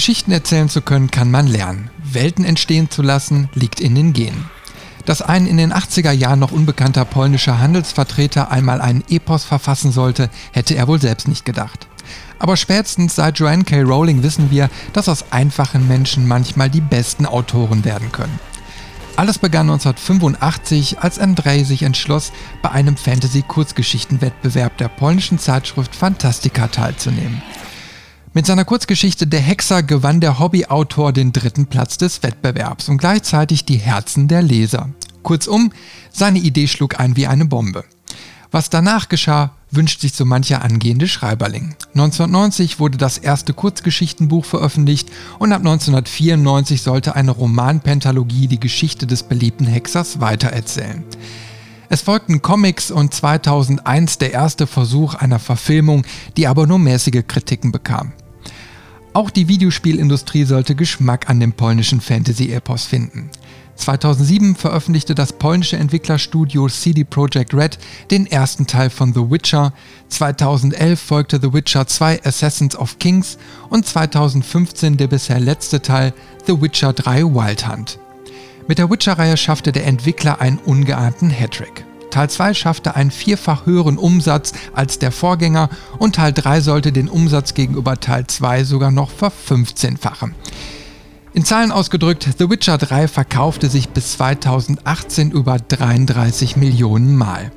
Geschichten erzählen zu können, kann man lernen. Welten entstehen zu lassen, liegt in den Genen. Dass ein in den 80er Jahren noch unbekannter polnischer Handelsvertreter einmal einen Epos verfassen sollte, hätte er wohl selbst nicht gedacht. Aber spätestens seit Joanne K. Rowling wissen wir, dass aus einfachen Menschen manchmal die besten Autoren werden können. Alles begann 1985, als Andrzej sich entschloss, bei einem Fantasy-Kurzgeschichtenwettbewerb der polnischen Zeitschrift Fantastica teilzunehmen. Mit seiner Kurzgeschichte Der Hexer gewann der Hobbyautor den dritten Platz des Wettbewerbs und gleichzeitig die Herzen der Leser. Kurzum, seine Idee schlug ein wie eine Bombe. Was danach geschah, wünscht sich so mancher angehende Schreiberling. 1990 wurde das erste Kurzgeschichtenbuch veröffentlicht und ab 1994 sollte eine Romanpentalogie die Geschichte des beliebten Hexers weitererzählen. Es folgten Comics und 2001 der erste Versuch einer Verfilmung, die aber nur mäßige Kritiken bekam. Auch die Videospielindustrie sollte Geschmack an dem polnischen Fantasy-Epos finden. 2007 veröffentlichte das polnische Entwicklerstudio CD Projekt Red den ersten Teil von The Witcher, 2011 folgte The Witcher 2 Assassins of Kings und 2015 der bisher letzte Teil The Witcher 3 Wild Hunt. Mit der Witcher-Reihe schaffte der Entwickler einen ungeahnten Hattrick. Teil 2 schaffte einen vierfach höheren Umsatz als der Vorgänger und Teil 3 sollte den Umsatz gegenüber Teil 2 sogar noch verfünfzehnfachen. In Zahlen ausgedrückt, The Witcher 3 verkaufte sich bis 2018 über 33 Millionen Mal.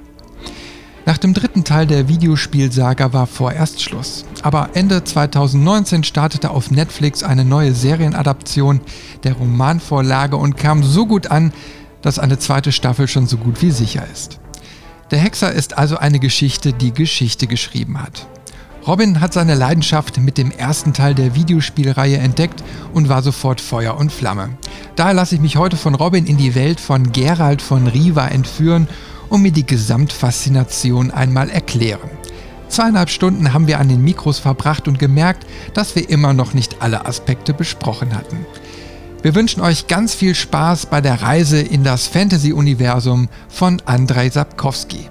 Nach dem dritten Teil der Videospielsaga war vorerst Schluss. Aber Ende 2019 startete auf Netflix eine neue Serienadaption der Romanvorlage und kam so gut an, dass eine zweite Staffel schon so gut wie sicher ist. Der Hexer ist also eine Geschichte, die Geschichte geschrieben hat. Robin hat seine Leidenschaft mit dem ersten Teil der Videospielreihe entdeckt und war sofort Feuer und Flamme. Daher lasse ich mich heute von Robin in die Welt von Gerald von Riva entführen und mir die Gesamtfaszination einmal erklären. Zweieinhalb Stunden haben wir an den Mikros verbracht und gemerkt, dass wir immer noch nicht alle Aspekte besprochen hatten. Wir wünschen euch ganz viel Spaß bei der Reise in das Fantasy-Universum von Andrei Sapkowski.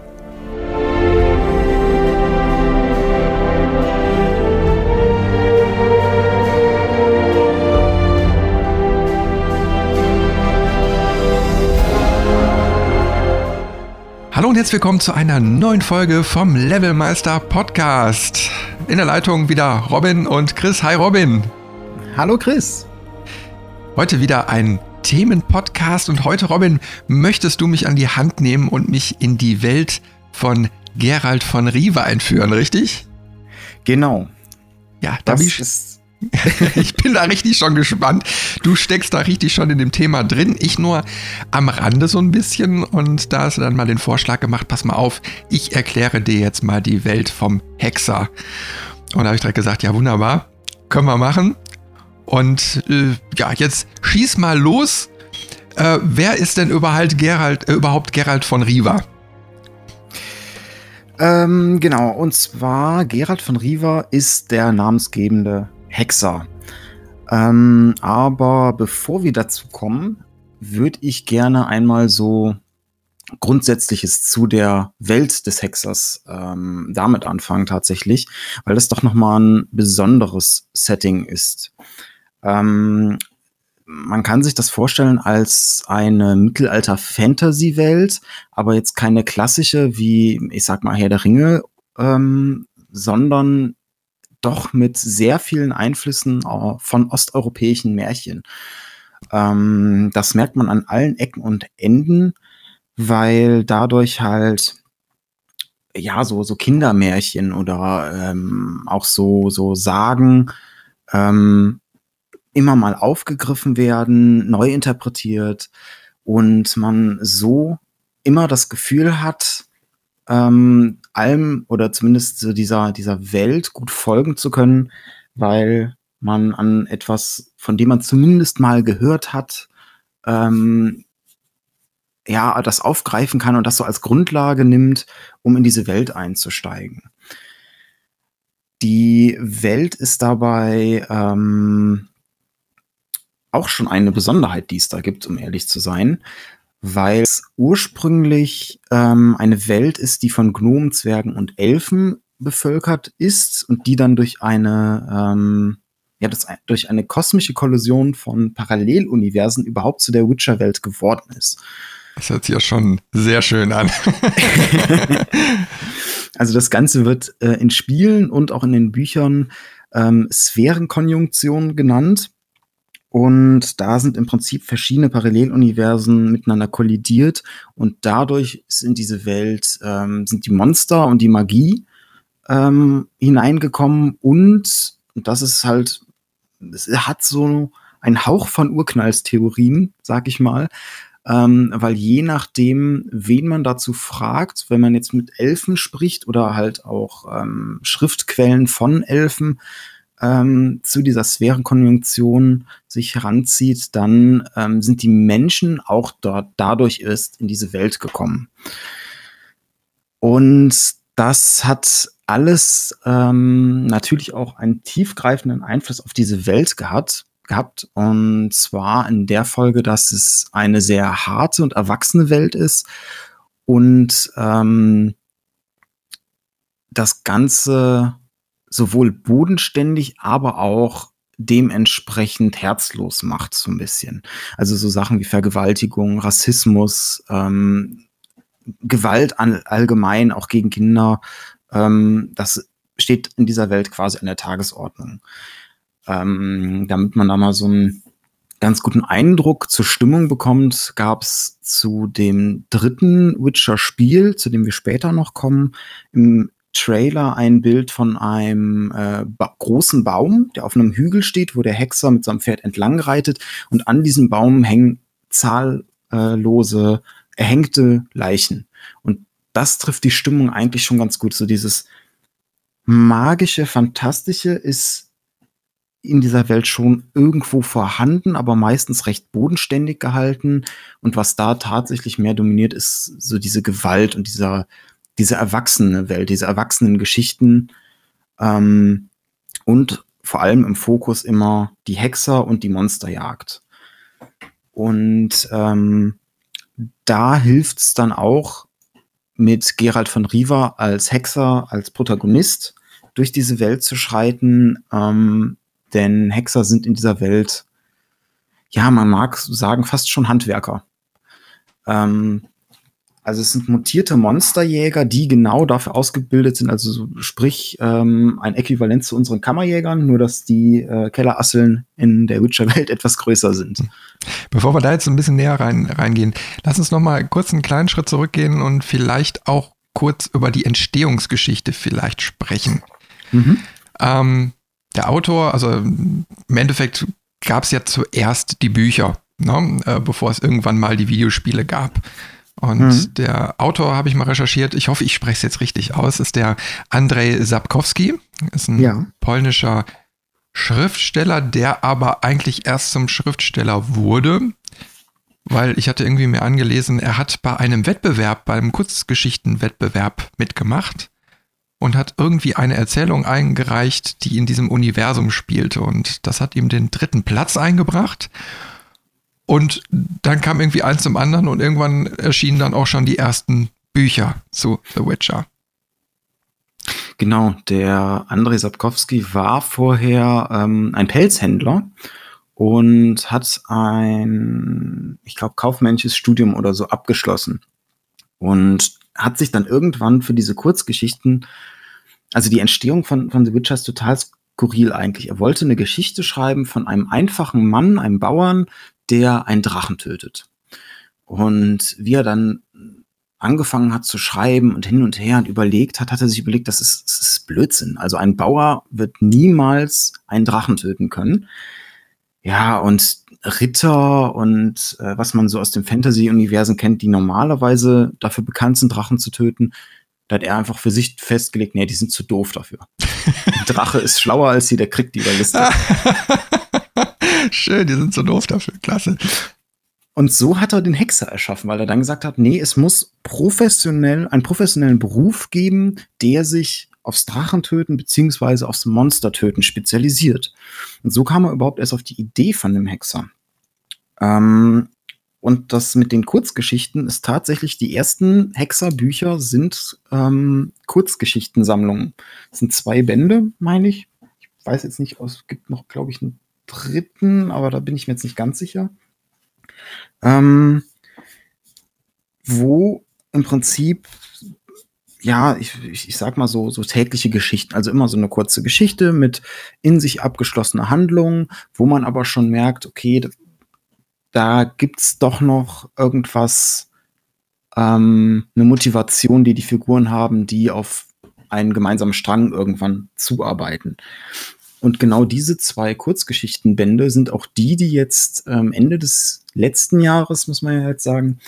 Hallo und herzlich willkommen zu einer neuen Folge vom Levelmeister Podcast. In der Leitung wieder Robin und Chris. Hi Robin. Hallo Chris. Heute wieder ein Themenpodcast und heute Robin, möchtest du mich an die Hand nehmen und mich in die Welt von Gerald von Riva einführen, richtig? Genau. Ja, da das ist ich bin da richtig schon gespannt. Du steckst da richtig schon in dem Thema drin. Ich nur am Rande so ein bisschen. Und da hast du dann mal den Vorschlag gemacht, pass mal auf, ich erkläre dir jetzt mal die Welt vom Hexer. Und da habe ich direkt gesagt, ja wunderbar, können wir machen. Und äh, ja, jetzt schieß mal los. Äh, wer ist denn überhaupt Gerald, äh, überhaupt Gerald von Riva? Ähm, genau, und zwar Gerald von Riva ist der namensgebende Hexer. Ähm, aber bevor wir dazu kommen, würde ich gerne einmal so Grundsätzliches zu der Welt des Hexers ähm, damit anfangen tatsächlich, weil das doch nochmal ein besonderes Setting ist. Ähm, man kann sich das vorstellen als eine Mittelalter-Fantasy-Welt, aber jetzt keine klassische wie, ich sag mal, Herr der Ringe, ähm, sondern doch mit sehr vielen Einflüssen von osteuropäischen Märchen. Ähm, das merkt man an allen Ecken und Enden, weil dadurch halt ja so so Kindermärchen oder ähm, auch so so Sagen ähm, immer mal aufgegriffen werden, neu interpretiert und man so immer das Gefühl hat, ähm, allem oder zumindest so dieser, dieser Welt gut folgen zu können, weil man an etwas, von dem man zumindest mal gehört hat, ähm, ja, das aufgreifen kann und das so als Grundlage nimmt, um in diese Welt einzusteigen. Die Welt ist dabei ähm, auch schon eine Besonderheit, die es da gibt, um ehrlich zu sein weil es ursprünglich ähm, eine Welt ist, die von Gnomen, Zwergen und Elfen bevölkert ist und die dann durch eine ähm, ja, das durch eine kosmische Kollision von Paralleluniversen überhaupt zu der Witcher-Welt geworden ist. Das hört sich ja schon sehr schön an. also das Ganze wird äh, in Spielen und auch in den Büchern ähm, Sphärenkonjunktion genannt. Und da sind im Prinzip verschiedene Paralleluniversen miteinander kollidiert. Und dadurch ist in diese Welt ähm, sind die Monster und die Magie ähm, hineingekommen. Und, und das ist halt, es hat so einen Hauch von Urknallstheorien, sag ich mal, ähm, weil je nachdem, wen man dazu fragt, wenn man jetzt mit Elfen spricht oder halt auch ähm, Schriftquellen von Elfen, ähm, zu dieser Sphärenkonjunktion sich heranzieht, dann ähm, sind die Menschen auch dort dadurch erst in diese Welt gekommen. Und das hat alles ähm, natürlich auch einen tiefgreifenden Einfluss auf diese Welt gehabt, gehabt. Und zwar in der Folge, dass es eine sehr harte und erwachsene Welt ist und ähm, das Ganze sowohl bodenständig, aber auch dementsprechend herzlos macht, so ein bisschen. Also so Sachen wie Vergewaltigung, Rassismus, ähm, Gewalt allgemein, auch gegen Kinder, ähm, das steht in dieser Welt quasi an der Tagesordnung. Ähm, damit man da mal so einen ganz guten Eindruck zur Stimmung bekommt, gab es zu dem dritten Witcher-Spiel, zu dem wir später noch kommen, im Trailer ein Bild von einem äh, ba großen Baum, der auf einem Hügel steht, wo der Hexer mit seinem Pferd entlang reitet und an diesem Baum hängen zahllose erhängte Leichen. Und das trifft die Stimmung eigentlich schon ganz gut. So dieses magische, fantastische ist in dieser Welt schon irgendwo vorhanden, aber meistens recht bodenständig gehalten. Und was da tatsächlich mehr dominiert, ist so diese Gewalt und dieser diese erwachsene Welt, diese erwachsenen Geschichten ähm, und vor allem im Fokus immer die Hexer und die Monsterjagd. Und ähm, da hilft es dann auch mit Gerald von Riva als Hexer, als Protagonist durch diese Welt zu schreiten, ähm, denn Hexer sind in dieser Welt, ja, man mag sagen, fast schon Handwerker. Ähm, also es sind mutierte Monsterjäger, die genau dafür ausgebildet sind, also so, sprich ähm, ein Äquivalent zu unseren Kammerjägern, nur dass die äh, Kellerasseln in der Witcher-Welt etwas größer sind. Bevor wir da jetzt ein bisschen näher rein, reingehen, lass uns noch mal kurz einen kleinen Schritt zurückgehen und vielleicht auch kurz über die Entstehungsgeschichte vielleicht sprechen. Mhm. Ähm, der Autor, also im Endeffekt gab es ja zuerst die Bücher, ne, äh, bevor es irgendwann mal die Videospiele gab. Und mhm. der Autor habe ich mal recherchiert, ich hoffe, ich spreche es jetzt richtig aus, ist der Andrzej Sapkowski, ist ein ja. polnischer Schriftsteller, der aber eigentlich erst zum Schriftsteller wurde, weil ich hatte irgendwie mir angelesen, er hat bei einem Wettbewerb, bei einem Kurzgeschichtenwettbewerb mitgemacht und hat irgendwie eine Erzählung eingereicht, die in diesem Universum spielte. Und das hat ihm den dritten Platz eingebracht und dann kam irgendwie eins zum anderen und irgendwann erschienen dann auch schon die ersten Bücher zu The Witcher. Genau, der Andrei Sapkowski war vorher ähm, ein Pelzhändler und hat ein, ich glaube, kaufmännisches Studium oder so abgeschlossen. Und hat sich dann irgendwann für diese Kurzgeschichten, also die Entstehung von, von The Witcher ist total skurril eigentlich. Er wollte eine Geschichte schreiben von einem einfachen Mann, einem Bauern, der einen Drachen tötet. Und wie er dann angefangen hat zu schreiben und hin und her und überlegt hat, hat er sich überlegt, das ist, das ist Blödsinn. Also ein Bauer wird niemals einen Drachen töten können. Ja, und Ritter und äh, was man so aus dem Fantasy-Universen kennt, die normalerweise dafür bekannt sind, Drachen zu töten, da hat er einfach für sich festgelegt, nee, die sind zu doof dafür. Der Drache ist schlauer als sie, der kriegt die Überliste. Schön, die sind so doof dafür. Klasse. Und so hat er den Hexer erschaffen, weil er dann gesagt hat, nee, es muss professionell, einen professionellen Beruf geben, der sich aufs Drachentöten beziehungsweise aufs Monstertöten spezialisiert. Und so kam er überhaupt erst auf die Idee von dem Hexer. Ähm, und das mit den Kurzgeschichten ist tatsächlich, die ersten Hexerbücher sind ähm, Kurzgeschichtensammlungen. Das sind zwei Bände, meine ich weiß jetzt nicht, es gibt noch, glaube ich, einen dritten, aber da bin ich mir jetzt nicht ganz sicher. Ähm, wo im Prinzip ja, ich, ich, ich sag mal so, so tägliche Geschichten, also immer so eine kurze Geschichte mit in sich abgeschlossener Handlung, wo man aber schon merkt, okay, da gibt's doch noch irgendwas, ähm, eine Motivation, die die Figuren haben, die auf einen gemeinsamen Strang irgendwann zuarbeiten. Und genau diese zwei Kurzgeschichtenbände sind auch die, die jetzt ähm, Ende des letzten Jahres, muss man ja jetzt sagen,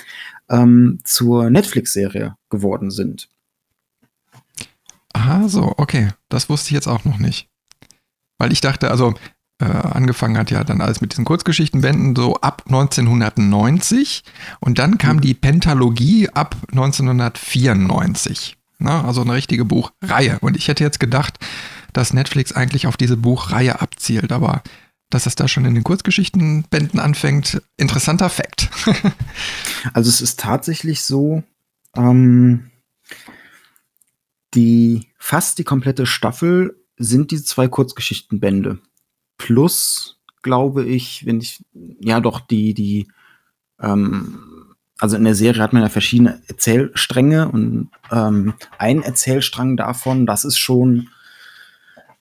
ähm, zur Netflix-Serie geworden sind. Ah, so, okay. Das wusste ich jetzt auch noch nicht. Weil ich dachte, also äh, angefangen hat ja dann alles mit diesen Kurzgeschichtenbänden so ab 1990 und dann kam die Pentalogie ab 1994. Na, also eine richtige Buchreihe. Und ich hätte jetzt gedacht, dass Netflix eigentlich auf diese Buchreihe abzielt, aber dass es da schon in den Kurzgeschichtenbänden anfängt, interessanter Fakt. also es ist tatsächlich so, ähm, die fast die komplette Staffel sind diese zwei Kurzgeschichtenbände. Plus, glaube ich, wenn ich, ja doch, die, die, ähm, also in der Serie hat man ja verschiedene Erzählstränge und ähm, ein Erzählstrang davon, das ist schon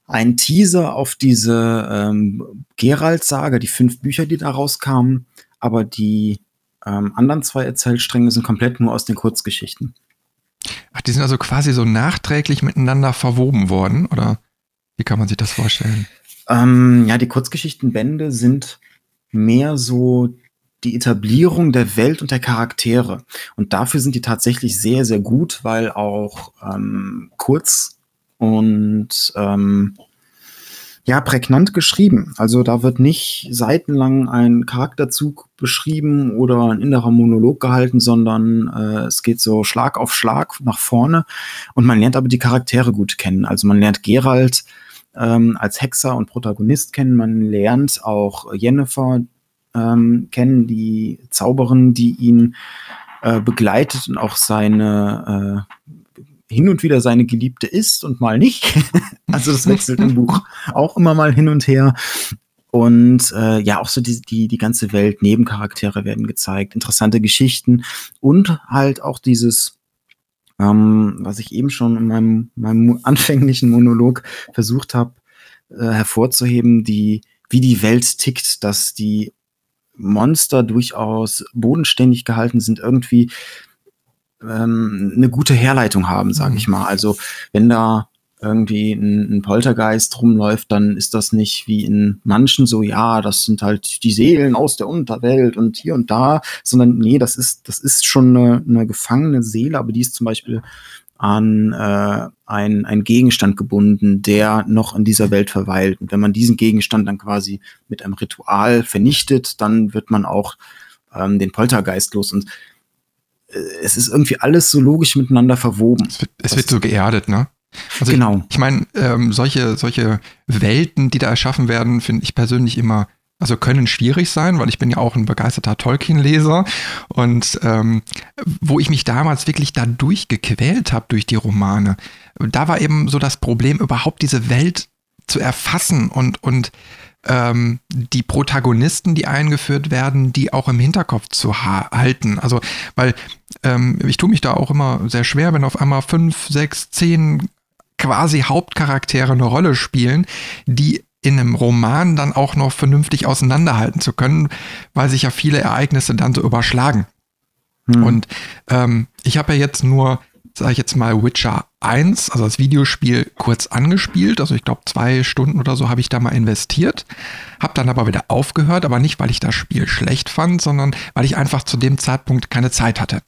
ein Teaser auf diese ähm, Geralt-Sage, die fünf Bücher, die da rauskamen, aber die ähm, anderen zwei Erzählstränge sind komplett nur aus den Kurzgeschichten. Ach, die sind also quasi so nachträglich miteinander verwoben worden, oder wie kann man sich das vorstellen? Ähm, ja, die Kurzgeschichtenbände sind mehr so die Etablierung der Welt und der Charaktere. Und dafür sind die tatsächlich sehr, sehr gut, weil auch ähm, kurz und ähm, ja, prägnant geschrieben. Also da wird nicht seitenlang ein Charakterzug beschrieben oder ein innerer Monolog gehalten, sondern äh, es geht so Schlag auf Schlag nach vorne und man lernt aber die Charaktere gut kennen. Also man lernt Gerald ähm, als Hexer und Protagonist kennen, man lernt auch Jennifer ähm, kennen, die Zauberin, die ihn äh, begleitet und auch seine äh, hin und wieder seine Geliebte ist und mal nicht. also das wechselt im Buch auch immer mal hin und her. Und äh, ja, auch so die, die, die ganze Welt, Nebencharaktere werden gezeigt, interessante Geschichten und halt auch dieses, ähm, was ich eben schon in meinem, meinem anfänglichen Monolog versucht habe äh, hervorzuheben, die, wie die Welt tickt, dass die Monster durchaus bodenständig gehalten sind, irgendwie ähm, eine gute Herleitung haben, sage ich mhm. mal. Also wenn da irgendwie ein, ein, Poltergeist rumläuft, dann ist das nicht wie in manchen so, ja, das sind halt die Seelen aus der Unterwelt und hier und da, sondern nee, das ist, das ist schon eine, eine gefangene Seele, aber die ist zum Beispiel an äh, ein, ein Gegenstand gebunden, der noch in dieser Welt verweilt. Und wenn man diesen Gegenstand dann quasi mit einem Ritual vernichtet, dann wird man auch ähm, den Poltergeist los. Und es ist irgendwie alles so logisch miteinander verwoben. Es wird, es wird so geerdet, ne? Also genau. Ich, ich meine, ähm, solche, solche Welten, die da erschaffen werden, finde ich persönlich immer, also können schwierig sein, weil ich bin ja auch ein begeisterter Tolkien-Leser und ähm, wo ich mich damals wirklich da durchgequält habe durch die Romane, da war eben so das Problem, überhaupt diese Welt zu erfassen und, und ähm, die Protagonisten, die eingeführt werden, die auch im Hinterkopf zu ha halten. Also, weil ähm, ich tue mich da auch immer sehr schwer, wenn auf einmal fünf, sechs, zehn quasi Hauptcharaktere eine Rolle spielen, die in einem Roman dann auch noch vernünftig auseinanderhalten zu können, weil sich ja viele Ereignisse dann so überschlagen. Hm. Und ähm, ich habe ja jetzt nur sage ich jetzt mal, Witcher 1, also das Videospiel, kurz angespielt. Also ich glaube, zwei Stunden oder so habe ich da mal investiert. Habe dann aber wieder aufgehört, aber nicht, weil ich das Spiel schlecht fand, sondern weil ich einfach zu dem Zeitpunkt keine Zeit hatte.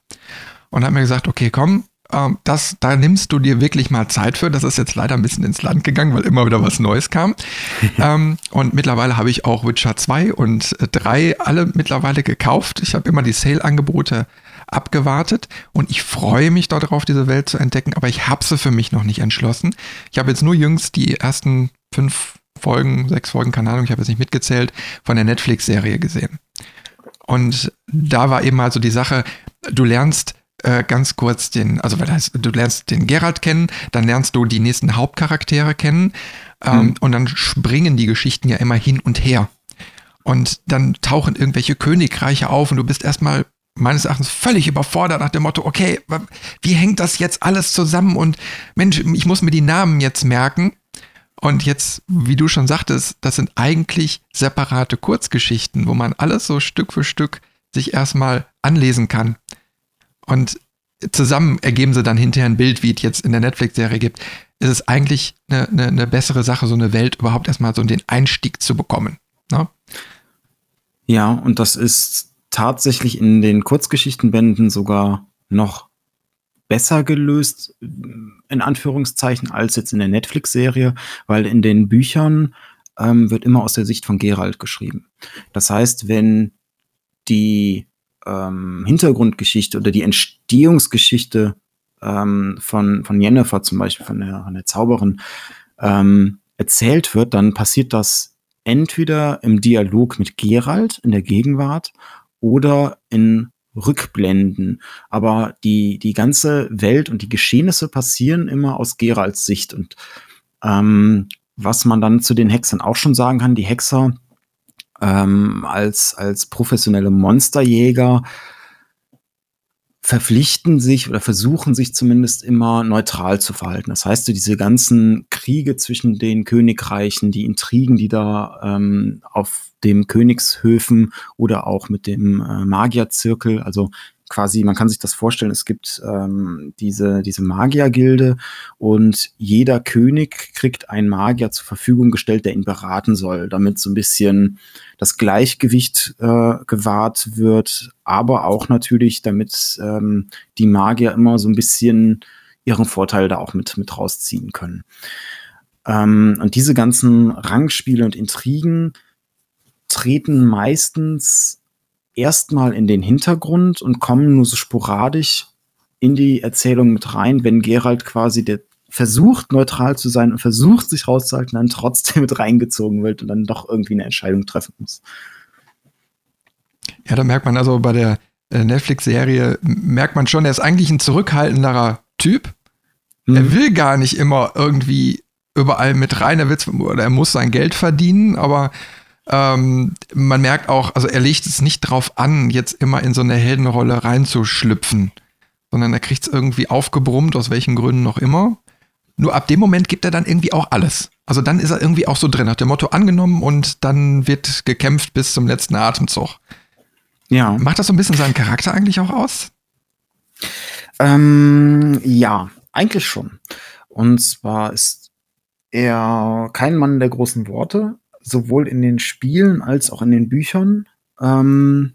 Und habe mir gesagt, okay, komm, ähm, das, da nimmst du dir wirklich mal Zeit für. Das ist jetzt leider ein bisschen ins Land gegangen, weil immer wieder was Neues kam. ähm, und mittlerweile habe ich auch Witcher 2 und 3 alle mittlerweile gekauft. Ich habe immer die Sale-Angebote abgewartet und ich freue mich darauf, diese Welt zu entdecken, aber ich habe sie für mich noch nicht entschlossen. Ich habe jetzt nur jüngst die ersten fünf Folgen, sechs Folgen, keine Ahnung, ich habe jetzt nicht mitgezählt, von der Netflix-Serie gesehen. Und da war eben also die Sache, du lernst äh, ganz kurz den, also weil das, du lernst den Geralt kennen, dann lernst du die nächsten Hauptcharaktere kennen ähm, mhm. und dann springen die Geschichten ja immer hin und her. Und dann tauchen irgendwelche Königreiche auf und du bist erstmal meines Erachtens völlig überfordert nach dem Motto, okay, wie hängt das jetzt alles zusammen und Mensch, ich muss mir die Namen jetzt merken. Und jetzt, wie du schon sagtest, das sind eigentlich separate Kurzgeschichten, wo man alles so Stück für Stück sich erstmal anlesen kann. Und zusammen ergeben sie dann hinterher ein Bild, wie es jetzt in der Netflix-Serie gibt. Ist es eigentlich eine, eine, eine, bessere Sache, so eine Welt überhaupt erstmal so den Einstieg zu bekommen. Ne? Ja, und das ist tatsächlich in den Kurzgeschichtenbänden sogar noch besser gelöst, in Anführungszeichen, als jetzt in der Netflix-Serie, weil in den Büchern ähm, wird immer aus der Sicht von Gerald geschrieben. Das heißt, wenn die ähm, Hintergrundgeschichte oder die Entstehungsgeschichte ähm, von, von Jennifer zum Beispiel, von der, von der Zauberin, ähm, erzählt wird, dann passiert das entweder im Dialog mit Gerald in der Gegenwart oder in Rückblenden. Aber die, die ganze Welt und die Geschehnisse passieren immer aus Geralds Sicht. Und ähm, was man dann zu den Hexern auch schon sagen kann, die Hexer ähm, als, als professionelle Monsterjäger verpflichten sich oder versuchen sich zumindest immer neutral zu verhalten. Das heißt, so diese ganzen Kriege zwischen den Königreichen, die Intrigen, die da ähm, auf dem Königshöfen oder auch mit dem äh, Magierzirkel, also quasi, man kann sich das vorstellen, es gibt ähm, diese, diese Magiergilde und jeder König kriegt einen Magier zur Verfügung gestellt, der ihn beraten soll, damit so ein bisschen das Gleichgewicht äh, gewahrt wird, aber auch natürlich, damit ähm, die Magier immer so ein bisschen ihren Vorteil da auch mit, mit rausziehen können. Ähm, und diese ganzen Rangspiele und Intrigen treten meistens erstmal in den Hintergrund und kommen nur so sporadisch in die Erzählung mit rein, wenn Gerald quasi der versucht neutral zu sein und versucht sich rauszuhalten, dann trotzdem mit reingezogen wird und dann doch irgendwie eine Entscheidung treffen muss. Ja, da merkt man also bei der äh, Netflix-Serie, merkt man schon, er ist eigentlich ein zurückhaltenderer Typ. Mhm. Er will gar nicht immer irgendwie überall mit rein, er will oder er muss sein Geld verdienen, aber ähm, man merkt auch, also er legt es nicht drauf an, jetzt immer in so eine Heldenrolle reinzuschlüpfen, sondern er kriegt es irgendwie aufgebrummt, aus welchen Gründen noch immer. Nur ab dem Moment gibt er dann irgendwie auch alles. Also dann ist er irgendwie auch so drin, hat der Motto angenommen und dann wird gekämpft bis zum letzten Atemzug. Ja. Macht das so ein bisschen seinen Charakter eigentlich auch aus? Ähm, ja, eigentlich schon. Und zwar ist er kein Mann der großen Worte, sowohl in den Spielen als auch in den Büchern. Ähm,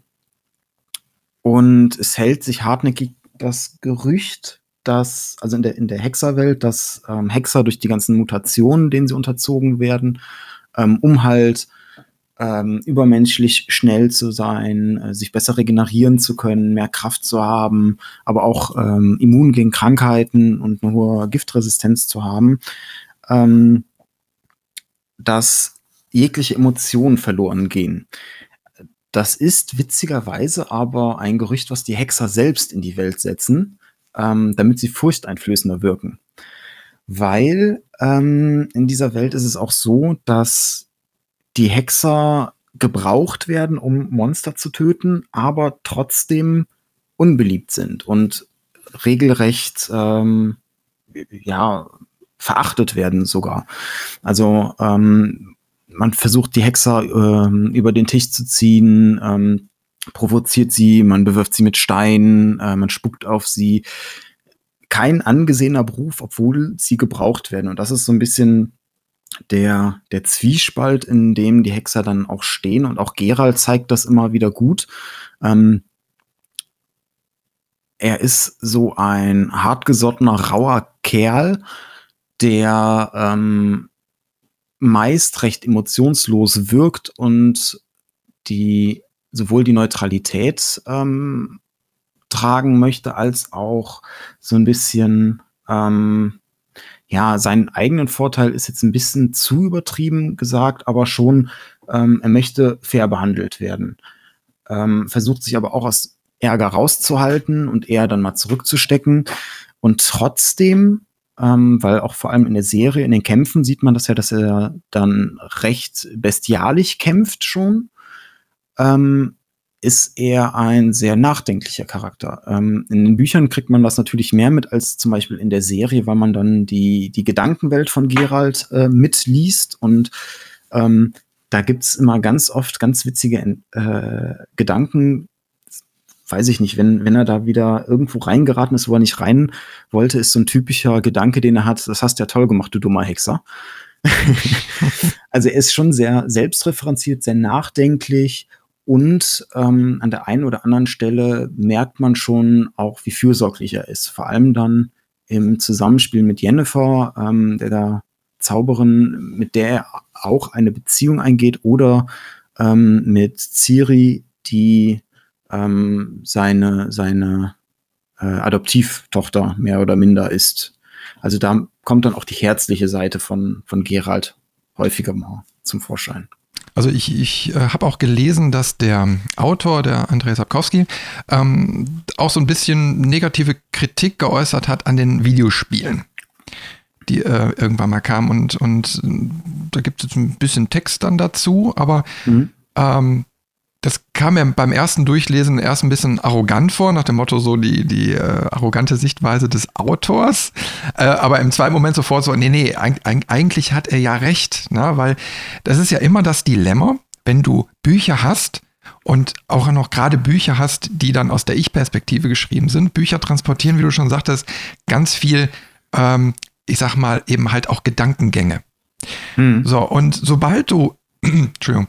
und es hält sich hartnäckig das Gerücht, dass, also in der, in der Hexerwelt, dass ähm, Hexer durch die ganzen Mutationen, denen sie unterzogen werden, ähm, um halt ähm, übermenschlich schnell zu sein, äh, sich besser regenerieren zu können, mehr Kraft zu haben, aber auch ähm, immun gegen Krankheiten und eine hohe Giftresistenz zu haben, ähm, dass jegliche Emotionen verloren gehen. Das ist witzigerweise aber ein Gerücht, was die Hexer selbst in die Welt setzen, ähm, damit sie furchteinflößender wirken. Weil ähm, in dieser Welt ist es auch so, dass die Hexer gebraucht werden, um Monster zu töten, aber trotzdem unbeliebt sind und regelrecht ähm, ja verachtet werden sogar. Also ähm, man versucht die Hexer ähm, über den Tisch zu ziehen, ähm, provoziert sie, man bewirft sie mit Steinen, äh, man spuckt auf sie. Kein angesehener Beruf, obwohl sie gebraucht werden. Und das ist so ein bisschen der, der Zwiespalt, in dem die Hexer dann auch stehen. Und auch Gerald zeigt das immer wieder gut. Ähm, er ist so ein hartgesottener, rauer Kerl, der ähm, meist recht emotionslos wirkt und die sowohl die Neutralität ähm, tragen möchte, als auch so ein bisschen, ähm, ja, seinen eigenen Vorteil ist jetzt ein bisschen zu übertrieben gesagt, aber schon, ähm, er möchte fair behandelt werden. Ähm, versucht sich aber auch aus Ärger rauszuhalten und eher dann mal zurückzustecken. Und trotzdem, ähm, weil auch vor allem in der Serie, in den Kämpfen sieht man das ja, dass er dann recht bestialisch kämpft schon, ähm, ist er ein sehr nachdenklicher Charakter. Ähm, in den Büchern kriegt man das natürlich mehr mit als zum Beispiel in der Serie, weil man dann die, die Gedankenwelt von Gerald äh, mitliest und ähm, da gibt's immer ganz oft ganz witzige äh, Gedanken, weiß ich nicht, wenn, wenn er da wieder irgendwo reingeraten ist, wo er nicht rein wollte, ist so ein typischer Gedanke, den er hat, das hast du ja toll gemacht, du dummer Hexer. also er ist schon sehr selbstreferenziert, sehr nachdenklich und ähm, an der einen oder anderen Stelle merkt man schon auch, wie fürsorglich er ist. Vor allem dann im Zusammenspiel mit Jennifer, ähm, der da Zauberin, mit der er auch eine Beziehung eingeht, oder ähm, mit Ciri, die ähm, seine, seine äh, Adoptivtochter mehr oder minder ist. Also da kommt dann auch die herzliche Seite von, von Gerald häufiger mal zum Vorschein. Also ich, ich äh, habe auch gelesen, dass der Autor, der Andrei Sapkowski, ähm, auch so ein bisschen negative Kritik geäußert hat an den Videospielen, die äh, irgendwann mal kamen. Und, und da gibt es ein bisschen Text dann dazu, aber mhm. ähm, das kam mir beim ersten Durchlesen erst ein bisschen arrogant vor, nach dem Motto so die, die äh, arrogante Sichtweise des Autors. Äh, aber im zweiten Moment sofort so, nee, nee, eigentlich hat er ja recht, ne? weil das ist ja immer das Dilemma, wenn du Bücher hast und auch noch gerade Bücher hast, die dann aus der Ich-Perspektive geschrieben sind. Bücher transportieren, wie du schon sagtest, ganz viel, ähm, ich sag mal, eben halt auch Gedankengänge. Hm. So, und sobald du, Entschuldigung,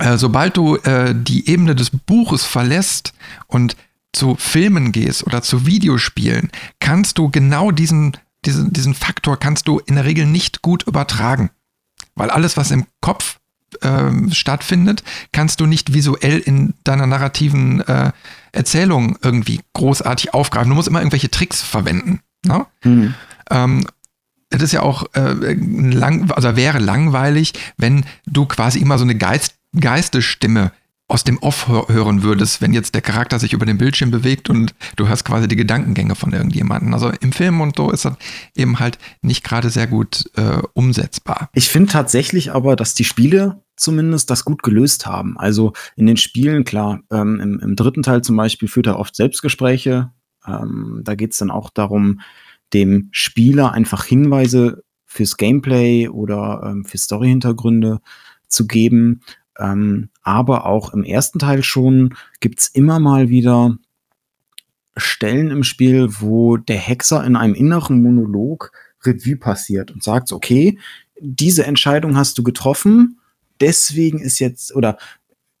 äh, sobald du äh, die Ebene des Buches verlässt und zu Filmen gehst oder zu Videospielen, kannst du genau diesen, diesen, diesen Faktor kannst du in der Regel nicht gut übertragen. Weil alles, was im Kopf äh, stattfindet, kannst du nicht visuell in deiner narrativen äh, Erzählung irgendwie großartig aufgreifen. Du musst immer irgendwelche Tricks verwenden. Ne? Mhm. Ähm, es ist ja auch äh, lang, also wäre langweilig, wenn du quasi immer so eine Geist, Geistesstimme aus dem Off hören würdest, wenn jetzt der Charakter sich über den Bildschirm bewegt und du hörst quasi die Gedankengänge von irgendjemandem. Also im Film und so ist das eben halt nicht gerade sehr gut äh, umsetzbar. Ich finde tatsächlich aber, dass die Spiele zumindest das gut gelöst haben. Also in den Spielen, klar, ähm, im, im, dritten Teil zum Beispiel führt er oft Selbstgespräche. Ähm, da geht es dann auch darum, dem Spieler einfach Hinweise fürs Gameplay oder ähm, für Story-Hintergründe zu geben. Ähm, aber auch im ersten Teil schon gibt's immer mal wieder Stellen im Spiel, wo der Hexer in einem inneren Monolog Revue passiert und sagt, okay, diese Entscheidung hast du getroffen, deswegen ist jetzt, oder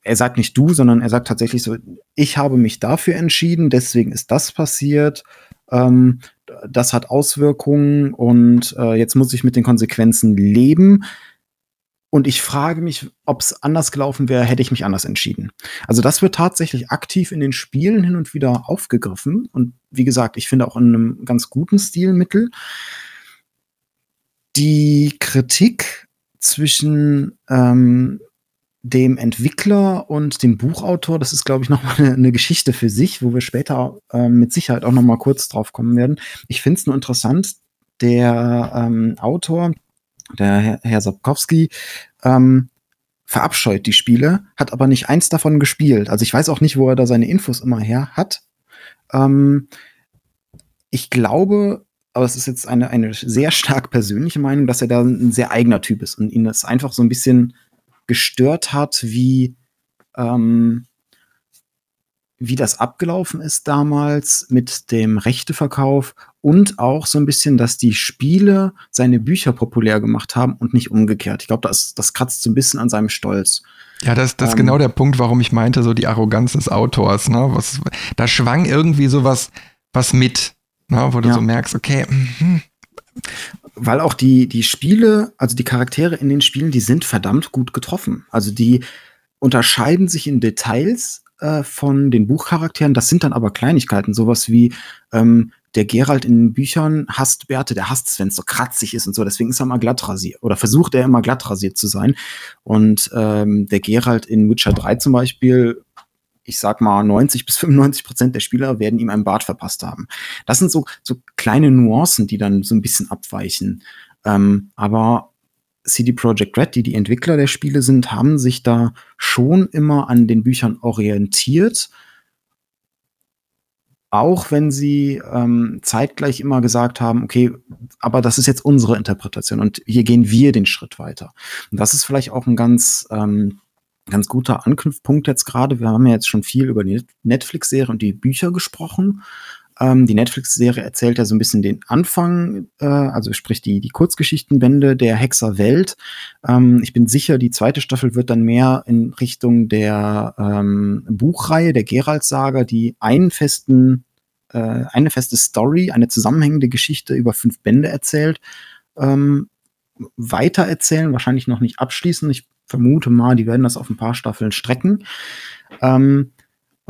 er sagt nicht du, sondern er sagt tatsächlich so, ich habe mich dafür entschieden, deswegen ist das passiert, ähm, das hat Auswirkungen und äh, jetzt muss ich mit den Konsequenzen leben. Und ich frage mich, ob es anders gelaufen wäre, hätte ich mich anders entschieden. Also das wird tatsächlich aktiv in den Spielen hin und wieder aufgegriffen. Und wie gesagt, ich finde auch in einem ganz guten Stilmittel. Die Kritik zwischen ähm, dem Entwickler und dem Buchautor, das ist, glaube ich, noch mal eine, eine, Geschichte für sich, wo wir später ähm, mit Sicherheit auch noch mal kurz drauf kommen werden. Ich finde es nur interessant, der ähm, Autor der Herr, Herr Sapkowski, ähm, verabscheut die Spiele, hat aber nicht eins davon gespielt. Also ich weiß auch nicht, wo er da seine Infos immer her hat. Ähm, ich glaube, aber es ist jetzt eine, eine sehr stark persönliche Meinung, dass er da ein sehr eigener Typ ist und ihn das einfach so ein bisschen gestört hat, wie, ähm, wie das abgelaufen ist damals mit dem Rechteverkauf und auch so ein bisschen, dass die Spiele seine Bücher populär gemacht haben und nicht umgekehrt. Ich glaube, das, das kratzt so ein bisschen an seinem Stolz. Ja, das, das ähm, ist genau der Punkt, warum ich meinte, so die Arroganz des Autors. Ne? Was, da schwang irgendwie sowas was mit, ne? wo du ja. so merkst, okay. Mm Weil auch die, die Spiele, also die Charaktere in den Spielen, die sind verdammt gut getroffen. Also die unterscheiden sich in Details äh, von den Buchcharakteren. Das sind dann aber Kleinigkeiten, sowas wie ähm, der Gerald in den Büchern hasst Bärte, der hasst es, wenn es so kratzig ist und so. Deswegen ist er immer glatt rasiert oder versucht er immer glatt rasiert zu sein. Und ähm, der Gerald in Witcher 3 zum Beispiel ich sag mal, 90 bis 95 Prozent der Spieler werden ihm einen Bart verpasst haben. Das sind so, so kleine Nuancen, die dann so ein bisschen abweichen. Ähm, aber CD Projekt Red, die die Entwickler der Spiele sind, haben sich da schon immer an den Büchern orientiert. Auch wenn sie ähm, zeitgleich immer gesagt haben, okay, aber das ist jetzt unsere Interpretation und hier gehen wir den Schritt weiter. Und das ist vielleicht auch ein ganz ähm, ganz guter Anknüpfpunkt jetzt gerade. Wir haben ja jetzt schon viel über die Netflix-Serie und die Bücher gesprochen. Ähm, die Netflix-Serie erzählt ja so ein bisschen den Anfang, äh, also sprich die, die Kurzgeschichtenbände der Hexerwelt. Ähm, ich bin sicher, die zweite Staffel wird dann mehr in Richtung der ähm, Buchreihe der Geralt-Saga, die einen festen, äh, eine feste Story, eine zusammenhängende Geschichte über fünf Bände erzählt, ähm, weiter erzählen, wahrscheinlich noch nicht abschließen. Ich vermute mal, die werden das auf ein paar Staffeln strecken. Ähm,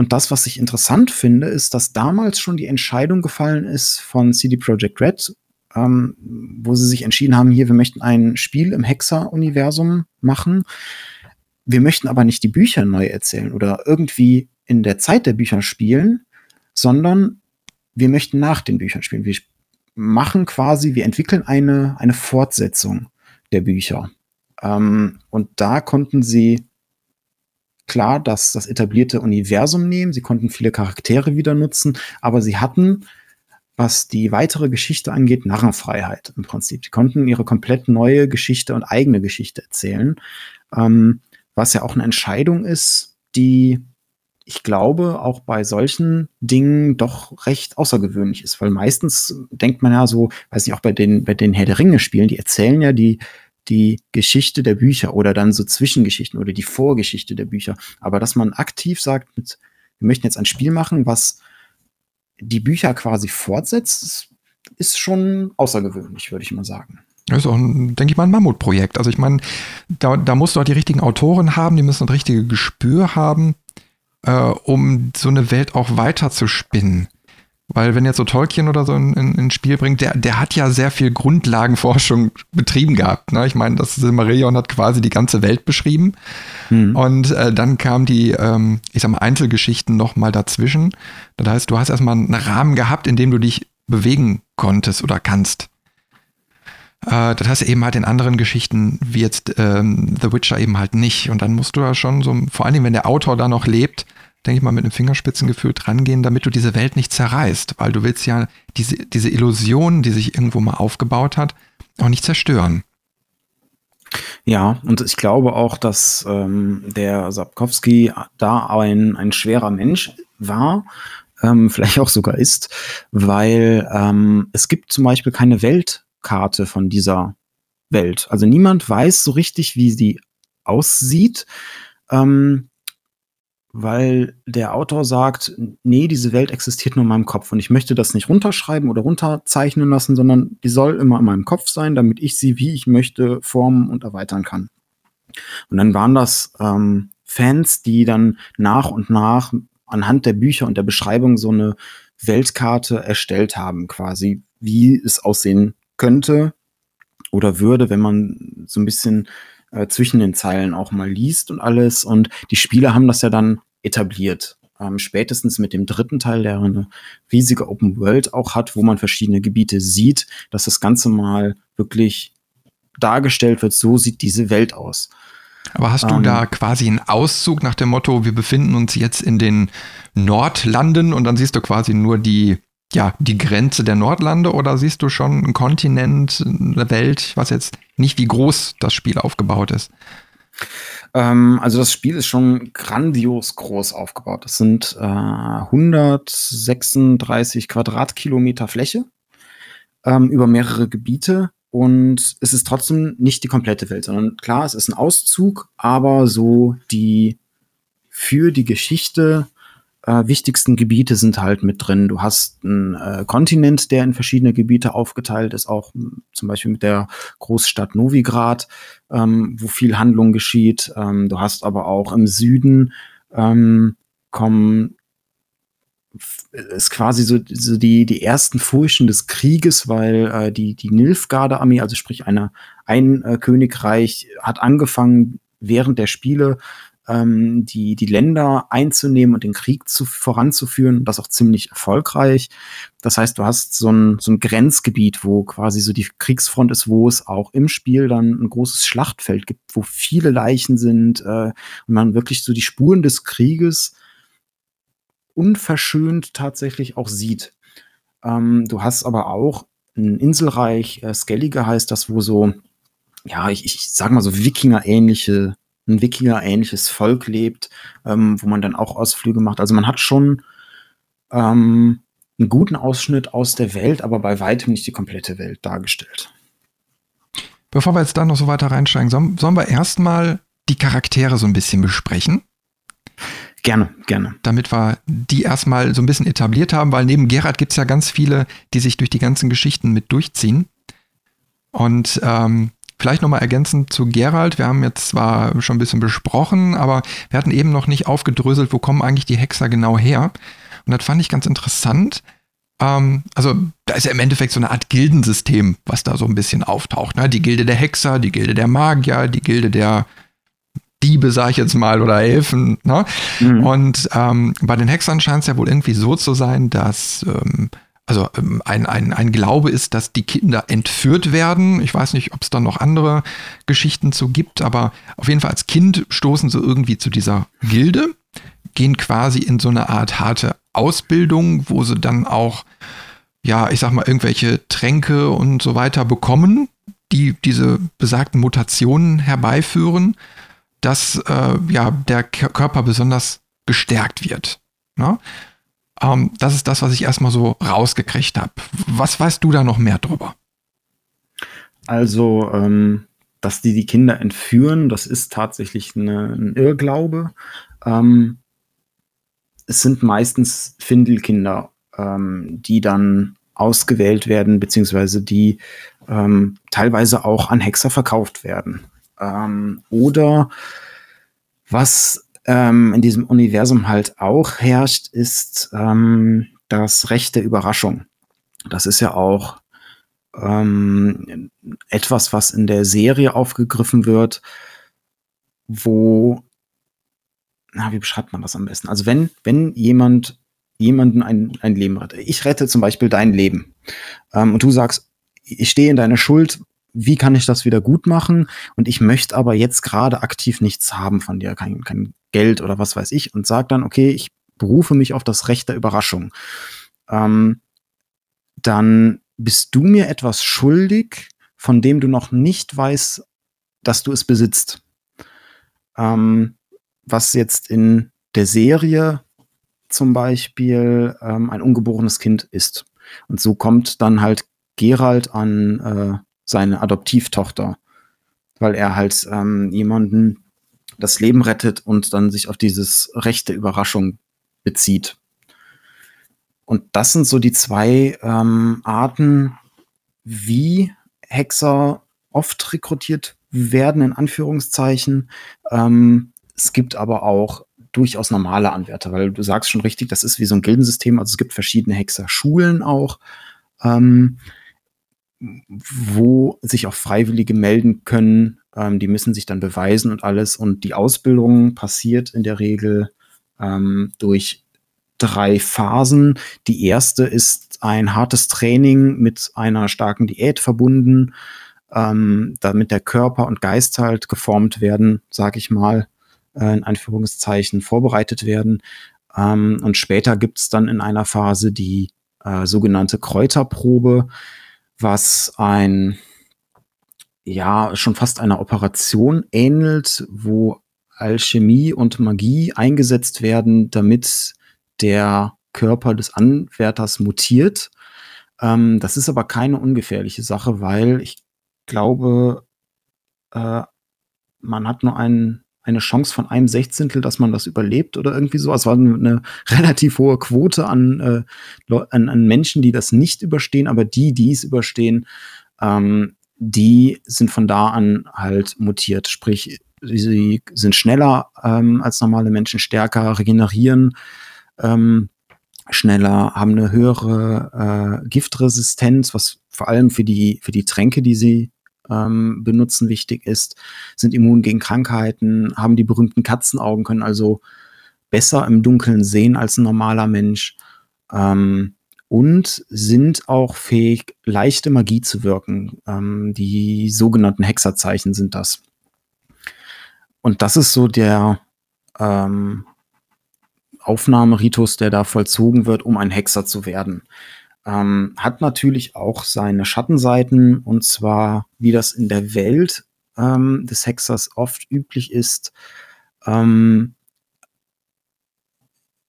und das, was ich interessant finde, ist, dass damals schon die Entscheidung gefallen ist von CD Projekt Red, ähm, wo sie sich entschieden haben, hier, wir möchten ein Spiel im Hexer-Universum machen. Wir möchten aber nicht die Bücher neu erzählen oder irgendwie in der Zeit der Bücher spielen, sondern wir möchten nach den Büchern spielen. Wir machen quasi, wir entwickeln eine, eine Fortsetzung der Bücher. Ähm, und da konnten sie klar das, das etablierte Universum nehmen, sie konnten viele Charaktere wieder nutzen, aber sie hatten, was die weitere Geschichte angeht, Narrenfreiheit im Prinzip. Sie konnten ihre komplett neue Geschichte und eigene Geschichte erzählen, ähm, was ja auch eine Entscheidung ist, die ich glaube, auch bei solchen Dingen doch recht außergewöhnlich ist, weil meistens denkt man ja so, weiß nicht, auch bei den, bei den Herr der Ringe Spielen, die erzählen ja die, die Geschichte der Bücher oder dann so Zwischengeschichten oder die Vorgeschichte der Bücher. Aber dass man aktiv sagt, mit, wir möchten jetzt ein Spiel machen, was die Bücher quasi fortsetzt, ist schon außergewöhnlich, würde ich mal sagen. Das ist auch, denke ich mal, ein Mammutprojekt. Also ich meine, da, da musst du auch die richtigen Autoren haben, die müssen das richtige Gespür haben, äh, um so eine Welt auch weiter zu spinnen. Weil wenn jetzt so Tolkien oder so ein, ein, ein, Spiel bringt, der, der hat ja sehr viel Grundlagenforschung betrieben gehabt. Ne? Ich meine, das Silmarillion hat quasi die ganze Welt beschrieben. Mhm. Und äh, dann kamen die, ähm, ich sag mal, Einzelgeschichten noch mal dazwischen. Das heißt, du hast erstmal einen Rahmen gehabt, in dem du dich bewegen konntest oder kannst. Äh, das hast du eben halt in anderen Geschichten, wie jetzt ähm, The Witcher eben halt nicht. Und dann musst du ja schon so, vor allem wenn der Autor da noch lebt, denke ich mal, mit einem Fingerspitzengefühl drangehen, damit du diese Welt nicht zerreißt, weil du willst ja diese, diese Illusion, die sich irgendwo mal aufgebaut hat, auch nicht zerstören. Ja, und ich glaube auch, dass ähm, der Sapkowski da ein, ein schwerer Mensch war, ähm, vielleicht auch sogar ist, weil ähm, es gibt zum Beispiel keine Weltkarte von dieser Welt. Also niemand weiß so richtig, wie sie aussieht. Ähm, weil der Autor sagt, nee, diese Welt existiert nur in meinem Kopf und ich möchte das nicht runterschreiben oder runterzeichnen lassen, sondern die soll immer in meinem Kopf sein, damit ich sie, wie ich möchte, formen und erweitern kann. Und dann waren das ähm, Fans, die dann nach und nach anhand der Bücher und der Beschreibung so eine Weltkarte erstellt haben, quasi, wie es aussehen könnte oder würde, wenn man so ein bisschen äh, zwischen den Zeilen auch mal liest und alles. Und die Spieler haben das ja dann etabliert. Ähm, spätestens mit dem dritten Teil, der eine riesige Open World auch hat, wo man verschiedene Gebiete sieht, dass das Ganze mal wirklich dargestellt wird, so sieht diese Welt aus. Aber hast du ähm, da quasi einen Auszug nach dem Motto, wir befinden uns jetzt in den Nordlanden und dann siehst du quasi nur die ja, die Grenze der Nordlande oder siehst du schon einen Kontinent, eine Welt? Weiß jetzt nicht, wie groß das Spiel aufgebaut ist. Ähm, also das Spiel ist schon grandios groß aufgebaut. Das sind äh, 136 Quadratkilometer Fläche ähm, über mehrere Gebiete. Und es ist trotzdem nicht die komplette Welt, sondern klar, es ist ein Auszug, aber so die für die Geschichte äh, wichtigsten Gebiete sind halt mit drin. Du hast einen äh, Kontinent, der in verschiedene Gebiete aufgeteilt ist, auch zum Beispiel mit der Großstadt Novigrad, ähm, wo viel Handlung geschieht. Ähm, du hast aber auch im Süden ähm, kommen ist quasi so, so die, die ersten Furchen des Krieges, weil äh, die, die Nilfgaarde-Armee, also sprich eine, ein äh, Königreich, hat angefangen, während der Spiele ähm, die, die Länder einzunehmen und den Krieg zu, voranzuführen. Das auch ziemlich erfolgreich. Das heißt, du hast so ein, so ein Grenzgebiet, wo quasi so die Kriegsfront ist, wo es auch im Spiel dann ein großes Schlachtfeld gibt, wo viele Leichen sind äh, und man wirklich so die Spuren des Krieges unverschönt tatsächlich auch sieht. Ähm, du hast aber auch ein Inselreich, äh, Skellige heißt das, wo so, ja, ich, ich sag mal so Wikinger-ähnliche, ein Wikinger-ähnliches Volk lebt, ähm, wo man dann auch Ausflüge macht. Also man hat schon ähm, einen guten Ausschnitt aus der Welt, aber bei weitem nicht die komplette Welt dargestellt. Bevor wir jetzt da noch so weiter reinsteigen, sollen, sollen wir erstmal die Charaktere so ein bisschen besprechen? Gerne, gerne. Damit wir die erstmal so ein bisschen etabliert haben, weil neben Gerhard gibt es ja ganz viele, die sich durch die ganzen Geschichten mit durchziehen. Und ähm, vielleicht nochmal ergänzend zu Gerald. Wir haben jetzt zwar schon ein bisschen besprochen, aber wir hatten eben noch nicht aufgedröselt, wo kommen eigentlich die Hexer genau her. Und das fand ich ganz interessant. Ähm, also da ist ja im Endeffekt so eine Art Gildensystem, was da so ein bisschen auftaucht. Ne? Die Gilde der Hexer, die Gilde der Magier, die Gilde der Diebe, sag ich jetzt mal, oder Elfen. Ne? Mhm. Und ähm, bei den Hexern scheint es ja wohl irgendwie so zu sein, dass ähm, also ähm, ein, ein, ein Glaube ist, dass die Kinder entführt werden. Ich weiß nicht, ob es da noch andere Geschichten zu gibt, aber auf jeden Fall als Kind stoßen sie irgendwie zu dieser Gilde, gehen quasi in so eine Art harte Ausbildung, wo sie dann auch, ja, ich sag mal, irgendwelche Tränke und so weiter bekommen, die diese besagten Mutationen herbeiführen dass äh, ja, der Körper besonders gestärkt wird. Ne? Ähm, das ist das, was ich erstmal so rausgekriegt habe. Was weißt du da noch mehr drüber? Also, ähm, dass die die Kinder entführen, das ist tatsächlich eine, ein Irrglaube. Ähm, es sind meistens Findelkinder, ähm, die dann ausgewählt werden, beziehungsweise die ähm, teilweise auch an Hexer verkauft werden. Ähm, oder was ähm, in diesem Universum halt auch herrscht, ist ähm, das Recht der Überraschung. Das ist ja auch ähm, etwas, was in der Serie aufgegriffen wird, wo, na, wie beschreibt man das am besten? Also wenn, wenn jemand jemanden ein, ein Leben rettet. Ich rette zum Beispiel dein Leben. Ähm, und du sagst, ich stehe in deiner Schuld, wie kann ich das wieder gut machen? Und ich möchte aber jetzt gerade aktiv nichts haben von dir, kein, kein Geld oder was weiß ich, und sag dann, okay, ich berufe mich auf das Recht der Überraschung. Ähm, dann bist du mir etwas schuldig, von dem du noch nicht weißt, dass du es besitzt. Ähm, was jetzt in der Serie zum Beispiel ähm, ein ungeborenes Kind ist. Und so kommt dann halt Gerald an äh, seine Adoptivtochter, weil er halt ähm, jemanden das Leben rettet und dann sich auf dieses rechte Überraschung bezieht. Und das sind so die zwei ähm, Arten, wie Hexer oft rekrutiert werden, in Anführungszeichen. Ähm, es gibt aber auch durchaus normale Anwärter, weil du sagst schon richtig, das ist wie so ein Gildensystem, also es gibt verschiedene Hexerschulen auch. Ähm, wo sich auch Freiwillige melden können. Ähm, die müssen sich dann beweisen und alles. Und die Ausbildung passiert in der Regel ähm, durch drei Phasen. Die erste ist ein hartes Training mit einer starken Diät verbunden, ähm, damit der Körper und Geist halt geformt werden, sag ich mal, äh, in Anführungszeichen vorbereitet werden. Ähm, und später gibt's dann in einer Phase die äh, sogenannte Kräuterprobe was ein, ja, schon fast einer Operation ähnelt, wo Alchemie und Magie eingesetzt werden, damit der Körper des Anwärters mutiert. Ähm, das ist aber keine ungefährliche Sache, weil ich glaube, äh, man hat nur einen eine Chance von einem Sechzehntel, dass man das überlebt oder irgendwie so. Es war eine relativ hohe Quote an, äh, an, an Menschen, die das nicht überstehen, aber die, die es überstehen, ähm, die sind von da an halt mutiert. Sprich, sie sind schneller ähm, als normale Menschen, stärker, regenerieren ähm, schneller, haben eine höhere äh, Giftresistenz, was vor allem für die, für die Tränke, die sie ähm, benutzen wichtig ist, sind immun gegen Krankheiten, haben die berühmten Katzenaugen, können also besser im Dunkeln sehen als ein normaler Mensch ähm, und sind auch fähig, leichte Magie zu wirken. Ähm, die sogenannten Hexerzeichen sind das. Und das ist so der ähm, Aufnahmeritus, der da vollzogen wird, um ein Hexer zu werden. Ähm, hat natürlich auch seine Schattenseiten und zwar, wie das in der Welt ähm, des Hexers oft üblich ist. Ähm,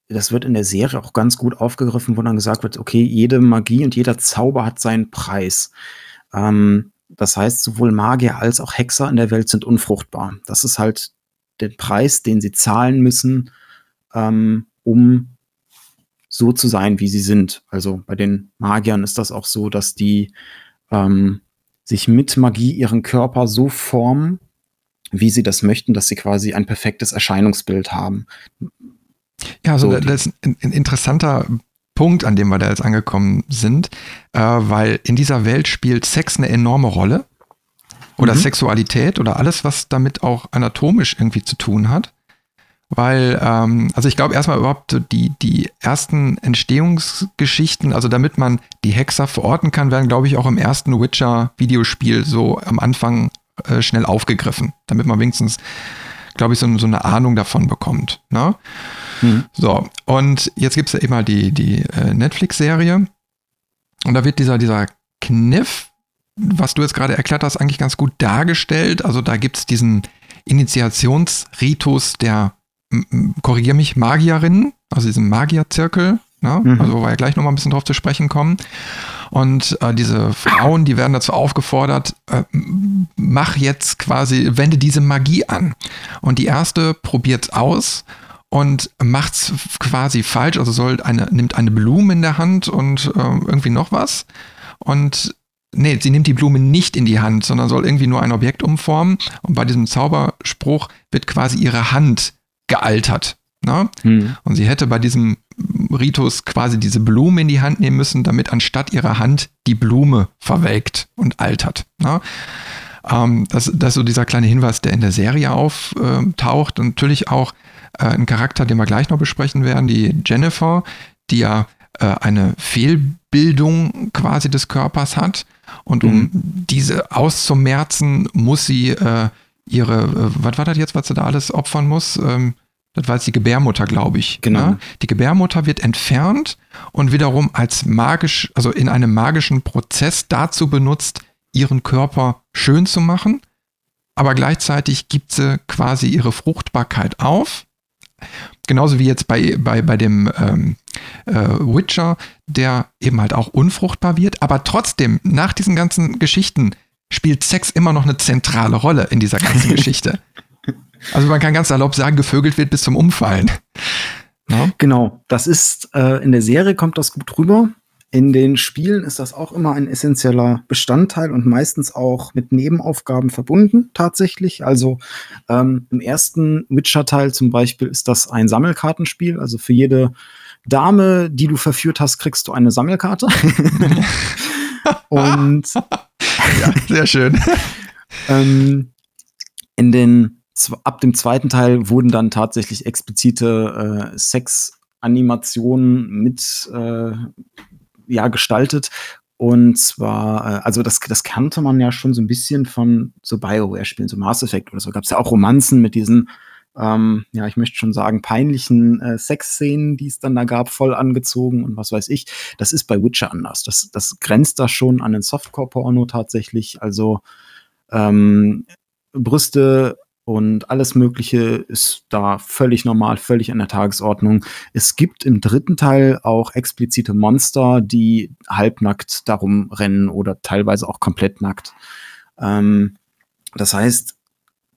das wird in der Serie auch ganz gut aufgegriffen, wo dann gesagt wird, okay, jede Magie und jeder Zauber hat seinen Preis. Ähm, das heißt, sowohl Magier als auch Hexer in der Welt sind unfruchtbar. Das ist halt der Preis, den sie zahlen müssen, ähm, um so zu sein, wie sie sind. Also bei den Magiern ist das auch so, dass die ähm, sich mit Magie ihren Körper so formen, wie sie das möchten, dass sie quasi ein perfektes Erscheinungsbild haben. Ja, also so, das ist ein, ein, interessanter Punkt, an dem wir da jetzt angekommen sind, äh, weil in dieser Welt spielt Sex eine enorme Rolle. Oder mhm. Sexualität oder alles, was damit auch anatomisch irgendwie zu tun hat weil, ähm, also ich glaube erstmal überhaupt die, die ersten Entstehungsgeschichten, also damit man die Hexer verorten kann, werden, glaube ich, auch im ersten Witcher-Videospiel so am Anfang äh, schnell aufgegriffen, damit man wenigstens, glaube ich, so, so, eine Ahnung davon bekommt. Ne? Mhm. So, und jetzt gibt es ja immer die, die äh, Netflix-Serie und da wird dieser, dieser Kniff, was du jetzt gerade erklärt hast, eigentlich ganz gut dargestellt. Also da gibt es diesen Initiationsritus der korrigiere mich, Magierinnen, also diesem Magierzirkel, ne? Mhm. also wo wir ja gleich nochmal ein bisschen drauf zu sprechen kommen. Und äh, diese Frauen, die werden dazu aufgefordert, äh, mach jetzt quasi, wende diese Magie an. Und die erste probiert aus und macht's quasi falsch, also soll eine, nimmt eine Blume in der Hand und äh, irgendwie noch was. Und nee, sie nimmt die Blume nicht in die Hand, sondern soll irgendwie nur ein Objekt umformen. Und bei diesem Zauberspruch wird quasi ihre Hand gealtert. Ne? Hm. Und sie hätte bei diesem Ritus quasi diese Blume in die Hand nehmen müssen, damit anstatt ihrer Hand die Blume verwelkt und altert. Ne? Ähm, das, das ist so dieser kleine Hinweis, der in der Serie auftaucht. Und natürlich auch äh, ein Charakter, den wir gleich noch besprechen werden, die Jennifer, die ja äh, eine Fehlbildung quasi des Körpers hat. Und um mhm. diese auszumerzen, muss sie äh, ihre, äh, was war das jetzt, was sie da alles opfern muss? Ähm, das war jetzt die Gebärmutter, glaube ich. Genau. Ne? Die Gebärmutter wird entfernt und wiederum als magisch, also in einem magischen Prozess dazu benutzt, ihren Körper schön zu machen. Aber gleichzeitig gibt sie quasi ihre Fruchtbarkeit auf. Genauso wie jetzt bei, bei, bei dem ähm, äh, Witcher, der eben halt auch unfruchtbar wird, aber trotzdem nach diesen ganzen Geschichten spielt Sex immer noch eine zentrale Rolle in dieser ganzen Geschichte. Also man kann ganz erlaubt sagen, gevögelt wird bis zum Umfallen. Ja? Genau, das ist äh, in der Serie kommt das gut rüber. In den Spielen ist das auch immer ein essentieller Bestandteil und meistens auch mit Nebenaufgaben verbunden, tatsächlich. Also ähm, im ersten Witcher-Teil zum Beispiel ist das ein Sammelkartenspiel. Also für jede Dame, die du verführt hast, kriegst du eine Sammelkarte. und ja, sehr schön. ähm, in den ab dem zweiten Teil wurden dann tatsächlich explizite äh, Sex-Animationen mit äh, ja, gestaltet. Und zwar, äh, also das, das kannte man ja schon so ein bisschen von so Bioware-Spielen, so Mass Effect oder so. Gab es ja auch Romanzen mit diesen, ähm, ja, ich möchte schon sagen, peinlichen äh, Sexszenen, die es dann da gab, voll angezogen und was weiß ich. Das ist bei Witcher anders. Das, das grenzt da schon an den Softcore-Porno tatsächlich. Also ähm, Brüste und alles Mögliche ist da völlig normal, völlig an der Tagesordnung. Es gibt im dritten Teil auch explizite Monster, die halbnackt darum rennen oder teilweise auch komplett nackt. Ähm, das heißt,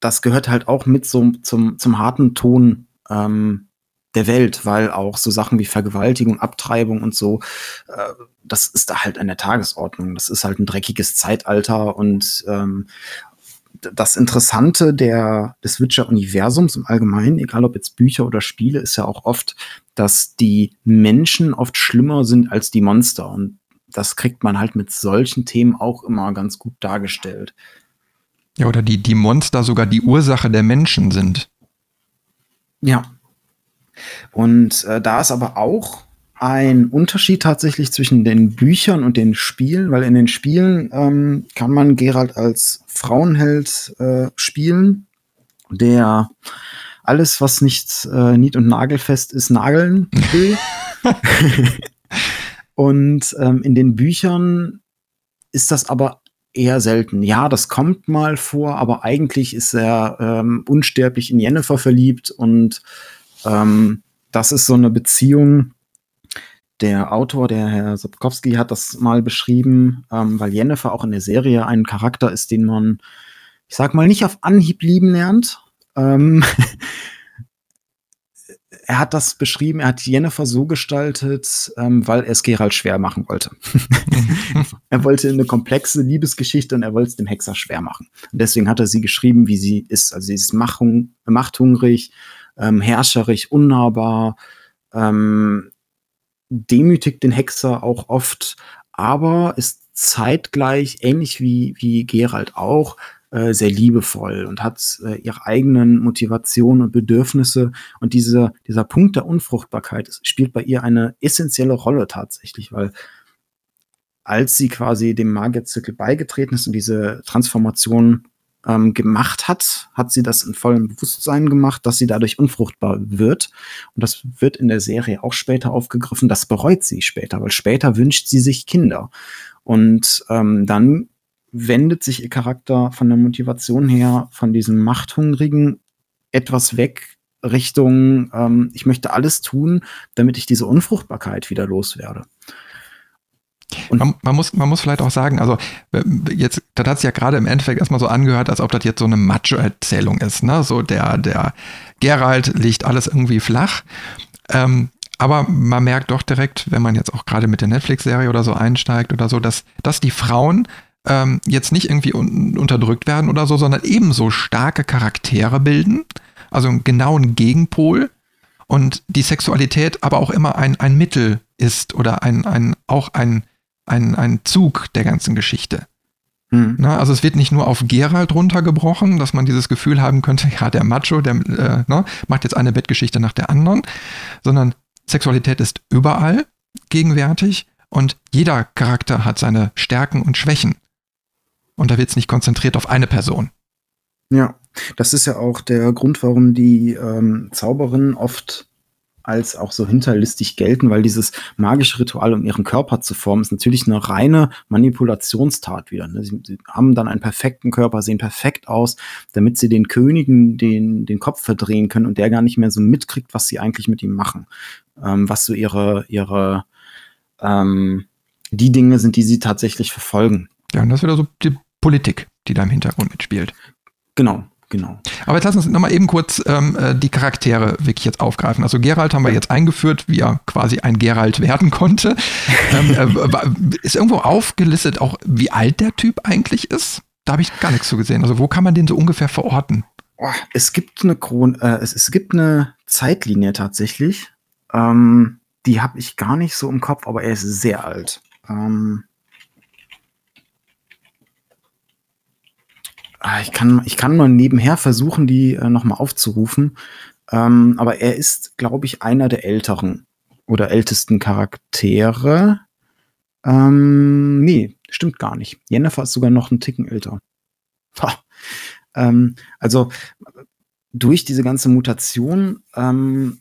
das gehört halt auch mit so, zum, zum harten Ton ähm, der Welt, weil auch so Sachen wie Vergewaltigung, Abtreibung und so, äh, das ist da halt an der Tagesordnung. Das ist halt ein dreckiges Zeitalter und ähm, das Interessante der, des Witcher-Universums im Allgemeinen, egal ob jetzt Bücher oder Spiele, ist ja auch oft, dass die Menschen oft schlimmer sind als die Monster. Und das kriegt man halt mit solchen Themen auch immer ganz gut dargestellt. Ja, oder die, die Monster sogar die Ursache der Menschen sind. Ja. Und äh, da ist aber auch ein Unterschied tatsächlich zwischen den Büchern und den Spielen, weil in den Spielen ähm, kann man Gerald als Frauenheld äh, spielen, der alles, was nicht äh, nied- und nagelfest ist, nageln will. und ähm, in den Büchern ist das aber eher selten. Ja, das kommt mal vor, aber eigentlich ist er ähm, unsterblich in Jennifer verliebt und ähm, das ist so eine Beziehung. Der Autor, der Herr Sapkowski, hat das mal beschrieben, ähm, weil Jennifer auch in der Serie ein Charakter ist, den man, ich sag mal, nicht auf Anhieb lieben lernt. Ähm, er hat das beschrieben, er hat Jennifer so gestaltet, ähm, weil er es Gerald schwer machen wollte. er wollte eine komplexe Liebesgeschichte und er wollte es dem Hexer schwer machen. Und deswegen hat er sie geschrieben, wie sie ist. Also sie ist machung, machthungrig, ähm, herrscherisch, unnahbar, ähm, demütigt den Hexer auch oft, aber ist zeitgleich, ähnlich wie, wie Gerald auch, äh, sehr liebevoll und hat äh, ihre eigenen Motivationen und Bedürfnisse. Und diese, dieser Punkt der Unfruchtbarkeit spielt bei ihr eine essentielle Rolle tatsächlich, weil als sie quasi dem Magierzirkel beigetreten ist und diese Transformation ähm, gemacht hat, hat sie das in vollem Bewusstsein gemacht, dass sie dadurch unfruchtbar wird. Und das wird in der Serie auch später aufgegriffen. Das bereut sie später, weil später wünscht sie sich Kinder. Und ähm, dann wendet sich ihr Charakter von der Motivation her von diesem Machthungrigen etwas weg Richtung, ähm, ich möchte alles tun, damit ich diese Unfruchtbarkeit wieder loswerde. Man, man, muss, man muss vielleicht auch sagen, also jetzt, das hat es ja gerade im Endeffekt erstmal so angehört, als ob das jetzt so eine Macho-Erzählung ist. Ne? So der, der Gerald legt alles irgendwie flach. Ähm, aber man merkt doch direkt, wenn man jetzt auch gerade mit der Netflix-Serie oder so einsteigt oder so, dass, dass die Frauen ähm, jetzt nicht irgendwie un unterdrückt werden oder so, sondern ebenso starke Charaktere bilden, also einen genauen Gegenpol und die Sexualität aber auch immer ein, ein Mittel ist oder ein, ein, auch ein, ein, ein Zug der ganzen Geschichte. Hm. Na, also es wird nicht nur auf Gerald runtergebrochen, dass man dieses Gefühl haben könnte, ja, der Macho, der äh, ne, macht jetzt eine Bettgeschichte nach der anderen, sondern Sexualität ist überall gegenwärtig und jeder Charakter hat seine Stärken und Schwächen. Und da wird es nicht konzentriert auf eine Person. Ja, das ist ja auch der Grund, warum die ähm, Zauberinnen oft als auch so hinterlistig gelten, weil dieses magische Ritual, um ihren Körper zu formen, ist natürlich eine reine Manipulationstat wieder. Ne? Sie, sie, haben dann einen perfekten Körper, sehen perfekt aus, damit sie den Königen den, den Kopf verdrehen können und der gar nicht mehr so mitkriegt, was sie eigentlich mit ihm machen. Ähm, was so ihre, ihre ähm, die Dinge sind, die sie tatsächlich verfolgen. Ja, und das ist wieder so die Politik, die da im Hintergrund mitspielt. Genau, genau. Aber jetzt lass uns nochmal eben kurz ähm, äh, die Charaktere wirklich jetzt aufgreifen. Also Gerald haben wir jetzt eingeführt, wie er quasi ein Gerald werden konnte. ähm, äh, ist irgendwo aufgelistet auch, wie alt der Typ eigentlich ist? Da habe ich gar nichts zu gesehen. Also wo kann man den so ungefähr verorten? es gibt eine Chron äh, es, es gibt eine Zeitlinie tatsächlich. Ähm, die habe ich gar nicht so im Kopf, aber er ist sehr alt. Ähm, ich kann, ich kann mal nebenher versuchen, die äh, nochmal aufzurufen. Ähm, aber er ist, glaube ich, einer der älteren oder ältesten Charaktere. Ähm, nee, stimmt gar nicht. Jennifer ist sogar noch einen Ticken älter. Ähm, also durch diese ganze Mutation ähm,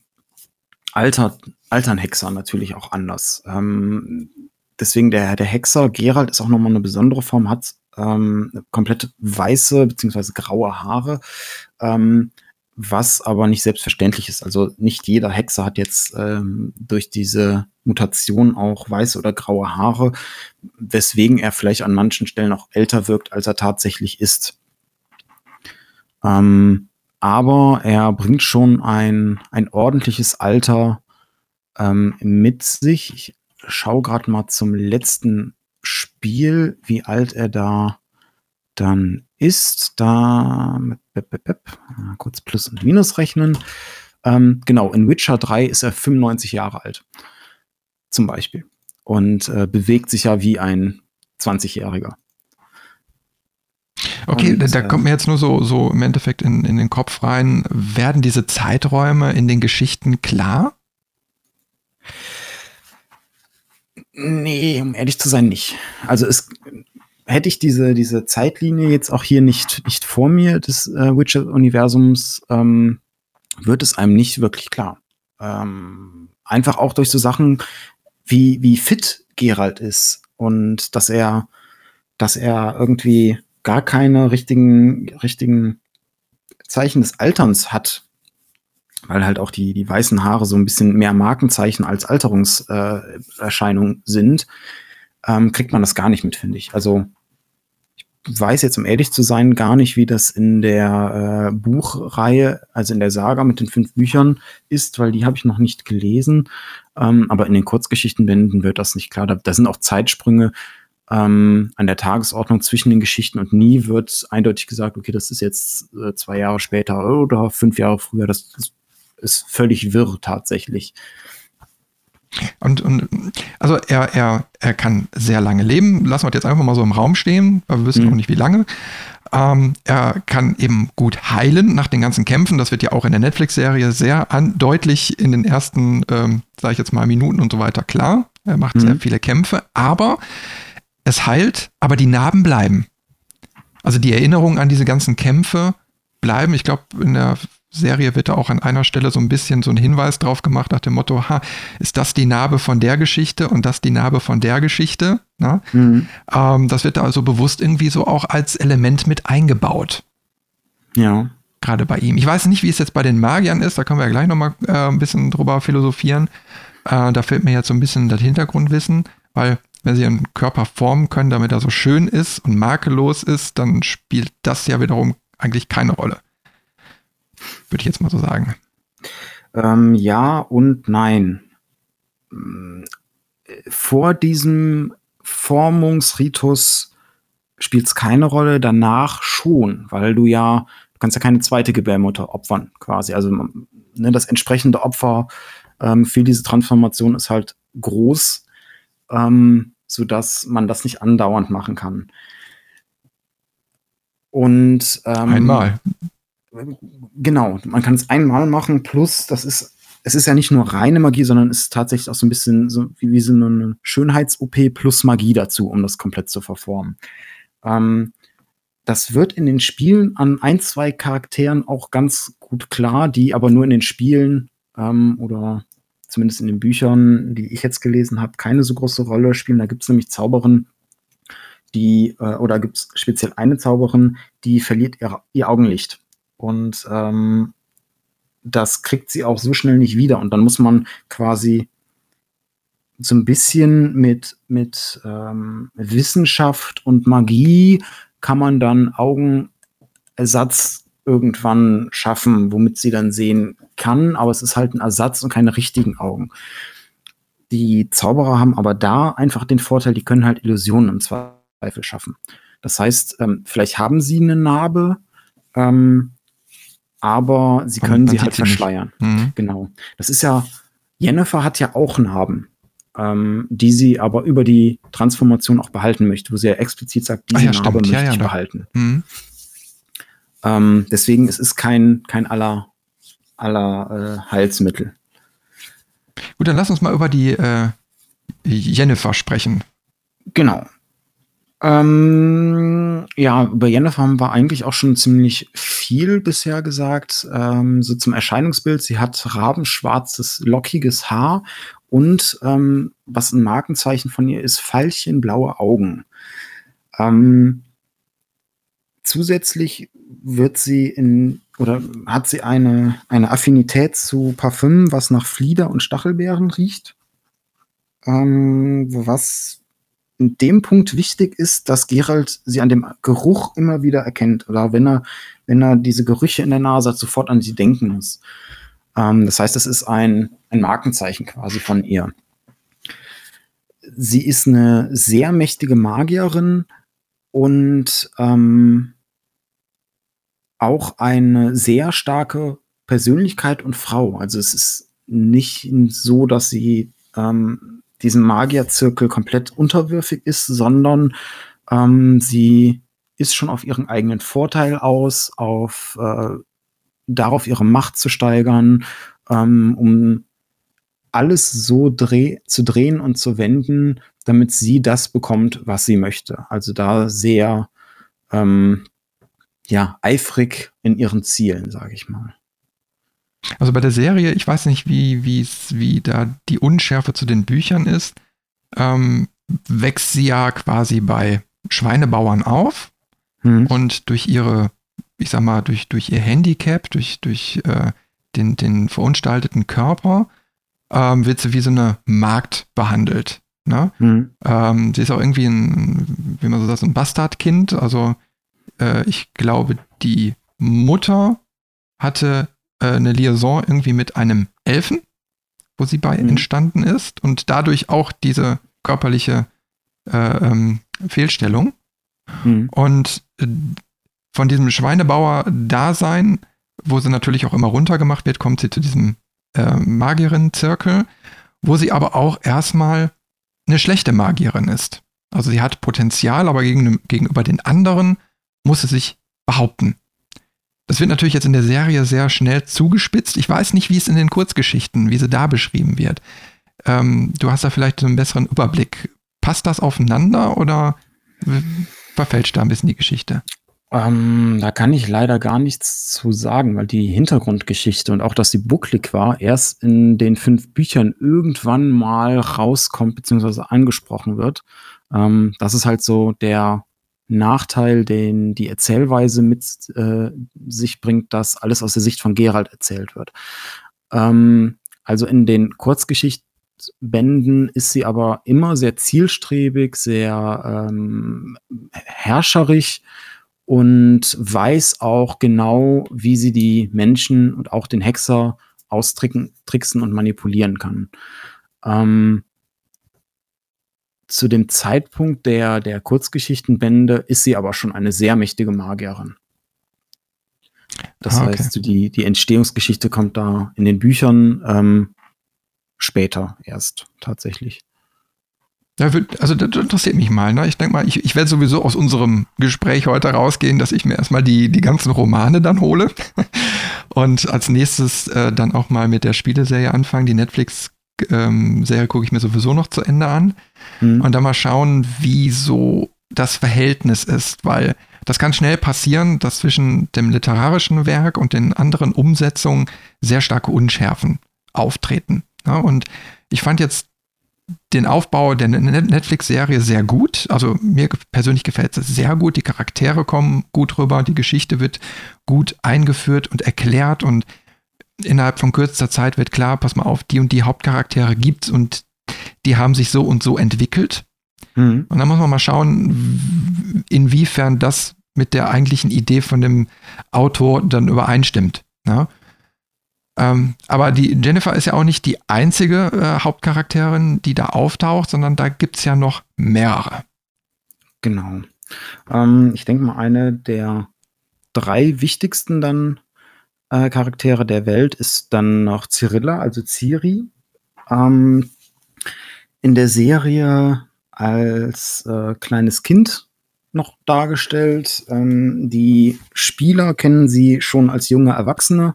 altert, altern Hexer natürlich auch anders. Ähm, deswegen der, der Hexer Gerald ist auch nochmal eine besondere Form, hat ähm, komplett weiße beziehungsweise graue Haare, ähm, was aber nicht selbstverständlich ist. Also nicht jeder Hexer hat jetzt ähm, durch diese Mutation auch weiße oder graue Haare, weswegen er vielleicht an manchen Stellen auch älter wirkt, als er tatsächlich ist. Ähm, aber er bringt schon ein, ein ordentliches Alter ähm, mit sich. Ich schaue gerade mal zum letzten Spiel, wie alt er da dann ist. Da mit bip, bip, bip, kurz Plus und Minus rechnen. Ähm, genau, in Witcher 3 ist er 95 Jahre alt. Zum Beispiel. Und äh, bewegt sich ja wie ein 20-Jähriger. Okay, und, da, äh, kommt mir jetzt nur so, so im Endeffekt in, in den Kopf rein, werden diese Zeiträume in den Geschichten klar? Nee, um ehrlich zu sein, nicht. Also es hätte ich diese, diese Zeitlinie jetzt auch hier nicht, nicht vor mir des äh, Witcher-Universums, ähm, wird es einem nicht wirklich klar. Ähm, einfach auch durch so Sachen, wie, wie fit Geralt ist und dass er, dass er irgendwie gar keine richtigen, richtigen Zeichen des Alterns hat, weil halt auch die, die weißen Haare so ein bisschen mehr Markenzeichen als Alterungserscheinung äh, sind, ähm, kriegt man das gar nicht mit, finde ich. Also ich weiß jetzt, um ehrlich zu sein, gar nicht, wie das in der äh, Buchreihe, also in der Saga mit den fünf Büchern ist, weil die habe ich noch nicht gelesen. Ähm, aber in den Kurzgeschichtenbänden wird das nicht klar. Da, da sind auch Zeitsprünge ähm, an der Tagesordnung zwischen den Geschichten und nie wird eindeutig gesagt, okay, das ist jetzt äh, zwei Jahre später oder fünf Jahre früher. Das, das ist völlig wirr tatsächlich. Und, und also er, er, er kann sehr lange leben. Lassen wir das jetzt einfach mal so im Raum stehen, weil wir wissen mhm. auch nicht, wie lange. Ähm, er kann eben gut heilen nach den ganzen Kämpfen. Das wird ja auch in der Netflix-Serie sehr deutlich in den ersten, ähm, sage ich jetzt mal, Minuten und so weiter klar. Er macht mhm. sehr viele Kämpfe, aber es heilt, aber die Narben bleiben. Also die Erinnerung an diese ganzen Kämpfe bleiben. Ich glaube, in der Serie wird da auch an einer Stelle so ein bisschen so ein Hinweis drauf gemacht nach dem Motto, ha, ist das die Narbe von der Geschichte und das die Narbe von der Geschichte? Ne? Mhm. Ähm, das wird da also bewusst irgendwie so auch als Element mit eingebaut. Ja. Gerade bei ihm. Ich weiß nicht, wie es jetzt bei den Magiern ist, da können wir ja gleich nochmal äh, ein bisschen drüber philosophieren. Äh, da fehlt mir jetzt so ein bisschen das Hintergrundwissen, weil wenn sie ihren Körper formen können, damit er so schön ist und makellos ist, dann spielt das ja wiederum eigentlich keine Rolle. Würde ich jetzt mal so sagen. Ähm, ja und nein. Vor diesem Formungsritus spielt es keine Rolle, danach schon, weil du ja, du kannst ja keine zweite Gebärmutter opfern, quasi. Also ne, das entsprechende Opfer ähm, für diese Transformation ist halt groß, ähm, sodass man das nicht andauernd machen kann. Und ähm, einmal. Genau, man kann es einmal machen, plus das ist, es ist ja nicht nur reine Magie, sondern es ist tatsächlich auch so ein bisschen so wie, wie so eine Schönheits-OP plus Magie dazu, um das komplett zu verformen. Ähm, das wird in den Spielen an ein, zwei Charakteren auch ganz gut klar, die aber nur in den Spielen ähm, oder zumindest in den Büchern, die ich jetzt gelesen habe, keine so große Rolle spielen. Da gibt es nämlich Zauberin, die, äh, oder gibt es speziell eine Zauberin, die verliert ihr, ihr Augenlicht. Und ähm, das kriegt sie auch so schnell nicht wieder. Und dann muss man quasi so ein bisschen mit, mit ähm, Wissenschaft und Magie kann man dann Augenersatz irgendwann schaffen, womit sie dann sehen kann, aber es ist halt ein Ersatz und keine richtigen Augen. Die Zauberer haben aber da einfach den Vorteil, die können halt Illusionen im Zweifel schaffen. Das heißt, ähm, vielleicht haben sie eine Narbe, ähm, aber sie können sie halt verschleiern. Mhm. Genau. Das ist ja, Jennifer hat ja auch Narben, ähm, die sie aber über die Transformation auch behalten möchte, wo sie ja explizit sagt, diese ah, ja, Narbe stimmt. möchte ja, ich ja, behalten. Mhm. Ähm, deswegen es ist kein, kein aller, aller äh, Heilsmittel. Gut, dann lass uns mal über die äh, Jennifer sprechen. Genau. Ähm, ja, über Jennifer haben wir eigentlich auch schon ziemlich viel bisher gesagt. Ähm, so zum Erscheinungsbild. Sie hat rabenschwarzes, lockiges Haar und ähm, was ein Markenzeichen von ihr ist, veilchenblaue Augen. Ähm, zusätzlich wird sie in oder hat sie eine, eine Affinität zu Parfüm, was nach Flieder und Stachelbeeren riecht. Ähm, was in dem Punkt wichtig ist, dass Gerald sie an dem Geruch immer wieder erkennt. Oder wenn er, wenn er diese Gerüche in der Nase hat, sofort an sie denken muss. Ähm, das heißt, es ist ein, ein Markenzeichen quasi von ihr. Sie ist eine sehr mächtige Magierin und ähm, auch eine sehr starke Persönlichkeit und Frau. Also es ist nicht so, dass sie ähm, diesem Magierzirkel komplett unterwürfig ist, sondern ähm, sie ist schon auf ihren eigenen Vorteil aus, auf äh, darauf ihre Macht zu steigern, ähm, um alles so dreh zu drehen und zu wenden, damit sie das bekommt, was sie möchte. Also da sehr ähm, ja eifrig in ihren Zielen, sage ich mal. Also bei der Serie, ich weiß nicht, wie, wie da die Unschärfe zu den Büchern ist, ähm, wächst sie ja quasi bei Schweinebauern auf hm. und durch ihre, ich sag mal, durch, durch ihr Handicap, durch, durch äh, den, den verunstalteten Körper, ähm, wird sie wie so eine Magd behandelt. Ne? Hm. Ähm, sie ist auch irgendwie ein, wie man so sagt, ein Bastardkind. Also äh, ich glaube, die Mutter hatte äh, eine Liaison irgendwie mit einem Elfen, wo sie bei mhm. entstanden ist und dadurch auch diese körperliche äh, ähm, Fehlstellung. Mhm. Und äh, von diesem Schweinebauer-Dasein, wo sie natürlich auch immer runtergemacht wird, kommt sie zu diesem äh, Magierin-Zirkel, wo sie aber auch erstmal eine schlechte Magierin ist. Also sie hat Potenzial, aber gegen, gegenüber den anderen muss sie sich behaupten. Das wird natürlich jetzt in der Serie sehr schnell zugespitzt. Ich weiß nicht, wie es in den Kurzgeschichten, wie sie da beschrieben wird. Ähm, du hast da vielleicht einen besseren Überblick. Passt das aufeinander oder verfälscht da ein bisschen die Geschichte? Ähm, da kann ich leider gar nichts zu sagen, weil die Hintergrundgeschichte und auch, dass sie bucklig war, erst in den fünf Büchern irgendwann mal rauskommt bzw. angesprochen wird. Ähm, das ist halt so der Nachteil, den die Erzählweise mit äh, sich bringt, dass alles aus der Sicht von Gerald erzählt wird. Ähm, also in den Kurzgeschichtbänden ist sie aber immer sehr zielstrebig, sehr ähm, herrscherisch und weiß auch genau, wie sie die Menschen und auch den Hexer austricksen und manipulieren kann. Ähm, zu dem Zeitpunkt der, der Kurzgeschichtenbände ist sie aber schon eine sehr mächtige Magierin. Das ah, okay. heißt, die, die Entstehungsgeschichte kommt da in den Büchern ähm, später erst tatsächlich. Ja, also das interessiert mich mal. Ne? Ich denke mal, ich, ich werde sowieso aus unserem Gespräch heute rausgehen, dass ich mir erstmal die, die ganzen Romane dann hole und als nächstes äh, dann auch mal mit der Spieleserie anfangen. Die Netflix ähm, Serie gucke ich mir sowieso noch zu Ende an. Mhm. Und dann mal schauen, wie so das Verhältnis ist, weil das kann schnell passieren, dass zwischen dem literarischen Werk und den anderen Umsetzungen sehr starke Unschärfen auftreten. Ja, und ich fand jetzt den Aufbau der Netflix-Serie sehr gut. Also mir persönlich gefällt es sehr gut. Die Charaktere kommen gut rüber, die Geschichte wird gut eingeführt und erklärt und innerhalb von kürzester Zeit wird klar, pass mal auf, die und die Hauptcharaktere gibt's und die haben sich so und so entwickelt. Mhm. Und dann muss man mal schauen, inwiefern das mit der eigentlichen Idee von dem Autor dann übereinstimmt. Ja? Ähm, aber die Jennifer ist ja auch nicht die einzige äh, Hauptcharakterin, die da auftaucht, sondern da gibt es ja noch mehrere. Genau. Ähm, ich denke mal, eine der drei wichtigsten dann äh, Charaktere der Welt ist dann noch Cyrilla, also Ciri. Ähm, in der Serie als äh, kleines Kind noch dargestellt. Ähm, die Spieler kennen sie schon als junge Erwachsene.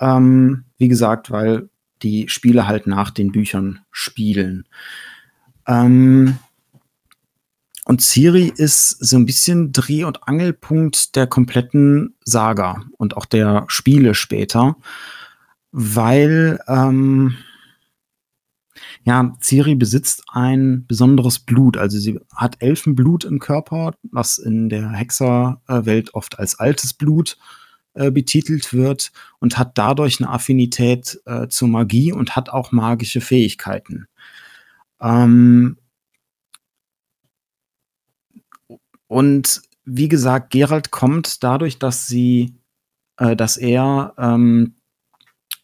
Ähm, wie gesagt, weil die Spiele halt nach den Büchern spielen. Ähm, und Ciri ist so ein bisschen Dreh- und Angelpunkt der kompletten Saga und auch der Spiele später, weil ähm, ja, Ciri besitzt ein besonderes Blut. Also sie hat Elfenblut im Körper, was in der Hexerwelt oft als altes Blut äh, betitelt wird und hat dadurch eine Affinität äh, zur Magie und hat auch magische Fähigkeiten. Ähm, Und wie gesagt, Gerald kommt dadurch, dass sie, äh, dass er ähm,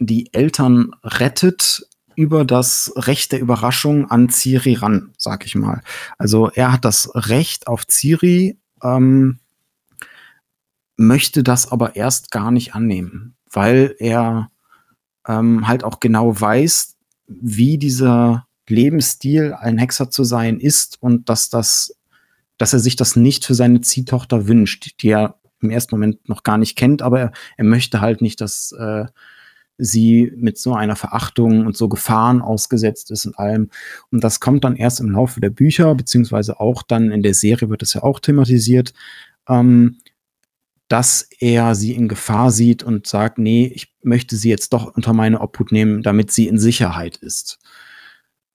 die Eltern rettet, über das Recht der Überraschung an Ciri ran, sag ich mal. Also er hat das Recht auf Ciri, ähm, möchte das aber erst gar nicht annehmen, weil er ähm, halt auch genau weiß, wie dieser Lebensstil, ein Hexer zu sein ist und dass das dass er sich das nicht für seine Ziehtochter wünscht, die er im ersten Moment noch gar nicht kennt, aber er, er möchte halt nicht, dass äh, sie mit so einer Verachtung und so Gefahren ausgesetzt ist und allem. Und das kommt dann erst im Laufe der Bücher, beziehungsweise auch dann in der Serie wird es ja auch thematisiert, ähm, dass er sie in Gefahr sieht und sagt, nee, ich möchte sie jetzt doch unter meine Obhut nehmen, damit sie in Sicherheit ist.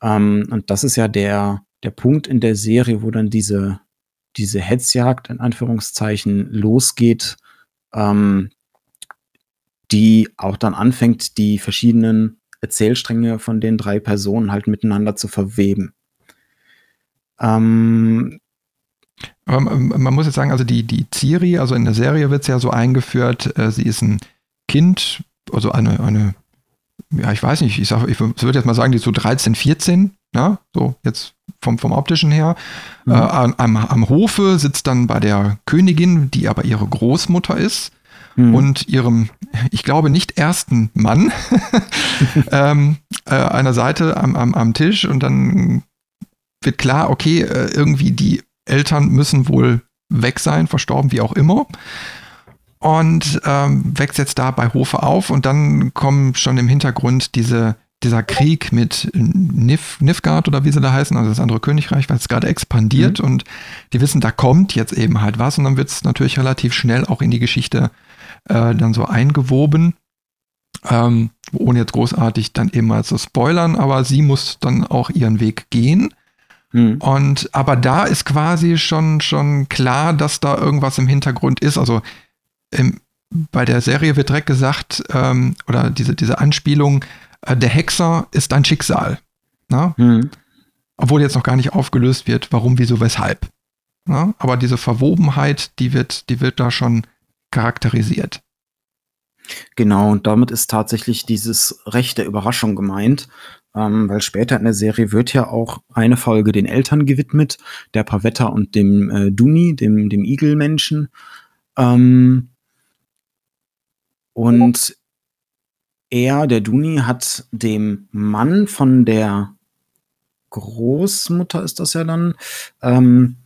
Ähm, und das ist ja der, der Punkt in der Serie, wo dann diese, diese Hetzjagd in Anführungszeichen losgeht, ähm, die auch dann anfängt, die verschiedenen Erzählstränge von den drei Personen halt miteinander zu verweben. Ähm, aber man muss jetzt sagen, also die, die Ciri, also in der Serie wird es ja so eingeführt, äh, sie ist ein Kind, also eine, eine, ja, ich weiß nicht, ich, ich würde jetzt mal sagen, die ist so 13, 14, ja, so jetzt vom, vom optischen her. Mhm. Äh, am, am Hofe sitzt dann bei der Königin, die aber ihre Großmutter ist mhm. und ihrem, ich glaube, nicht ersten Mann ähm, äh, einer Seite am, am, am Tisch und dann wird klar, okay, äh, irgendwie die Eltern müssen wohl weg sein, verstorben, wie auch immer. Und ähm, wächst jetzt da bei Hofe auf und dann kommen schon im Hintergrund diese, dieser Krieg mit Nif, Nifgard oder wie sie da heißen, also das andere Königreich, weil es gerade expandiert mhm. und die wissen, da kommt jetzt eben halt was und dann wird es natürlich relativ schnell auch in die Geschichte äh, dann so eingewoben. Ähm, ohne jetzt großartig dann eben mal zu spoilern, aber sie muss dann auch ihren Weg gehen. Hm. Und aber da ist quasi schon, schon klar, dass da irgendwas im Hintergrund ist. Also im, bei der Serie wird direkt gesagt, ähm, oder diese, diese Anspielung, der Hexer ist ein Schicksal. Ne? Hm. Obwohl jetzt noch gar nicht aufgelöst wird, warum, wieso, weshalb. Ne? Aber diese Verwobenheit, die wird, die wird da schon charakterisiert. Genau, und damit ist tatsächlich dieses Recht der Überraschung gemeint, ähm, weil später in der Serie wird ja auch eine Folge den Eltern gewidmet, der Pavetta und dem äh, Duni, dem, dem Igelmenschen. Ähm, und er, der Duni, hat dem Mann von der Großmutter, ist das ja dann, ähm,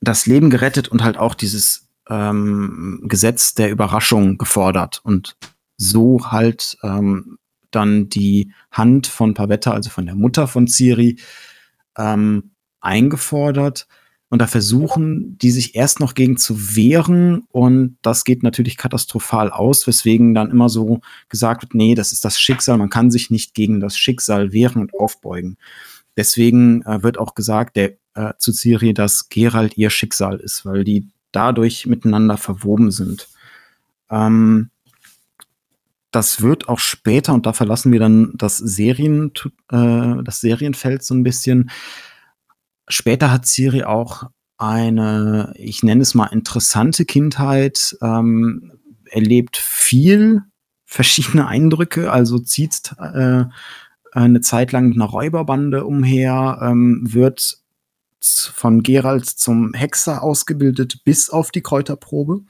das Leben gerettet und halt auch dieses ähm, Gesetz der Überraschung gefordert und so halt ähm, dann die Hand von Pavetta, also von der Mutter von Ciri, ähm, eingefordert. Und da versuchen die sich erst noch gegen zu wehren und das geht natürlich katastrophal aus, weswegen dann immer so gesagt wird, nee, das ist das Schicksal, man kann sich nicht gegen das Schicksal wehren und aufbeugen. Deswegen äh, wird auch gesagt der, äh, zu Ciri, dass Gerald ihr Schicksal ist, weil die dadurch miteinander verwoben sind. Ähm, das wird auch später, und da verlassen wir dann das Serien, äh, das Serienfeld so ein bisschen. Später hat Siri auch eine, ich nenne es mal, interessante Kindheit, ähm, erlebt viel verschiedene Eindrücke, also zieht äh, eine Zeit lang mit einer Räuberbande umher, ähm, wird von Gerald zum Hexer ausgebildet bis auf die Kräuterprobe.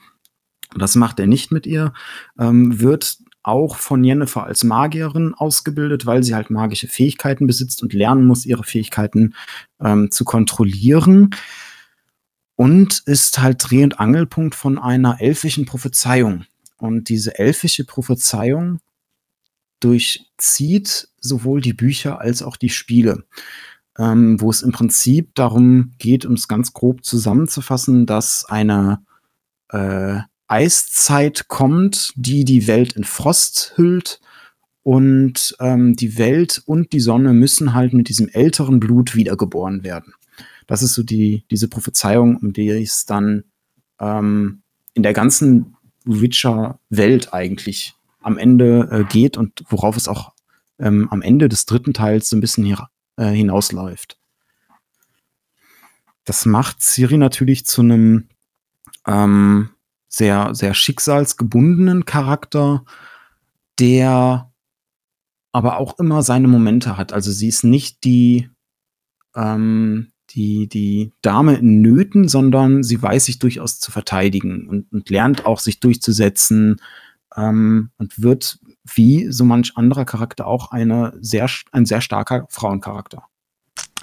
Das macht er nicht mit ihr, ähm, wird auch von Jennifer als Magierin ausgebildet, weil sie halt magische Fähigkeiten besitzt und lernen muss, ihre Fähigkeiten ähm, zu kontrollieren. Und ist halt Dreh- und Angelpunkt von einer elfischen Prophezeiung. Und diese elfische Prophezeiung durchzieht sowohl die Bücher als auch die Spiele ähm, wo es im Prinzip darum geht, um es ganz grob zusammenzufassen, dass eine äh, Eiszeit kommt, die die Welt in Frost hüllt und ähm, die Welt und die Sonne müssen halt mit diesem älteren Blut wiedergeboren werden. Das ist so die, diese Prophezeiung, um die es dann ähm, in der ganzen Witcher-Welt eigentlich am Ende äh, geht und worauf es auch ähm, am Ende des dritten Teils so ein bisschen hier äh, hinausläuft. Das macht Siri natürlich zu einem ähm, sehr, sehr schicksalsgebundenen Charakter, der aber auch immer seine Momente hat. Also sie ist nicht die, ähm, die, die Dame in Nöten, sondern sie weiß sich durchaus zu verteidigen und, und lernt auch sich durchzusetzen ähm, und wird wie so manch anderer Charakter auch eine sehr, ein sehr starker Frauencharakter.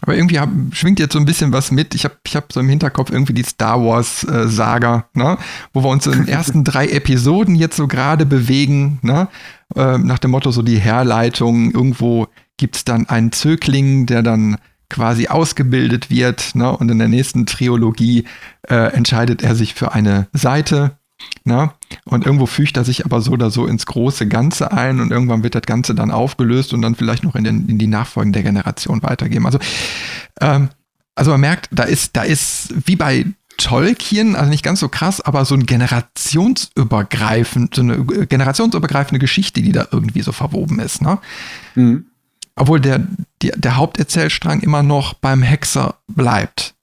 Aber irgendwie hab, schwingt jetzt so ein bisschen was mit. Ich habe ich hab so im Hinterkopf irgendwie die Star Wars-Saga, äh, ne? wo wir uns in den ersten drei Episoden jetzt so gerade bewegen, ne? Äh, nach dem Motto so die Herleitung. Irgendwo gibt es dann einen Zögling, der dann quasi ausgebildet wird. Ne? Und in der nächsten Trilogie äh, entscheidet er sich für eine Seite. Ne? Und irgendwo fügt er sich aber so oder so ins große Ganze ein und irgendwann wird das Ganze dann aufgelöst und dann vielleicht noch in, den, in die Nachfolgen der Generation weitergeben. Also, ähm, also man merkt, da ist, da ist wie bei Tolkien, also nicht ganz so krass, aber so ein generationsübergreifend, so eine generationsübergreifende Geschichte, die da irgendwie so verwoben ist. Ne? Mhm. Obwohl der, der, der Haupterzählstrang immer noch beim Hexer bleibt.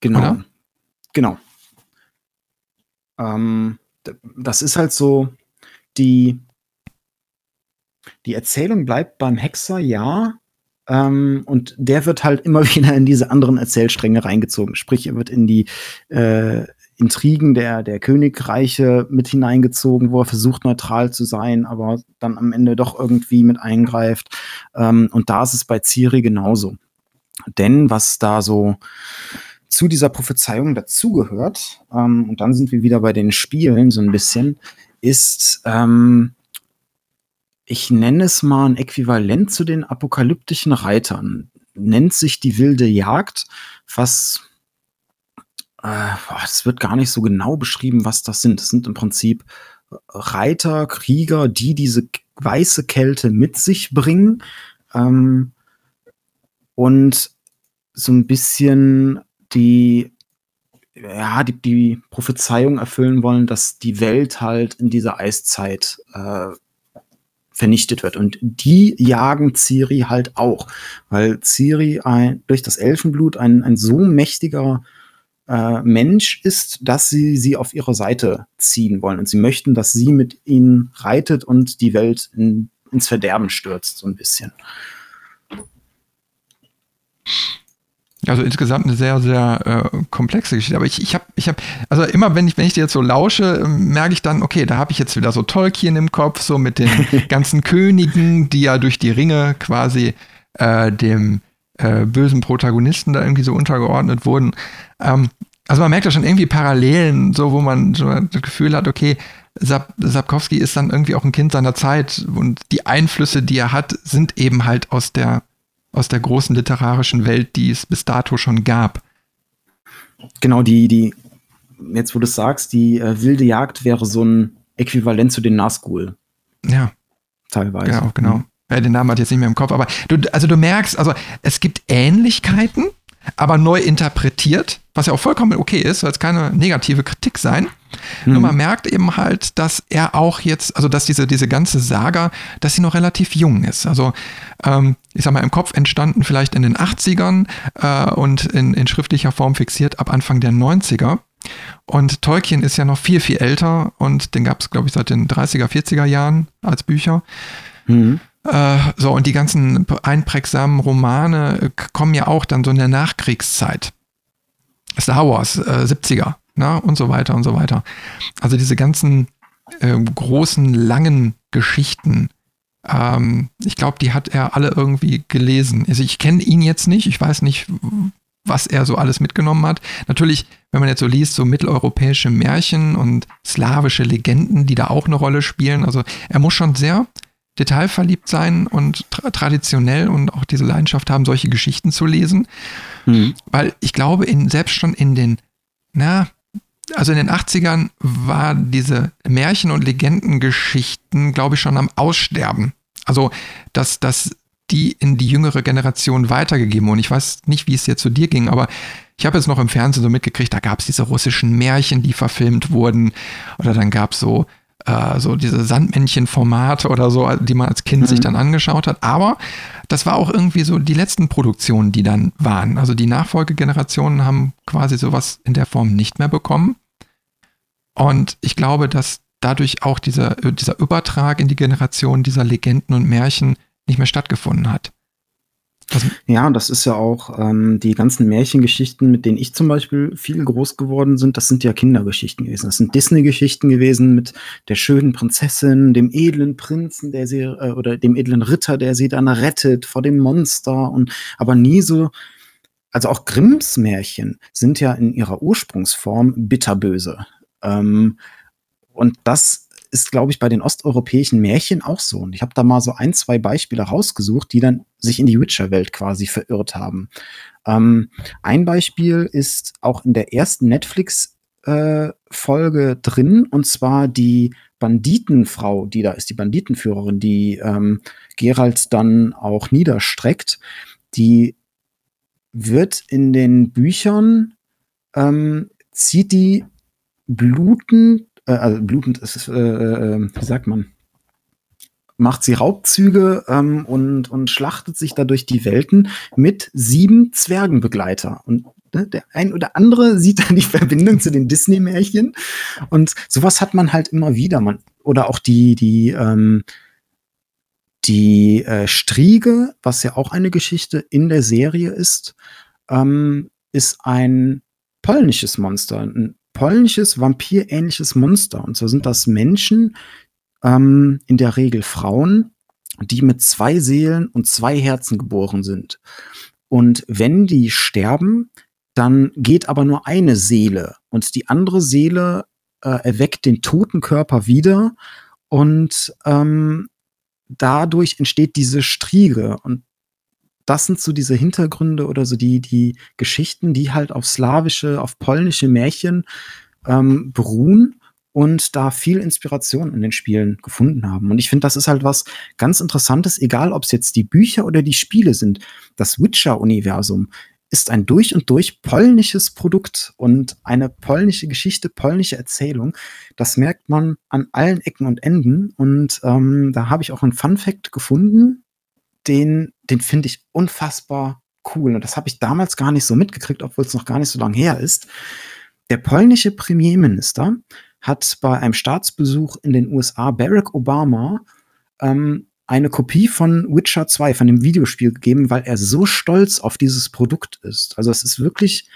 Genau. Oder? Genau. Ähm, das ist halt so, die, die Erzählung bleibt beim Hexer, ja. Ähm, und der wird halt immer wieder in diese anderen Erzählstränge reingezogen. Sprich, er wird in die äh, Intrigen der, der Königreiche mit hineingezogen, wo er versucht, neutral zu sein, aber dann am Ende doch irgendwie mit eingreift. Ähm, und da ist es bei Ciri genauso. Denn was da so zu dieser Prophezeiung dazugehört, ähm, und dann sind wir wieder bei den Spielen so ein bisschen, ist, ähm, ich nenne es mal ein Äquivalent zu den apokalyptischen Reitern. Nennt sich die wilde Jagd, was äh, es wird gar nicht so genau beschrieben, was das sind. Es sind im Prinzip Reiter, Krieger, die diese weiße Kälte mit sich bringen ähm, und so ein bisschen die ja, die, die Prophezeiung erfüllen wollen, dass die Welt halt in dieser Eiszeit äh, vernichtet wird. Und die jagen Ciri halt auch, weil Ciri ein, durch das Elfenblut ein, ein so mächtiger äh, Mensch ist, dass sie sie auf ihre Seite ziehen wollen. Und sie möchten, dass sie mit ihnen reitet und die Welt in, ins Verderben stürzt, so ein bisschen. Also insgesamt eine sehr, sehr äh, komplexe Geschichte. Aber ich, ich habe, ich habe, also immer wenn ich, wenn ich dir jetzt so lausche, merke ich dann, okay, da habe ich jetzt wieder so Tolkien im Kopf, so mit den ganzen Königen, die ja durch die Ringe quasi äh, dem äh, bösen Protagonisten da irgendwie so untergeordnet wurden. Ähm, also man merkt ja schon irgendwie Parallelen, so wo man so das Gefühl hat, okay, Sap Sapkowski ist dann irgendwie auch ein Kind seiner Zeit und die Einflüsse, die er hat, sind eben halt aus der, aus der großen literarischen Welt, die es bis dato schon gab. Genau, die, die, jetzt wo du es sagst, die äh, wilde Jagd wäre so ein Äquivalent zu den Nazgul. Ja. Teilweise. Genau, genau. Mhm. Ja, den Namen hat jetzt nicht mehr im Kopf, aber du, also du merkst, also es gibt Ähnlichkeiten, aber neu interpretiert, was ja auch vollkommen okay ist, soll es keine negative Kritik sein. Mhm. Nur man merkt eben halt, dass er auch jetzt, also dass diese, diese ganze Saga, dass sie noch relativ jung ist. Also ähm, ich sag mal, im Kopf entstanden vielleicht in den 80ern äh, und in, in schriftlicher Form fixiert ab Anfang der 90er. Und Tolkien ist ja noch viel, viel älter und den gab es, glaube ich, seit den 30er, 40er Jahren als Bücher. Mhm. Äh, so, und die ganzen einprägsamen Romane äh, kommen ja auch dann so in der Nachkriegszeit. Star Wars, äh, 70er, ne, und so weiter und so weiter. Also diese ganzen äh, großen, langen Geschichten, ähm, ich glaube, die hat er alle irgendwie gelesen. Also ich kenne ihn jetzt nicht, ich weiß nicht, was er so alles mitgenommen hat. Natürlich, wenn man jetzt so liest, so mitteleuropäische Märchen und slawische Legenden, die da auch eine Rolle spielen. Also er muss schon sehr detailverliebt sein und tra traditionell und auch diese Leidenschaft haben, solche Geschichten zu lesen. Mhm. Weil ich glaube, in, selbst schon in den, na, also in den 80ern war diese Märchen- und Legendengeschichten, glaube ich, schon am Aussterben. Also, dass, dass die in die jüngere Generation weitergegeben wurden. Ich weiß nicht, wie es jetzt zu dir ging, aber ich habe jetzt noch im Fernsehen so mitgekriegt, da gab es diese russischen Märchen, die verfilmt wurden. Oder dann gab es so äh, so diese Sandmännchen-Formate oder so, die man als Kind mhm. sich dann angeschaut hat. Aber das war auch irgendwie so die letzten Produktionen, die dann waren. Also die Nachfolgegenerationen haben quasi sowas in der Form nicht mehr bekommen. Und ich glaube, dass dadurch auch dieser, dieser Übertrag in die Generation dieser Legenden und Märchen nicht mehr stattgefunden hat. Ja, das ist ja auch ähm, die ganzen Märchengeschichten, mit denen ich zum Beispiel viel groß geworden sind, das sind ja Kindergeschichten gewesen. Das sind Disney-Geschichten gewesen mit der schönen Prinzessin, dem edlen Prinzen, der sie, äh, oder dem edlen Ritter, der sie dann rettet vor dem Monster und aber nie so. Also auch Grimms Märchen sind ja in ihrer Ursprungsform bitterböse. Ähm, und das ist, glaube ich, bei den osteuropäischen Märchen auch so. Und ich habe da mal so ein, zwei Beispiele rausgesucht, die dann sich in die Witcher-Welt quasi verirrt haben. Ähm, ein Beispiel ist auch in der ersten Netflix-Folge äh, drin, und zwar die Banditenfrau, die da ist, die Banditenführerin, die ähm, Gerald dann auch niederstreckt. Die wird in den Büchern, ähm, zieht die blutend äh, also blutend ist es, äh, äh, wie sagt man, macht sie Raubzüge ähm, und, und schlachtet sich dadurch die Welten mit sieben Zwergenbegleiter. Und ne, der ein oder andere sieht da die Verbindung zu den Disney-Märchen. Und sowas hat man halt immer wieder. Man, oder auch die, die, ähm, die äh, Striege, was ja auch eine Geschichte in der Serie ist, ähm, ist ein polnisches Monster, ein polnisches vampirähnliches Monster. Und so sind das Menschen, ähm, in der Regel Frauen, die mit zwei Seelen und zwei Herzen geboren sind. Und wenn die sterben, dann geht aber nur eine Seele und die andere Seele äh, erweckt den toten Körper wieder und ähm, dadurch entsteht diese Striege und das sind so diese Hintergründe oder so die, die Geschichten, die halt auf slawische, auf polnische Märchen ähm, beruhen und da viel Inspiration in den Spielen gefunden haben. Und ich finde, das ist halt was ganz Interessantes, egal ob es jetzt die Bücher oder die Spiele sind. Das Witcher-Universum ist ein durch und durch polnisches Produkt und eine polnische Geschichte, polnische Erzählung. Das merkt man an allen Ecken und Enden. Und ähm, da habe ich auch einen Fun Fact gefunden, den, den finde ich unfassbar cool. Und das habe ich damals gar nicht so mitgekriegt, obwohl es noch gar nicht so lange her ist. Der polnische Premierminister hat bei einem Staatsbesuch in den USA Barack Obama ähm, eine Kopie von Witcher 2, von dem Videospiel gegeben, weil er so stolz auf dieses Produkt ist. Also es ist wirklich,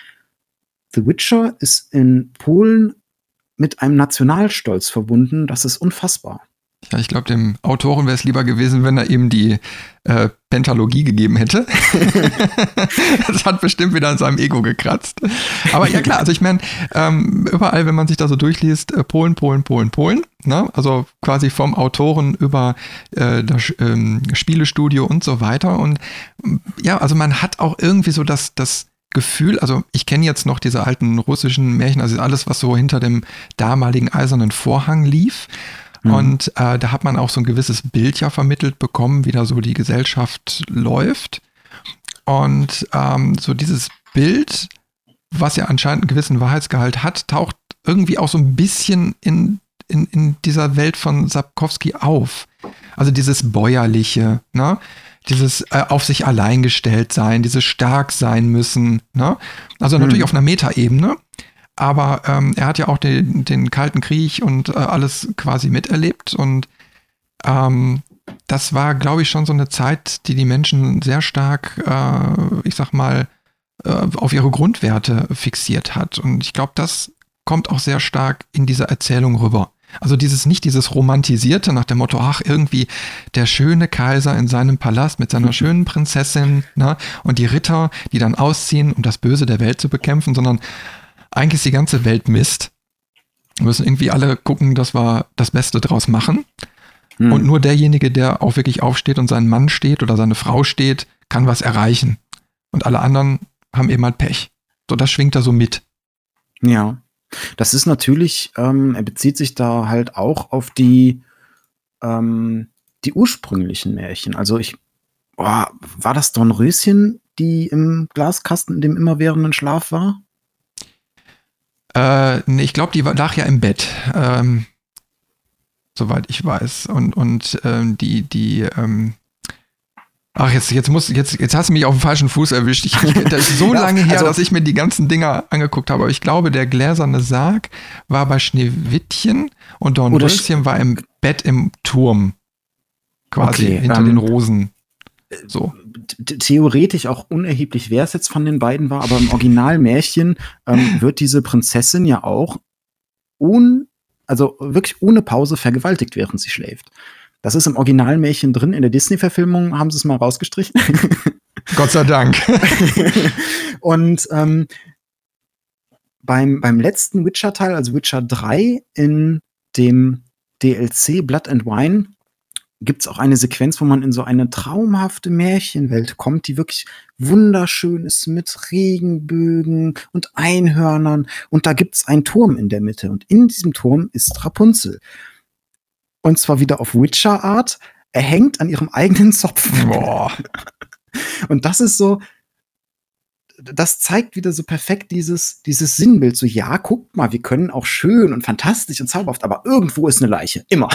The Witcher ist in Polen mit einem Nationalstolz verbunden. Das ist unfassbar. Ja, ich glaube, dem Autoren wäre es lieber gewesen, wenn er eben die äh, Pentalogie gegeben hätte. das hat bestimmt wieder an seinem Ego gekratzt. Aber ja klar, also ich meine, ähm, überall, wenn man sich da so durchliest, äh, Polen, Polen, Polen, Polen, ne? also quasi vom Autoren über äh, das ähm, Spielestudio und so weiter. Und ja, also man hat auch irgendwie so das, das Gefühl, also ich kenne jetzt noch diese alten russischen Märchen, also alles, was so hinter dem damaligen eisernen Vorhang lief. Mhm. Und äh, da hat man auch so ein gewisses Bild ja vermittelt bekommen, wie da so die Gesellschaft läuft. Und ähm, so dieses Bild, was ja anscheinend einen gewissen Wahrheitsgehalt hat, taucht irgendwie auch so ein bisschen in, in, in dieser Welt von Sapkowski auf. Also dieses Bäuerliche, ne? dieses äh, auf sich allein gestellt sein, dieses stark sein müssen. Ne? Also natürlich mhm. auf einer Metaebene. Aber ähm, er hat ja auch den, den Kalten Krieg und äh, alles quasi miterlebt. Und ähm, das war, glaube ich, schon so eine Zeit, die die Menschen sehr stark, äh, ich sag mal, äh, auf ihre Grundwerte fixiert hat. Und ich glaube, das kommt auch sehr stark in dieser Erzählung rüber. Also dieses nicht dieses romantisierte nach dem Motto, ach irgendwie der schöne Kaiser in seinem Palast mit seiner schönen Prinzessin ne, und die Ritter, die dann ausziehen, um das Böse der Welt zu bekämpfen, sondern eigentlich ist die ganze Welt Mist. Wir müssen irgendwie alle gucken, dass wir das Beste draus machen. Hm. Und nur derjenige, der auch wirklich aufsteht und sein Mann steht oder seine Frau steht, kann was erreichen. Und alle anderen haben eben halt Pech. So, das schwingt da so mit. Ja. Das ist natürlich, ähm, er bezieht sich da halt auch auf die, ähm, die ursprünglichen Märchen. Also ich, oh, war das Dornröschen, die im Glaskasten in dem immerwährenden Schlaf war? Äh, nee, ich glaube, die lag ja im Bett. Ähm, soweit ich weiß. Und, und ähm, die, die, ähm, Ach, jetzt, jetzt muss, jetzt, jetzt hast du mich auf dem falschen Fuß erwischt. Ich, das ist so ja, lange her, also, dass ich mir die ganzen Dinger angeguckt habe. Aber ich glaube, der gläserne Sarg war bei Schneewittchen und Dornröschen war im Bett im Turm. Quasi, okay, hinter um, den Rosen. So. Theoretisch auch unerheblich, wer es jetzt von den beiden war, aber im Originalmärchen ähm, wird diese Prinzessin ja auch un, also wirklich ohne Pause vergewaltigt, während sie schläft. Das ist im Originalmärchen drin. In der Disney-Verfilmung haben sie es mal rausgestrichen. Gott sei Dank. Und ähm, beim, beim letzten Witcher-Teil, also Witcher 3, in dem DLC Blood and Wine, gibt es auch eine Sequenz, wo man in so eine traumhafte Märchenwelt kommt, die wirklich wunderschön ist mit Regenbögen und Einhörnern. Und da gibt es einen Turm in der Mitte. Und in diesem Turm ist Rapunzel. Und zwar wieder auf Witcher-Art. Er hängt an ihrem eigenen Zopf. Boah. Und das ist so, das zeigt wieder so perfekt dieses, dieses Sinnbild. So, ja, guckt mal, wir können auch schön und fantastisch und zauberhaft, aber irgendwo ist eine Leiche. Immer.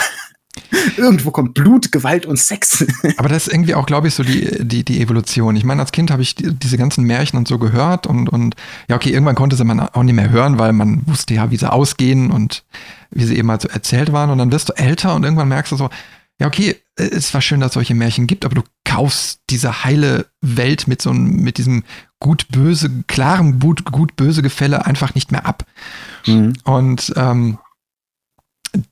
Irgendwo kommt Blut, Gewalt und Sex. Aber das ist irgendwie auch, glaube ich, so die, die, die Evolution. Ich meine, als Kind habe ich die, diese ganzen Märchen und so gehört und, und ja, okay, irgendwann konnte sie man auch nicht mehr hören, weil man wusste ja, wie sie ausgehen und wie sie eben halt so erzählt waren. Und dann wirst du älter und irgendwann merkst du so, ja, okay, es war schön, dass es solche Märchen gibt, aber du kaufst diese heile Welt mit so einem, mit diesem gut-böse, klaren gut-böse Gefälle einfach nicht mehr ab. Mhm. Und ähm,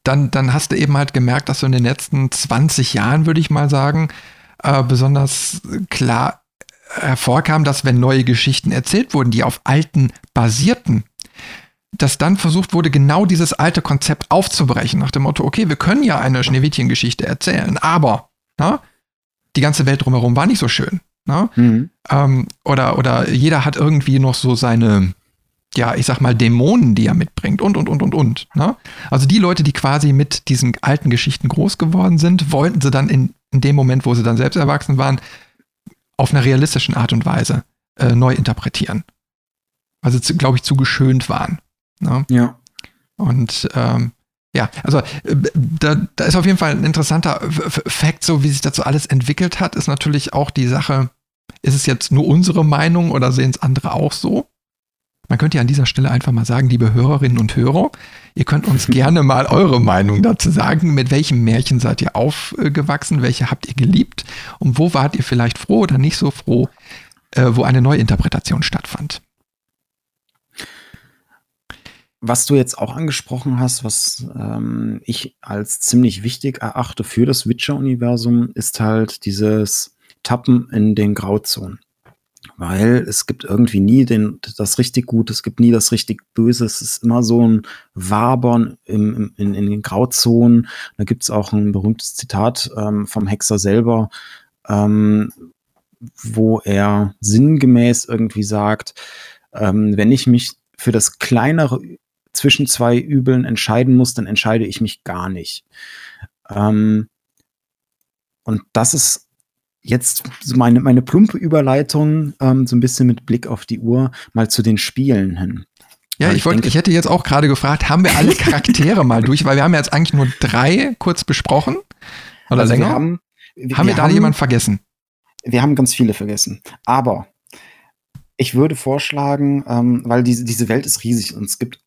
dann, dann hast du eben halt gemerkt, dass so in den letzten 20 Jahren, würde ich mal sagen, äh, besonders klar hervorkam, dass wenn neue Geschichten erzählt wurden, die auf alten basierten, dass dann versucht wurde, genau dieses alte Konzept aufzubrechen, nach dem Motto, okay, wir können ja eine Schneewittchen-Geschichte erzählen, aber na, die ganze Welt drumherum war nicht so schön. Na? Mhm. Ähm, oder, oder jeder hat irgendwie noch so seine, ja, ich sag mal, Dämonen, die er mitbringt und, und, und, und, und. Ne? Also die Leute, die quasi mit diesen alten Geschichten groß geworden sind, wollten sie dann in, in dem Moment, wo sie dann selbst erwachsen waren, auf einer realistischen Art und Weise äh, neu interpretieren. Weil sie, glaube ich, zu geschönt waren. Ne? Ja. Und ähm, ja, also äh, da, da ist auf jeden Fall ein interessanter Fakt, so wie sich dazu alles entwickelt hat, ist natürlich auch die Sache, ist es jetzt nur unsere Meinung oder sehen es andere auch so? Man könnte ja an dieser Stelle einfach mal sagen, liebe Hörerinnen und Hörer, ihr könnt uns gerne mal eure Meinung dazu sagen. Mit welchem Märchen seid ihr aufgewachsen? Welche habt ihr geliebt? Und wo wart ihr vielleicht froh oder nicht so froh, äh, wo eine Neuinterpretation stattfand? Was du jetzt auch angesprochen hast, was ähm, ich als ziemlich wichtig erachte für das Witcher-Universum, ist halt dieses Tappen in den Grauzonen weil es gibt irgendwie nie den, das richtig Gute, es gibt nie das richtig Böse, es ist immer so ein Wabern im, in, in den Grauzonen. Da gibt es auch ein berühmtes Zitat ähm, vom Hexer selber, ähm, wo er sinngemäß irgendwie sagt, ähm, wenn ich mich für das kleinere zwischen zwei Übeln entscheiden muss, dann entscheide ich mich gar nicht. Ähm, und das ist jetzt meine, meine plumpe Überleitung, ähm, so ein bisschen mit Blick auf die Uhr, mal zu den Spielen hin. Ja, ich, wollte, ich hätte jetzt auch gerade gefragt, haben wir alle Charaktere mal durch, weil wir haben jetzt eigentlich nur drei kurz besprochen oder also länger. Wir haben wir, haben wir, da haben, jemand vergessen? Wir haben ganz viele vergessen. Aber ich würde vorschlagen, ähm, weil diese, diese Welt ist riesig und es gibt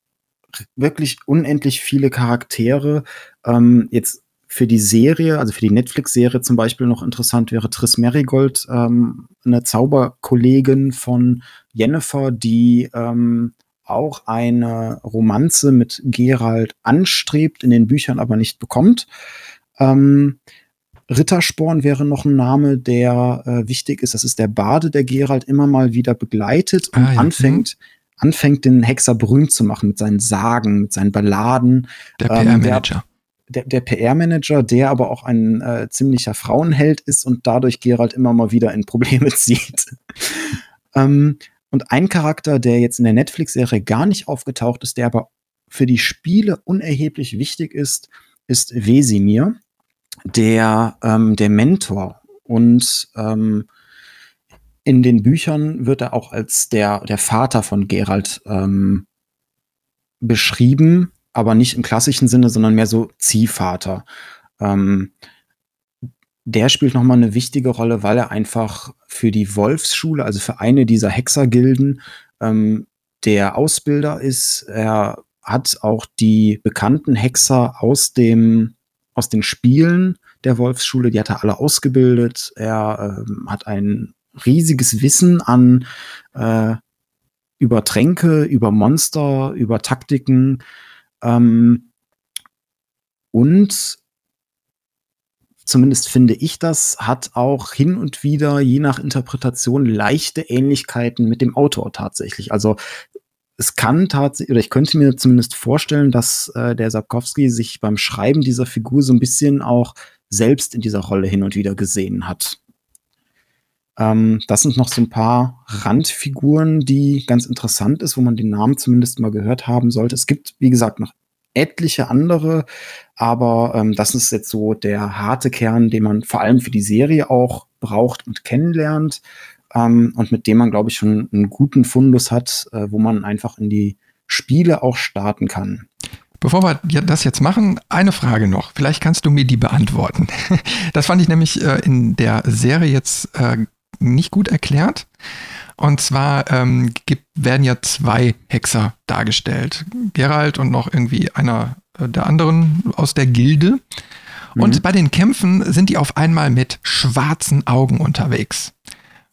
wirklich unendlich viele Charaktere. Ähm, jetzt für die Serie, also für die Netflix-Serie zum Beispiel noch interessant wäre Triss Merigold, ähm, eine Zauberkollegin von Jennifer, die ähm, auch eine Romanze mit Gerald anstrebt, in den Büchern aber nicht bekommt. Ähm, Rittersporn wäre noch ein Name, der äh, wichtig ist. Das ist der Bade, der Gerald immer mal wieder begleitet und ah, ja. anfängt, anfängt, den Hexer berühmt zu machen mit seinen Sagen, mit seinen Balladen. Der PR-Manager. Der, der PR-Manager, der aber auch ein äh, ziemlicher Frauenheld ist und dadurch Gerald immer mal wieder in Probleme zieht. ähm, und ein Charakter, der jetzt in der Netflix-Serie gar nicht aufgetaucht ist, der aber für die Spiele unerheblich wichtig ist, ist Wesimir, der, ähm, der Mentor. Und ähm, in den Büchern wird er auch als der, der Vater von Gerald ähm, beschrieben aber nicht im klassischen Sinne, sondern mehr so Ziehvater. Ähm, der spielt nochmal eine wichtige Rolle, weil er einfach für die Wolfsschule, also für eine dieser Hexergilden, ähm, der Ausbilder ist. Er hat auch die bekannten Hexer aus dem, aus den Spielen, der Wolfsschule, die hat er alle ausgebildet. Er ähm, hat ein riesiges Wissen an äh, über Tränke, über Monster, über Taktiken. Ähm, und zumindest finde ich das, hat auch hin und wieder, je nach Interpretation, leichte Ähnlichkeiten mit dem Autor tatsächlich. Also es kann tatsächlich, oder ich könnte mir zumindest vorstellen, dass äh, der Sapkowski sich beim Schreiben dieser Figur so ein bisschen auch selbst in dieser Rolle hin und wieder gesehen hat. Ähm, das sind noch so ein paar Randfiguren, die ganz interessant ist, wo man den Namen zumindest mal gehört haben sollte. Es gibt, wie gesagt, noch etliche andere, aber ähm, das ist jetzt so der harte Kern, den man vor allem für die Serie auch braucht und kennenlernt ähm, und mit dem man, glaube ich, schon einen guten Fundus hat, äh, wo man einfach in die Spiele auch starten kann. Bevor wir das jetzt machen, eine Frage noch. Vielleicht kannst du mir die beantworten. Das fand ich nämlich äh, in der Serie jetzt äh, nicht gut erklärt. Und zwar ähm, gibt, werden ja zwei Hexer dargestellt. Geralt und noch irgendwie einer äh, der anderen aus der Gilde. Und mhm. bei den Kämpfen sind die auf einmal mit schwarzen Augen unterwegs.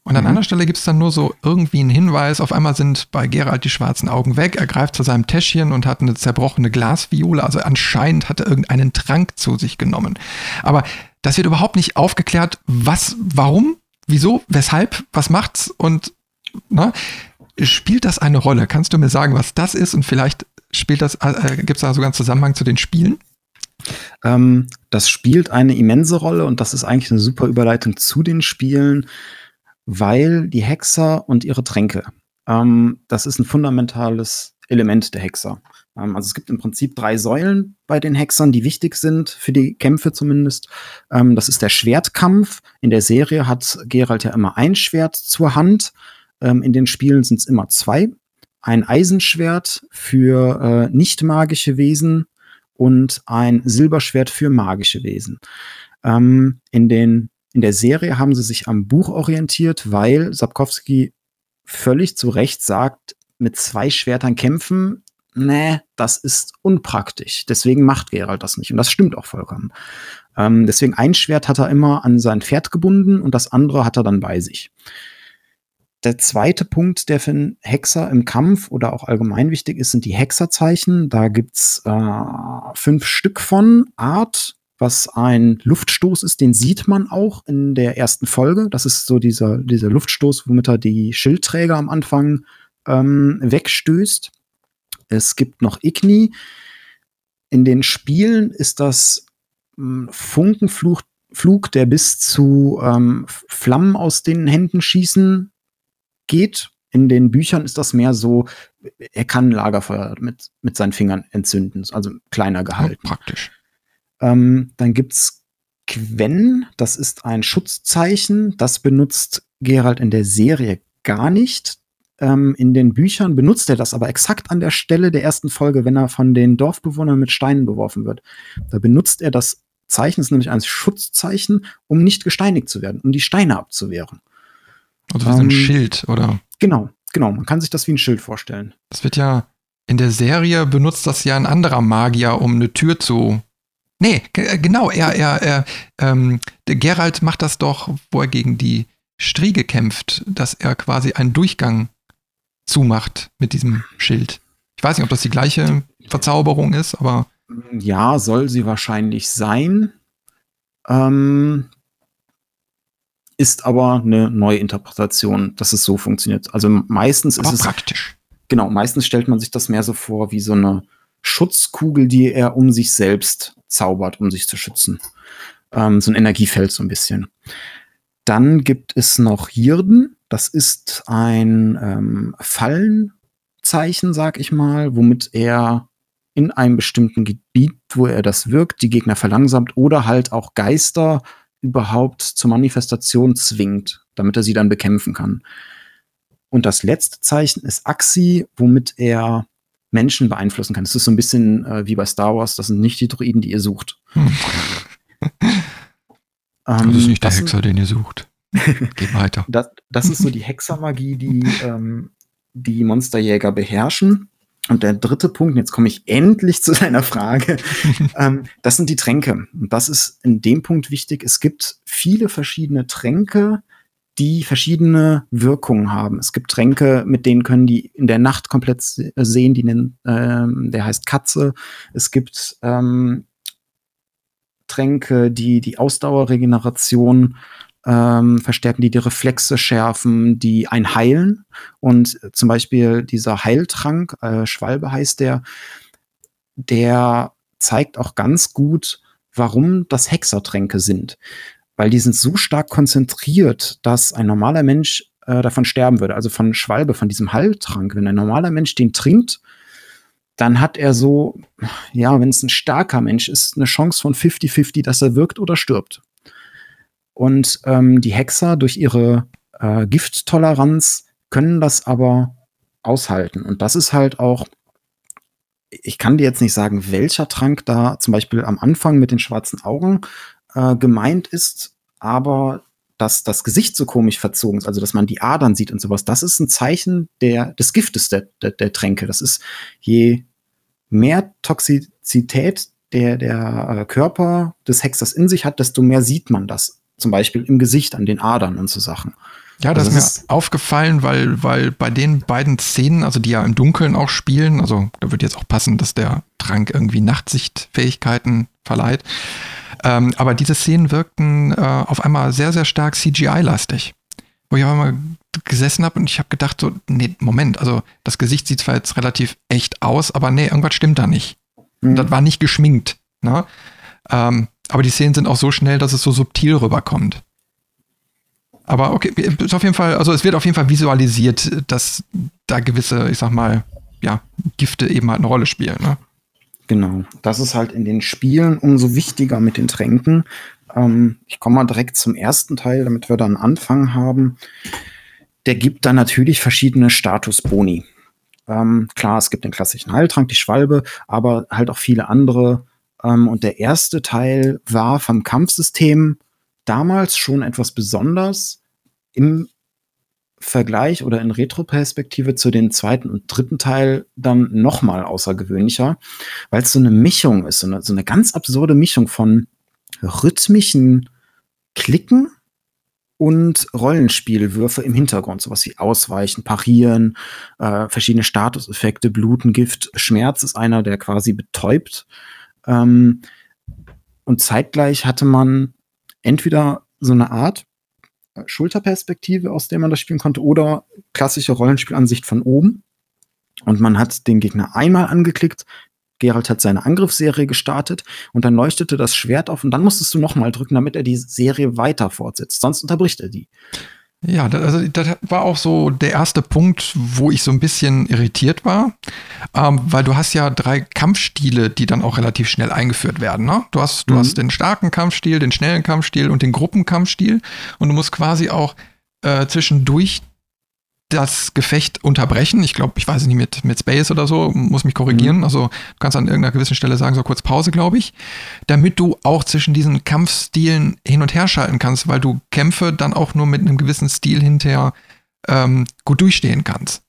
Und an mhm. anderer Stelle gibt es dann nur so irgendwie einen Hinweis, auf einmal sind bei Geralt die schwarzen Augen weg, er greift zu seinem Täschchen und hat eine zerbrochene Glasviole, also anscheinend hat er irgendeinen Trank zu sich genommen. Aber das wird überhaupt nicht aufgeklärt, was, warum, wieso, weshalb, was macht's und na, ne? spielt das eine Rolle? Kannst du mir sagen, was das ist und vielleicht spielt das, äh, gibt es da sogar einen Zusammenhang zu den Spielen? Ähm, das spielt eine immense Rolle und das ist eigentlich eine super Überleitung zu den Spielen weil die Hexer und ihre Tränke, ähm, das ist ein fundamentales Element der Hexer. Ähm, also es gibt im Prinzip drei Säulen bei den Hexern, die wichtig sind, für die Kämpfe zumindest. Ähm, das ist der Schwertkampf. In der Serie hat Geralt ja immer ein Schwert zur Hand. Ähm, in den Spielen sind es immer zwei. Ein Eisenschwert für äh, nicht magische Wesen und ein Silberschwert für magische Wesen. Ähm, in den in der Serie haben sie sich am Buch orientiert, weil Sapkowski völlig zu Recht sagt, mit zwei Schwertern kämpfen, nee, das ist unpraktisch. Deswegen macht Geralt das nicht. Und das stimmt auch vollkommen. Ähm, deswegen ein Schwert hat er immer an sein Pferd gebunden und das andere hat er dann bei sich. Der zweite Punkt, der für einen Hexer im Kampf oder auch allgemein wichtig ist, sind die Hexerzeichen. Da gibt's äh, fünf Stück von Art, was ein Luftstoß ist, den sieht man auch in der ersten Folge. Das ist so dieser, dieser Luftstoß, womit er die Schildträger am Anfang ähm, wegstößt. Es gibt noch Igni. In den Spielen ist das ähm, Funkenflug, Flug, der bis zu ähm, Flammen aus den Händen schießen geht. In den Büchern ist das mehr so, er kann Lagerfeuer mit, mit seinen Fingern entzünden, also kleiner gehalten. Oh, praktisch. Ähm, dann gibt's Quen, das ist ein Schutzzeichen. Das benutzt Gerald in der Serie gar nicht. Ähm, in den Büchern benutzt er das aber exakt an der Stelle der ersten Folge, wenn er von den Dorfbewohnern mit Steinen beworfen wird. Da benutzt er das Zeichen, das ist nämlich ein Schutzzeichen, um nicht gesteinigt zu werden, um die Steine abzuwehren. Also wie ähm, so ein Schild, oder? Genau, genau. Man kann sich das wie ein Schild vorstellen. Das wird ja in der Serie benutzt das ja ein anderer Magier, um eine Tür zu Nee, äh, genau, er, er, er, ähm, der Gerald macht das doch, wo er gegen die Striege kämpft, dass er quasi einen Durchgang zumacht mit diesem Schild. Ich weiß nicht, ob das die gleiche Verzauberung ist, aber. Ja, soll sie wahrscheinlich sein. Ähm, ist aber eine neue Interpretation, dass es so funktioniert. Also meistens aber ist es. praktisch. Genau, meistens stellt man sich das mehr so vor wie so eine Schutzkugel, die er um sich selbst zaubert, um sich zu schützen. Ähm, so ein Energiefeld so ein bisschen. Dann gibt es noch Hirden. Das ist ein ähm, Fallenzeichen, sag ich mal, womit er in einem bestimmten Gebiet, wo er das wirkt, die Gegner verlangsamt oder halt auch Geister überhaupt zur Manifestation zwingt, damit er sie dann bekämpfen kann. Und das letzte Zeichen ist Axi, womit er Menschen beeinflussen kann. Es ist so ein bisschen äh, wie bei Star Wars, das sind nicht die Droiden, die ihr sucht. Hm. das ist nicht der Hexer, den ihr sucht. Geht weiter. Das, das ist so die Hexermagie, die ähm, die Monsterjäger beherrschen. Und der dritte Punkt, jetzt komme ich endlich zu deiner Frage, ähm, das sind die Tränke. Und das ist in dem Punkt wichtig. Es gibt viele verschiedene Tränke, die verschiedene Wirkungen haben. Es gibt Tränke, mit denen können die in der Nacht komplett sehen, die nennen, ähm, der heißt Katze. Es gibt ähm, Tränke, die die Ausdauerregeneration ähm, verstärken, die die Reflexe schärfen, die ein heilen. Und zum Beispiel dieser Heiltrank, äh, Schwalbe heißt der, der zeigt auch ganz gut, warum das Hexertränke sind. Weil die sind so stark konzentriert, dass ein normaler Mensch äh, davon sterben würde. Also von Schwalbe, von diesem Heiltrank. Wenn ein normaler Mensch den trinkt, dann hat er so, ja, wenn es ein starker Mensch ist, eine Chance von 50-50, dass er wirkt oder stirbt. Und ähm, die Hexer durch ihre äh, Gifttoleranz können das aber aushalten. Und das ist halt auch, ich kann dir jetzt nicht sagen, welcher Trank da zum Beispiel am Anfang mit den schwarzen Augen äh, gemeint ist, aber dass das Gesicht so komisch verzogen ist, also dass man die Adern sieht und sowas, das ist ein Zeichen der, des Giftes der, der, der Tränke. Das ist je mehr Toxizität der, der äh, Körper des Hexers in sich hat, desto mehr sieht man das zum Beispiel im Gesicht, an den Adern und so Sachen. Ja, das, also das ist mir aufgefallen, weil, weil bei den beiden Szenen, also die ja im Dunkeln auch spielen, also da wird jetzt auch passen, dass der Trank irgendwie Nachtsichtfähigkeiten verleiht. Ähm, aber diese Szenen wirkten äh, auf einmal sehr, sehr stark CGI-lastig. Wo ich auf einmal gesessen habe und ich habe gedacht, so, nee, Moment, also das Gesicht sieht zwar jetzt relativ echt aus, aber nee, irgendwas stimmt da nicht. Mhm. Das war nicht geschminkt. Ne? Ähm, aber die Szenen sind auch so schnell, dass es so subtil rüberkommt. Aber okay, ist auf jeden Fall, also es wird auf jeden Fall visualisiert, dass da gewisse, ich sag mal, ja, Gifte eben halt eine Rolle spielen. Ne? Genau. Das ist halt in den Spielen umso wichtiger mit den Tränken. Ähm, ich komme mal direkt zum ersten Teil, damit wir dann Anfang haben. Der gibt dann natürlich verschiedene Statusboni. Ähm, klar, es gibt den klassischen Heiltrank, die Schwalbe, aber halt auch viele andere ähm, und der erste Teil war vom Kampfsystem damals schon etwas besonders im Vergleich oder in Retroperspektive zu den zweiten und dritten Teil dann nochmal außergewöhnlicher, weil es so eine Mischung ist, so eine, so eine ganz absurde Mischung von rhythmischen Klicken und Rollenspielwürfe im Hintergrund, sowas wie Ausweichen, Parieren, äh, verschiedene Statuseffekte, Bluten, Gift, Schmerz ist einer, der quasi betäubt ähm, und zeitgleich hatte man entweder so eine Art äh, Schulterperspektive, aus der man das spielen konnte, oder klassische Rollenspielansicht von oben. Und man hat den Gegner einmal angeklickt, Gerald hat seine Angriffsserie gestartet und dann leuchtete das Schwert auf und dann musstest du nochmal drücken, damit er die Serie weiter fortsetzt. Sonst unterbricht er die. Ja, das, also das war auch so der erste Punkt, wo ich so ein bisschen irritiert war, ähm, weil du hast ja drei Kampfstile, die dann auch relativ schnell eingeführt werden. Ne? Du hast, du mhm. hast den starken Kampfstil, den schnellen Kampfstil und den Gruppenkampfstil und du musst quasi auch äh, zwischendurch das Gefecht unterbrechen. Ich glaube, ich weiß nicht, mit, mit Space oder so, muss mich korrigieren. Mhm. Also du kannst an irgendeiner gewissen Stelle sagen, so kurz Pause, glaube ich. Damit du auch zwischen diesen Kampfstilen hin und her schalten kannst, weil du Kämpfe dann auch nur mit einem gewissen Stil hinterher ähm, gut durchstehen kannst.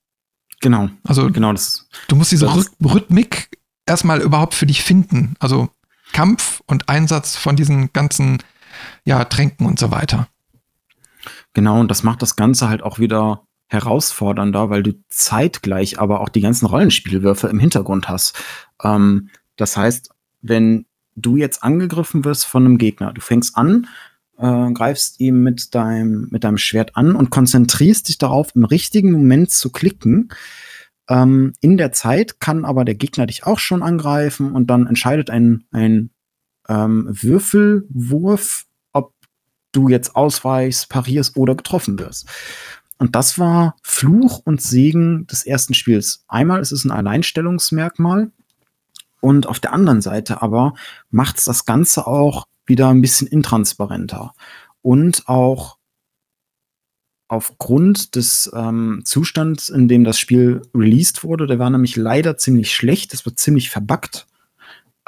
Genau. Also genau das. Du musst diese Rhythmik erstmal überhaupt für dich finden. Also Kampf und Einsatz von diesen ganzen ja, Tränken und so weiter. Genau, und das macht das Ganze halt auch wieder herausfordernder, weil du zeitgleich aber auch die ganzen Rollenspielwürfe im Hintergrund hast. Ähm, das heißt, wenn du jetzt angegriffen wirst von einem Gegner, du fängst an, äh, greifst ihm mit deinem, mit deinem Schwert an und konzentrierst dich darauf, im richtigen Moment zu klicken. Ähm, in der Zeit kann aber der Gegner dich auch schon angreifen und dann entscheidet ein, ein ähm, Würfelwurf, ob du jetzt ausweichst, parierst oder getroffen wirst. Und das war Fluch und Segen des ersten Spiels. Einmal ist es ein Alleinstellungsmerkmal und auf der anderen Seite aber macht es das Ganze auch wieder ein bisschen intransparenter und auch aufgrund des ähm, Zustands, in dem das Spiel released wurde, der war nämlich leider ziemlich schlecht, das wird ziemlich verbuggt,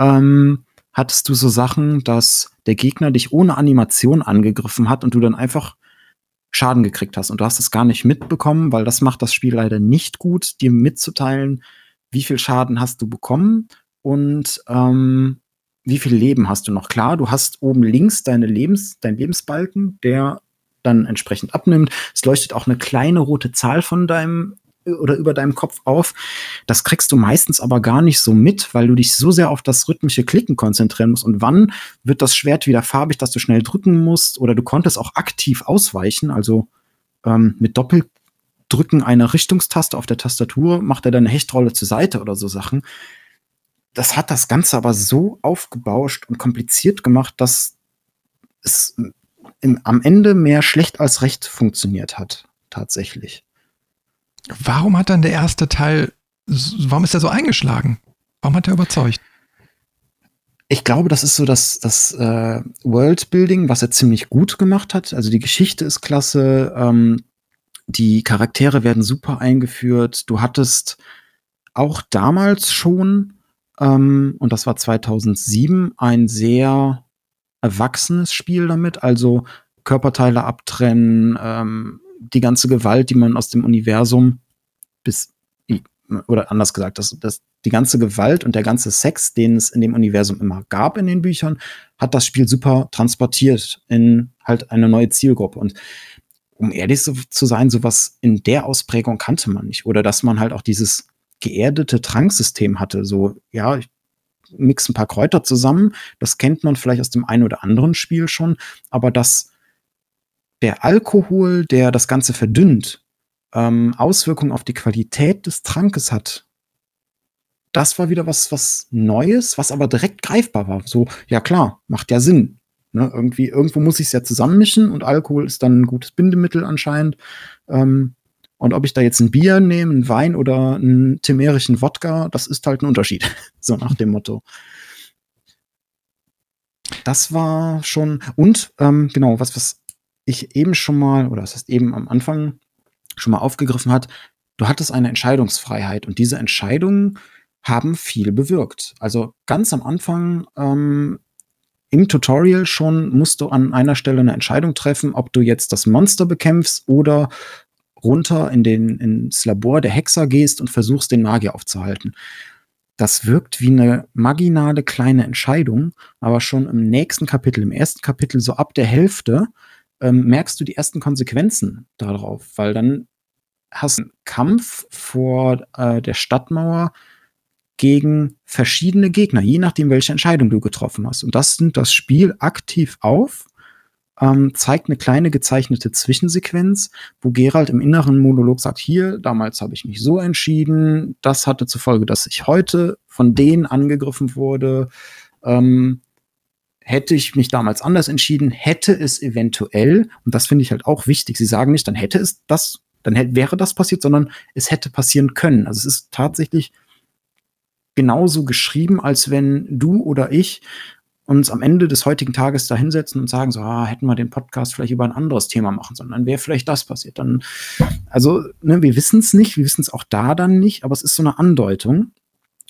ähm, hattest du so Sachen, dass der Gegner dich ohne Animation angegriffen hat und du dann einfach Schaden gekriegt hast und du hast es gar nicht mitbekommen, weil das macht das Spiel leider nicht gut, dir mitzuteilen, wie viel Schaden hast du bekommen und ähm, wie viel Leben hast du noch? Klar, du hast oben links deine Lebens, dein Lebensbalken, der dann entsprechend abnimmt. Es leuchtet auch eine kleine rote Zahl von deinem oder über deinem Kopf auf. Das kriegst du meistens aber gar nicht so mit, weil du dich so sehr auf das rhythmische Klicken konzentrieren musst. Und wann wird das Schwert wieder farbig, dass du schnell drücken musst? Oder du konntest auch aktiv ausweichen, also ähm, mit Doppeldrücken einer Richtungstaste auf der Tastatur macht er dann eine Hechtrolle zur Seite oder so Sachen. Das hat das Ganze aber so aufgebauscht und kompliziert gemacht, dass es im, am Ende mehr schlecht als recht funktioniert hat, tatsächlich. Warum hat dann der erste Teil, warum ist er so eingeschlagen? Warum hat er überzeugt? Ich glaube, das ist so das, das äh, Worldbuilding, was er ziemlich gut gemacht hat. Also die Geschichte ist klasse, ähm, die Charaktere werden super eingeführt. Du hattest auch damals schon, ähm, und das war 2007, ein sehr erwachsenes Spiel damit. Also Körperteile abtrennen, ähm, die ganze Gewalt, die man aus dem Universum bis, oder anders gesagt, das, das, die ganze Gewalt und der ganze Sex, den es in dem Universum immer gab in den Büchern, hat das Spiel super transportiert in halt eine neue Zielgruppe. Und um ehrlich zu sein, sowas in der Ausprägung kannte man nicht. Oder dass man halt auch dieses geerdete Tranksystem hatte. So, ja, ich mix ein paar Kräuter zusammen. Das kennt man vielleicht aus dem einen oder anderen Spiel schon. Aber dass der Alkohol, der das Ganze verdünnt, ähm, Auswirkungen auf die Qualität des Trankes hat. Das war wieder was, was Neues, was aber direkt greifbar war. So, ja klar, macht ja Sinn. Ne? Irgendwie, irgendwo muss ich es ja zusammenmischen und Alkohol ist dann ein gutes Bindemittel anscheinend. Ähm, und ob ich da jetzt ein Bier nehme, einen Wein oder einen timerischen Wodka, das ist halt ein Unterschied. so nach dem Motto. Das war schon, und ähm, genau, was, was ich eben schon mal, oder das heißt eben am Anfang schon mal aufgegriffen hat, du hattest eine Entscheidungsfreiheit und diese Entscheidungen haben viel bewirkt. Also ganz am Anfang ähm, im Tutorial schon musst du an einer Stelle eine Entscheidung treffen, ob du jetzt das Monster bekämpfst oder runter in den, ins Labor der Hexer gehst und versuchst, den Magier aufzuhalten. Das wirkt wie eine marginale kleine Entscheidung, aber schon im nächsten Kapitel, im ersten Kapitel, so ab der Hälfte, ähm, merkst du die ersten Konsequenzen darauf, weil dann hast du einen Kampf vor äh, der Stadtmauer gegen verschiedene Gegner, je nachdem, welche Entscheidung du getroffen hast. Und das nimmt das Spiel aktiv auf, ähm, zeigt eine kleine gezeichnete Zwischensequenz, wo Gerald im inneren Monolog sagt, hier, damals habe ich mich so entschieden, das hatte zur Folge, dass ich heute von denen angegriffen wurde. Ähm, hätte ich mich damals anders entschieden, hätte es eventuell, und das finde ich halt auch wichtig, sie sagen nicht, dann hätte es das, dann hätte, wäre das passiert, sondern es hätte passieren können. Also es ist tatsächlich genauso geschrieben, als wenn du oder ich uns am Ende des heutigen Tages da hinsetzen und sagen, so, ah, hätten wir den Podcast vielleicht über ein anderes Thema machen sollen, dann wäre vielleicht das passiert. Dann, also, ne, wir wissen es nicht, wir wissen es auch da dann nicht, aber es ist so eine Andeutung.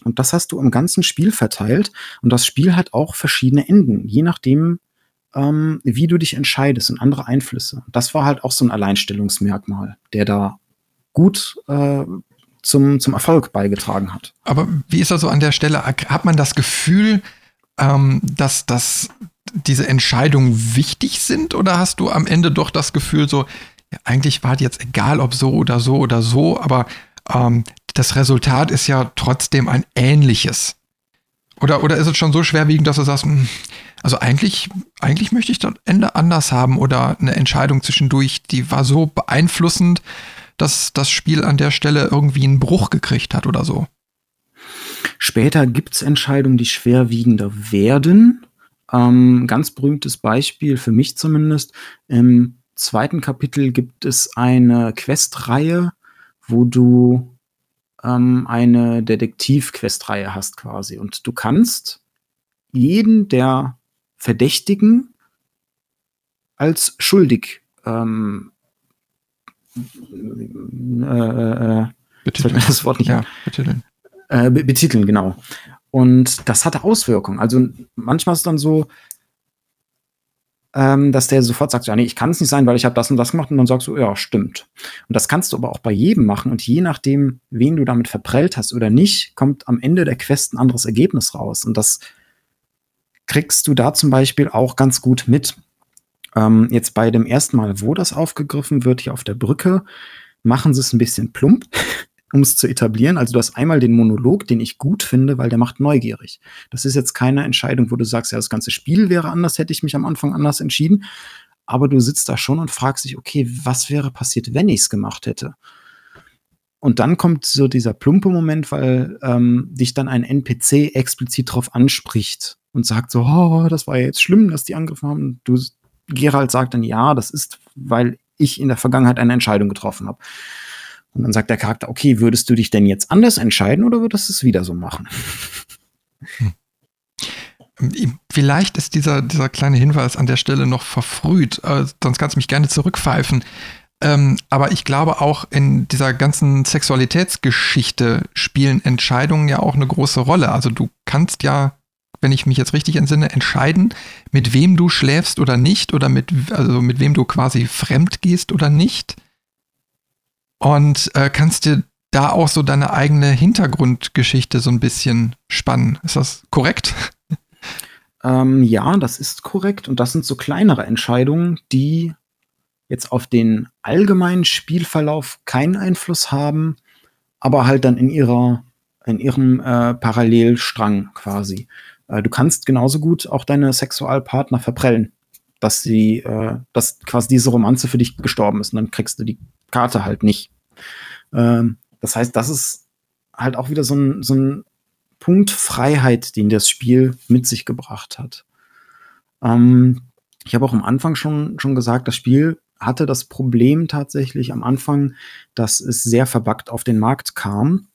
Und das hast du im ganzen Spiel verteilt. Und das Spiel hat auch verschiedene Enden, je nachdem, ähm, wie du dich entscheidest und andere Einflüsse. Das war halt auch so ein Alleinstellungsmerkmal, der da gut äh, zum, zum Erfolg beigetragen hat. Aber wie ist das so an der Stelle? Hat man das Gefühl, ähm, dass, dass diese Entscheidungen wichtig sind oder hast du am Ende doch das Gefühl so, ja, eigentlich war es jetzt egal, ob so oder so oder so, aber ähm, das Resultat ist ja trotzdem ein ähnliches. Oder, oder ist es schon so schwerwiegend, dass du sagst, hm, also eigentlich, eigentlich möchte ich das Ende anders haben oder eine Entscheidung zwischendurch, die war so beeinflussend, dass das Spiel an der Stelle irgendwie einen Bruch gekriegt hat oder so. Später gibt es Entscheidungen, die schwerwiegender werden. Ähm, ganz berühmtes Beispiel für mich zumindest. Im zweiten Kapitel gibt es eine Questreihe, wo du ähm, eine Detektiv-Questreihe hast quasi. Und du kannst jeden der Verdächtigen als schuldig ähm, äh, äh, betiteln. das Wort nicht ja, betiteln. Äh, betiteln, genau. Und das hatte Auswirkungen. Also manchmal ist es dann so, ähm, dass der sofort sagt, ja, nee, ich kann es nicht sein, weil ich habe das und das gemacht und dann sagst du, ja, stimmt. Und das kannst du aber auch bei jedem machen und je nachdem, wen du damit verprellt hast oder nicht, kommt am Ende der Quest ein anderes Ergebnis raus. Und das kriegst du da zum Beispiel auch ganz gut mit. Ähm, jetzt bei dem ersten Mal, wo das aufgegriffen wird, hier auf der Brücke, machen sie es ein bisschen plump um es zu etablieren. Also du hast einmal den Monolog, den ich gut finde, weil der macht neugierig. Das ist jetzt keine Entscheidung, wo du sagst, ja, das ganze Spiel wäre anders, hätte ich mich am Anfang anders entschieden. Aber du sitzt da schon und fragst dich, okay, was wäre passiert, wenn ich es gemacht hätte? Und dann kommt so dieser plumpe Moment, weil ähm, dich dann ein NPC explizit drauf anspricht und sagt so, oh, das war jetzt schlimm, dass die angegriffen haben. Du, Gerald sagt dann, ja, das ist, weil ich in der Vergangenheit eine Entscheidung getroffen habe. Und dann sagt der Charakter, okay, würdest du dich denn jetzt anders entscheiden oder würdest du es wieder so machen? Hm. Vielleicht ist dieser, dieser kleine Hinweis an der Stelle noch verfrüht, äh, sonst kannst du mich gerne zurückpfeifen. Ähm, aber ich glaube auch in dieser ganzen Sexualitätsgeschichte spielen Entscheidungen ja auch eine große Rolle. Also du kannst ja, wenn ich mich jetzt richtig entsinne, entscheiden, mit wem du schläfst oder nicht oder mit, also mit wem du quasi fremd gehst oder nicht und äh, kannst dir da auch so deine eigene Hintergrundgeschichte so ein bisschen spannen. Ist das korrekt? Ähm, ja, das ist korrekt. Und das sind so kleinere Entscheidungen, die jetzt auf den allgemeinen Spielverlauf keinen Einfluss haben, aber halt dann in ihrer, in ihrem äh, Parallelstrang quasi. Äh, du kannst genauso gut auch deine Sexualpartner verprellen, dass sie, äh, dass quasi diese Romanze für dich gestorben ist und dann kriegst du die Karte halt nicht. Ähm, das heißt, das ist halt auch wieder so ein, so ein Punkt Freiheit, den das Spiel mit sich gebracht hat. Ähm, ich habe auch am Anfang schon, schon gesagt, das Spiel hatte das Problem tatsächlich am Anfang, dass es sehr verbuggt auf den Markt kam.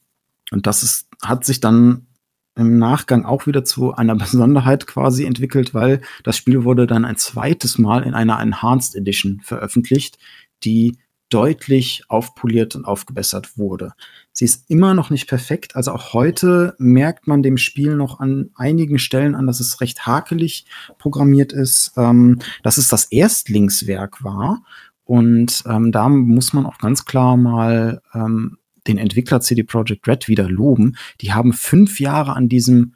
Und das ist, hat sich dann im Nachgang auch wieder zu einer Besonderheit quasi entwickelt, weil das Spiel wurde dann ein zweites Mal in einer Enhanced Edition veröffentlicht, die deutlich aufpoliert und aufgebessert wurde. Sie ist immer noch nicht perfekt, also auch heute merkt man dem Spiel noch an einigen Stellen an, dass es recht hakelig programmiert ist, ähm, dass es das Erstlingswerk war. Und ähm, da muss man auch ganz klar mal ähm, den Entwickler CD Projekt Red wieder loben. Die haben fünf Jahre an diesem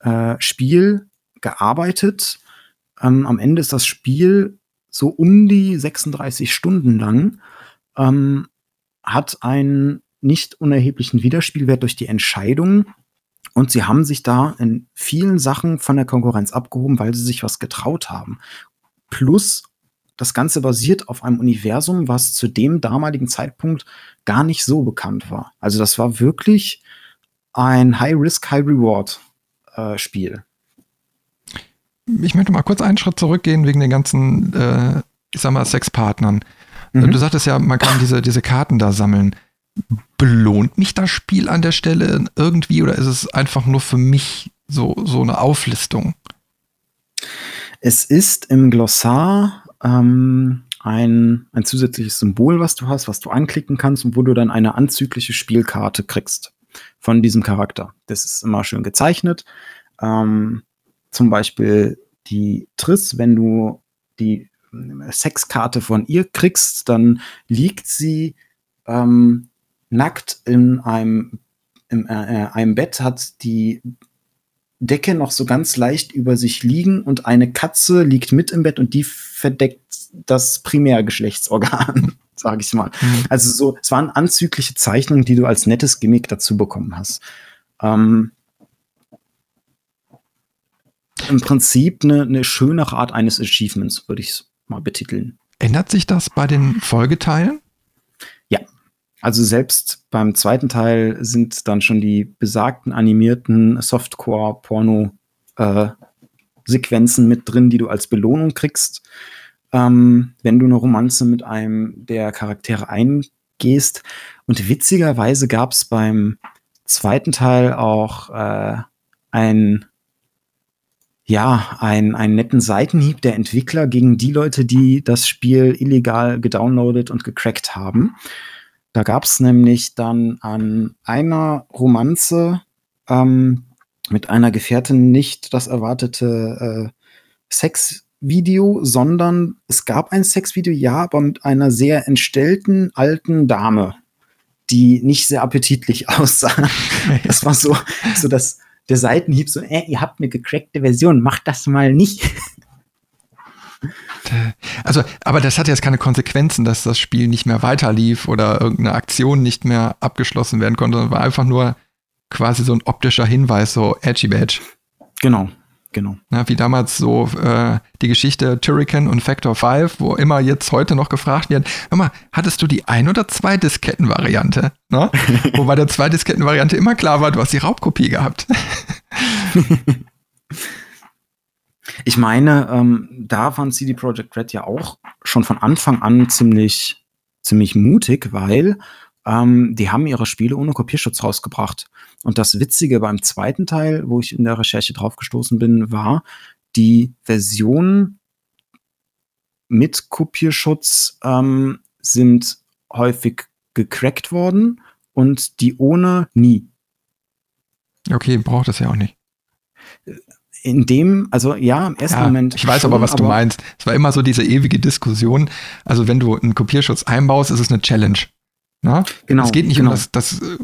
äh, Spiel gearbeitet. Ähm, am Ende ist das Spiel so um die 36 Stunden lang, ähm, hat einen nicht unerheblichen Widerspielwert durch die Entscheidung. Und sie haben sich da in vielen Sachen von der Konkurrenz abgehoben, weil sie sich was getraut haben. Plus, das Ganze basiert auf einem Universum, was zu dem damaligen Zeitpunkt gar nicht so bekannt war. Also das war wirklich ein High-Risk, High-Reward-Spiel. Ich möchte mal kurz einen Schritt zurückgehen wegen den ganzen, äh, ich sag mal, Sexpartnern. Mhm. Du sagtest ja, man kann diese, diese Karten da sammeln. Belohnt mich das Spiel an der Stelle irgendwie oder ist es einfach nur für mich so, so eine Auflistung? Es ist im Glossar ähm, ein, ein zusätzliches Symbol, was du hast, was du anklicken kannst und wo du dann eine anzügliche Spielkarte kriegst von diesem Charakter. Das ist immer schön gezeichnet. Ähm, zum Beispiel die Triss, wenn du die äh, Sexkarte von ihr kriegst, dann liegt sie ähm, nackt in einem, in, äh, äh, einem Bett, hat die Decke noch so ganz leicht über sich liegen und eine Katze liegt mit im Bett und die verdeckt das Primärgeschlechtsorgan, sage ich mal. Mhm. Also so, es waren anzügliche Zeichnungen, die du als nettes Gimmick dazu bekommen hast. Ähm, im Prinzip eine, eine schönere Art eines Achievements, würde ich es mal betiteln. Ändert sich das bei den Folgeteilen? Ja. Also selbst beim zweiten Teil sind dann schon die besagten animierten Softcore-Porno-Sequenzen äh, mit drin, die du als Belohnung kriegst, ähm, wenn du eine Romanze mit einem der Charaktere eingehst. Und witzigerweise gab es beim zweiten Teil auch äh, ein ja, ein, einen netten Seitenhieb der Entwickler gegen die Leute, die das Spiel illegal gedownloadet und gecrackt haben. Da gab es nämlich dann an einer Romanze ähm, mit einer Gefährtin nicht das erwartete äh, Sexvideo sondern es gab ein Sexvideo, ja, aber mit einer sehr entstellten alten Dame, die nicht sehr appetitlich aussah. Das war so, so das, der Seitenhieb, so, äh, ihr habt eine gecrackte Version, macht das mal nicht. Also, aber das hat jetzt keine Konsequenzen, dass das Spiel nicht mehr weiterlief oder irgendeine Aktion nicht mehr abgeschlossen werden konnte, sondern war einfach nur quasi so ein optischer Hinweis, so Edgy Badge. Genau, genau. Ja, wie damals so äh, die Geschichte Turrican und Factor 5, wo immer jetzt heute noch gefragt wird, hör mal, hattest du die ein- oder zwei Disketten-Variante? Ne? wo bei der zwei Disketten-Variante immer klar war, du hast die Raubkopie gehabt. Ich meine, ähm, da waren CD Projekt Red ja auch schon von Anfang an ziemlich, ziemlich mutig, weil ähm, die haben ihre Spiele ohne Kopierschutz rausgebracht. Und das Witzige beim zweiten Teil, wo ich in der Recherche drauf gestoßen bin, war, die Versionen mit Kopierschutz ähm, sind häufig gecrackt worden und die ohne nie. Okay, braucht das ja auch nicht in dem, also ja, im ersten ja, Moment. Ich weiß schon, aber, was aber du meinst. Es war immer so diese ewige Diskussion. Also, wenn du einen Kopierschutz einbaust, ist es eine Challenge. Na? Genau. Es geht nicht genau. um das, das äh,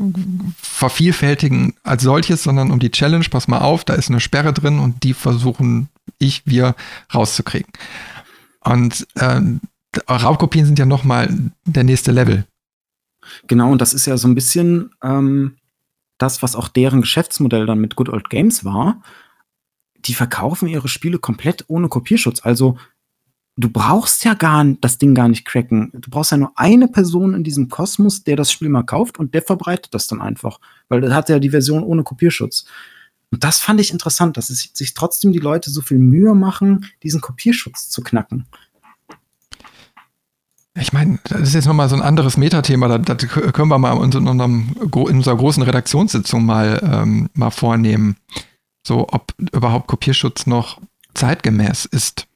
Vervielfältigen als solches, sondern um die Challenge. Pass mal auf, da ist eine Sperre drin und die versuchen ich, wir rauszukriegen. Und ähm, Raubkopien sind ja nochmal der nächste Level. Genau, und das ist ja so ein bisschen ähm, das, was auch deren Geschäftsmodell dann mit Good Old Games war die verkaufen ihre Spiele komplett ohne Kopierschutz. Also du brauchst ja gar das Ding gar nicht cracken. Du brauchst ja nur eine Person in diesem Kosmos, der das Spiel mal kauft und der verbreitet das dann einfach, weil der hat ja die Version ohne Kopierschutz. Und das fand ich interessant, dass es sich trotzdem die Leute so viel Mühe machen, diesen Kopierschutz zu knacken. Ich meine, das ist jetzt nochmal so ein anderes Metathema. Das, das können wir mal in, unserem, in unserer großen Redaktionssitzung mal, ähm, mal vornehmen so ob überhaupt Kopierschutz noch zeitgemäß ist.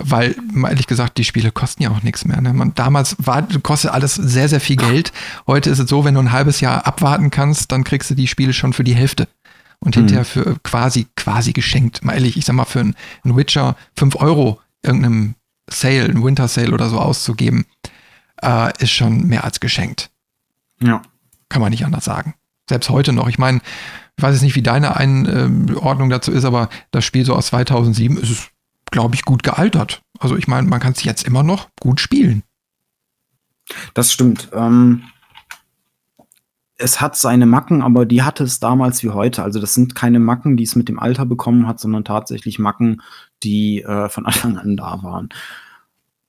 Weil, ehrlich gesagt, die Spiele kosten ja auch nichts mehr. Ne? Man, damals war, kostet alles sehr, sehr viel Geld. Heute ist es so, wenn du ein halbes Jahr abwarten kannst, dann kriegst du die Spiele schon für die Hälfte. Und mhm. hinterher für quasi, quasi geschenkt. Mal ehrlich, ich sag mal, für einen Witcher 5 Euro irgendeinem Sale, ein Winter Sale oder so auszugeben, äh, ist schon mehr als geschenkt. Ja. Kann man nicht anders sagen. Selbst heute noch. Ich meine, ich weiß jetzt nicht, wie deine Einordnung dazu ist, aber das Spiel so aus 2007 ist es, glaube ich, gut gealtert. Also ich meine, man kann es jetzt immer noch gut spielen. Das stimmt. Ähm, es hat seine Macken, aber die hatte es damals wie heute. Also das sind keine Macken, die es mit dem Alter bekommen hat, sondern tatsächlich Macken, die äh, von Anfang an da waren.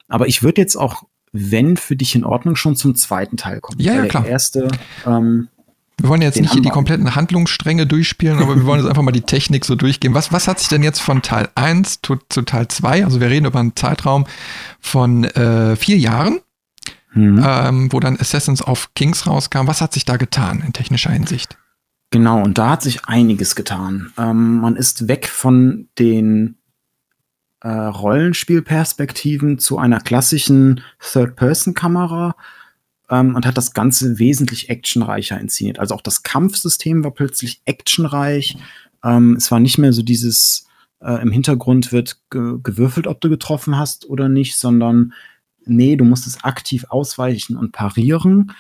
Aber ich würde jetzt auch, wenn für dich in Ordnung, schon zum zweiten Teil kommen. Ja, ja, klar. Der erste ähm, wir wollen jetzt nicht hier die kompletten Handlungsstränge durchspielen, aber wir wollen jetzt einfach mal die Technik so durchgehen. Was, was hat sich denn jetzt von Teil 1 zu, zu Teil 2, also wir reden über einen Zeitraum von äh, vier Jahren, mhm. ähm, wo dann Assassins of Kings rauskam. Was hat sich da getan in technischer Hinsicht? Genau, und da hat sich einiges getan. Ähm, man ist weg von den äh, Rollenspielperspektiven zu einer klassischen Third-Person-Kamera ähm, und hat das Ganze wesentlich actionreicher inszeniert. Also auch das Kampfsystem war plötzlich actionreich. Ähm, es war nicht mehr so dieses äh, im Hintergrund wird ge gewürfelt, ob du getroffen hast oder nicht, sondern nee, du musst es aktiv ausweichen und parieren.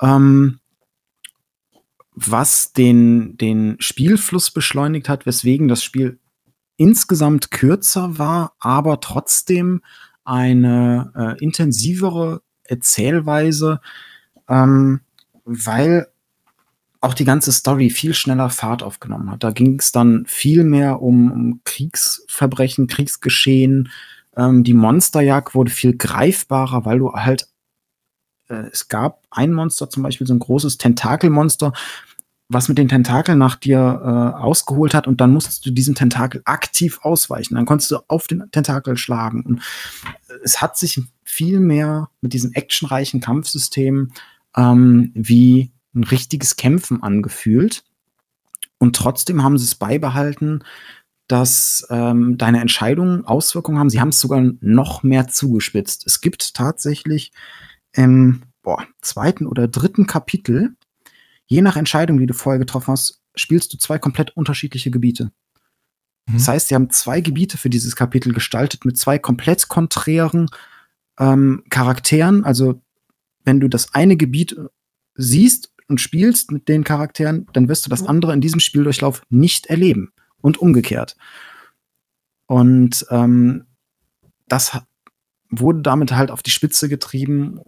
Ähm, was den, den Spielfluss beschleunigt hat, weswegen das Spiel insgesamt kürzer war, aber trotzdem eine äh, intensivere Erzählweise, ähm, weil auch die ganze Story viel schneller Fahrt aufgenommen hat. Da ging es dann viel mehr um, um Kriegsverbrechen, Kriegsgeschehen. Ähm, die Monsterjagd wurde viel greifbarer, weil du halt äh, es gab ein Monster, zum Beispiel so ein großes Tentakelmonster, was mit den Tentakeln nach dir äh, ausgeholt hat und dann musstest du diesen Tentakel aktiv ausweichen. Dann konntest du auf den Tentakel schlagen. Und es hat sich viel mehr mit diesem actionreichen Kampfsystem ähm, wie ein richtiges Kämpfen angefühlt. Und trotzdem haben sie es beibehalten, dass ähm, deine Entscheidungen Auswirkungen haben. Sie haben es sogar noch mehr zugespitzt. Es gibt tatsächlich im boah, zweiten oder dritten Kapitel je nach Entscheidung, die du vorher getroffen hast, spielst du zwei komplett unterschiedliche Gebiete. Mhm. Das heißt, sie haben zwei Gebiete für dieses Kapitel gestaltet mit zwei komplett konträren ähm, Charakteren. Also wenn du das eine Gebiet siehst und spielst mit den Charakteren, dann wirst du das andere in diesem Spieldurchlauf nicht erleben und umgekehrt. Und ähm, das wurde damit halt auf die Spitze getrieben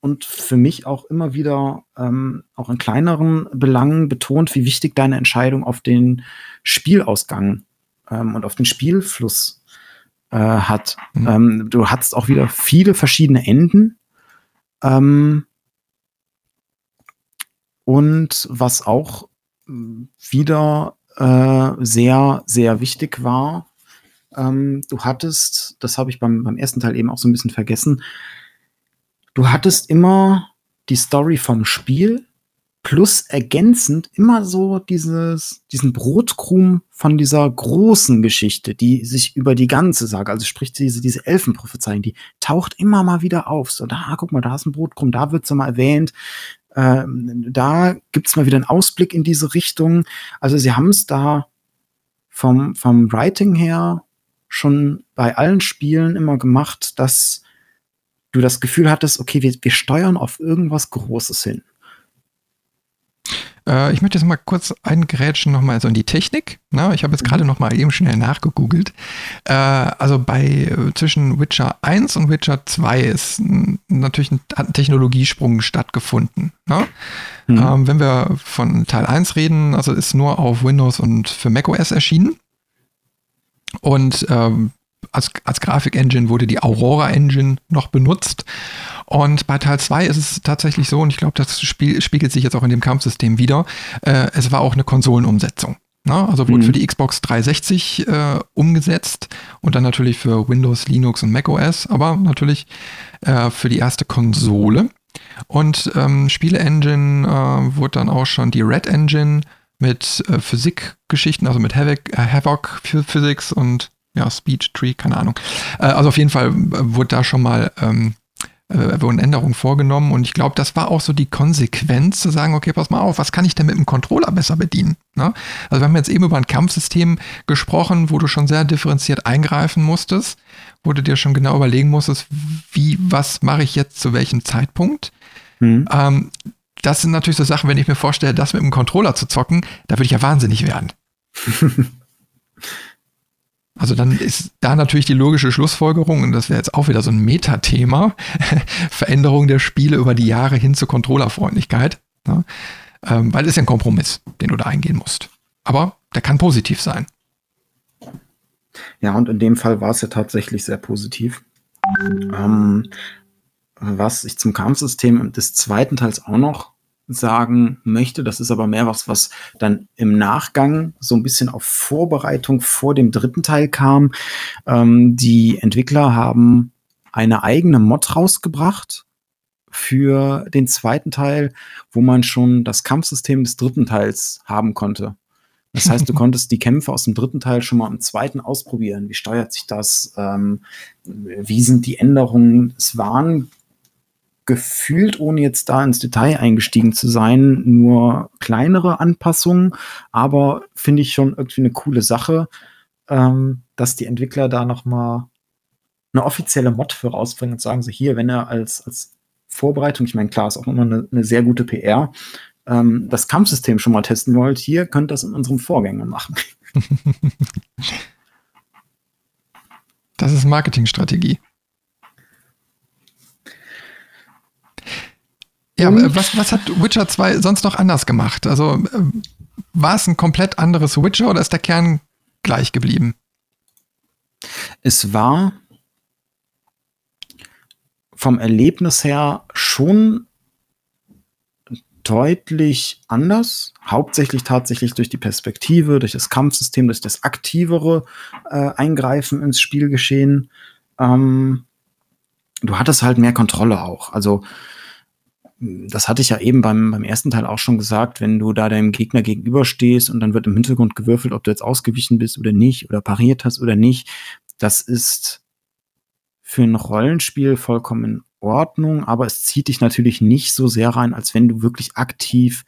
und für mich auch immer wieder ähm, auch in kleineren Belangen betont, wie wichtig deine Entscheidung auf den Spielausgang ähm, und auf den Spielfluss äh, hat. Mhm. Ähm, du hattest auch wieder viele verschiedene Enden. Ähm, und was auch wieder äh, sehr, sehr wichtig war, ähm, du hattest, das habe ich beim, beim ersten Teil eben auch so ein bisschen vergessen, du hattest immer die Story vom Spiel plus ergänzend immer so dieses, diesen Brotkrumm von dieser großen Geschichte, die sich über die ganze Sage, also sprich diese, diese Elfenprophezeiung, die taucht immer mal wieder auf. So, da, guck mal, da ist ein Brotkrumm, da wird sie mal erwähnt. Ähm, da gibt's mal wieder einen Ausblick in diese Richtung. Also sie haben es da vom, vom Writing her schon bei allen Spielen immer gemacht, dass du das Gefühl hattest, okay, wir, wir steuern auf irgendwas Großes hin. Äh, ich möchte jetzt mal kurz eingrätschen nochmal so in die Technik. Na, ich habe jetzt gerade mhm. noch mal eben schnell nachgegoogelt. Äh, also bei äh, zwischen Witcher 1 und Witcher 2 ist natürlich ein, hat ein Technologiesprung stattgefunden. Ne? Mhm. Ähm, wenn wir von Teil 1 reden, also ist nur auf Windows und für macOS erschienen. Und ähm, als, als Grafik-Engine wurde die Aurora-Engine noch benutzt. Und bei Teil 2 ist es tatsächlich so, und ich glaube, das Spiel, spiegelt sich jetzt auch in dem Kampfsystem wieder, äh, es war auch eine Konsolenumsetzung. Ne? Also wurde mhm. für die Xbox 360 äh, umgesetzt und dann natürlich für Windows, Linux und macOS, aber natürlich äh, für die erste Konsole. Und ähm, Spiele-Engine äh, wurde dann auch schon die Red Engine mit äh, Physikgeschichten, also mit Havoc, äh, Havoc Physics und ja, Speech Tree, keine Ahnung. Äh, also auf jeden Fall wurde da schon mal ähm, äh, wurden Änderungen vorgenommen und ich glaube, das war auch so die Konsequenz zu sagen, okay, pass mal auf, was kann ich denn mit dem Controller besser bedienen? Ne? Also wir haben jetzt eben über ein Kampfsystem gesprochen, wo du schon sehr differenziert eingreifen musstest, wo du dir schon genau überlegen musstest, wie, was mache ich jetzt zu welchem Zeitpunkt? Mhm. Ähm, das sind natürlich so Sachen, wenn ich mir vorstelle, das mit dem Controller zu zocken, da würde ich ja wahnsinnig werden. Also dann ist da natürlich die logische Schlussfolgerung, und das wäre jetzt auch wieder so ein Metathema, Veränderung der Spiele über die Jahre hin zur Controllerfreundlichkeit. Ne? Ähm, weil es ja ein Kompromiss, den du da eingehen musst. Aber der kann positiv sein. Ja, und in dem Fall war es ja tatsächlich sehr positiv. Ähm, was ich zum Kampfsystem des zweiten Teils auch noch sagen möchte. Das ist aber mehr was, was dann im Nachgang so ein bisschen auf Vorbereitung vor dem dritten Teil kam. Ähm, die Entwickler haben eine eigene Mod rausgebracht für den zweiten Teil, wo man schon das Kampfsystem des dritten Teils haben konnte. Das heißt, du konntest die Kämpfe aus dem dritten Teil schon mal im zweiten ausprobieren. Wie steuert sich das? Ähm, wie sind die Änderungen? Es waren gefühlt, ohne jetzt da ins Detail eingestiegen zu sein, nur kleinere Anpassungen, aber finde ich schon irgendwie eine coole Sache, ähm, dass die Entwickler da noch mal eine offizielle Mod für rausbringen und sagen so hier, wenn er als, als Vorbereitung, ich meine, klar, ist auch immer eine, eine sehr gute PR, ähm, das Kampfsystem schon mal testen wollt, hier könnt ihr das in unserem Vorgänger machen. das ist Marketingstrategie. Ja, was, was hat Witcher 2 sonst noch anders gemacht? Also äh, war es ein komplett anderes Witcher oder ist der Kern gleich geblieben? Es war vom Erlebnis her schon deutlich anders. Hauptsächlich tatsächlich durch die Perspektive, durch das Kampfsystem, durch das aktivere äh, Eingreifen ins Spielgeschehen. Ähm, du hattest halt mehr Kontrolle auch. Also das hatte ich ja eben beim, beim ersten Teil auch schon gesagt, wenn du da deinem Gegner gegenüberstehst und dann wird im Hintergrund gewürfelt, ob du jetzt ausgewichen bist oder nicht oder pariert hast oder nicht, das ist für ein Rollenspiel vollkommen in Ordnung, aber es zieht dich natürlich nicht so sehr rein, als wenn du wirklich aktiv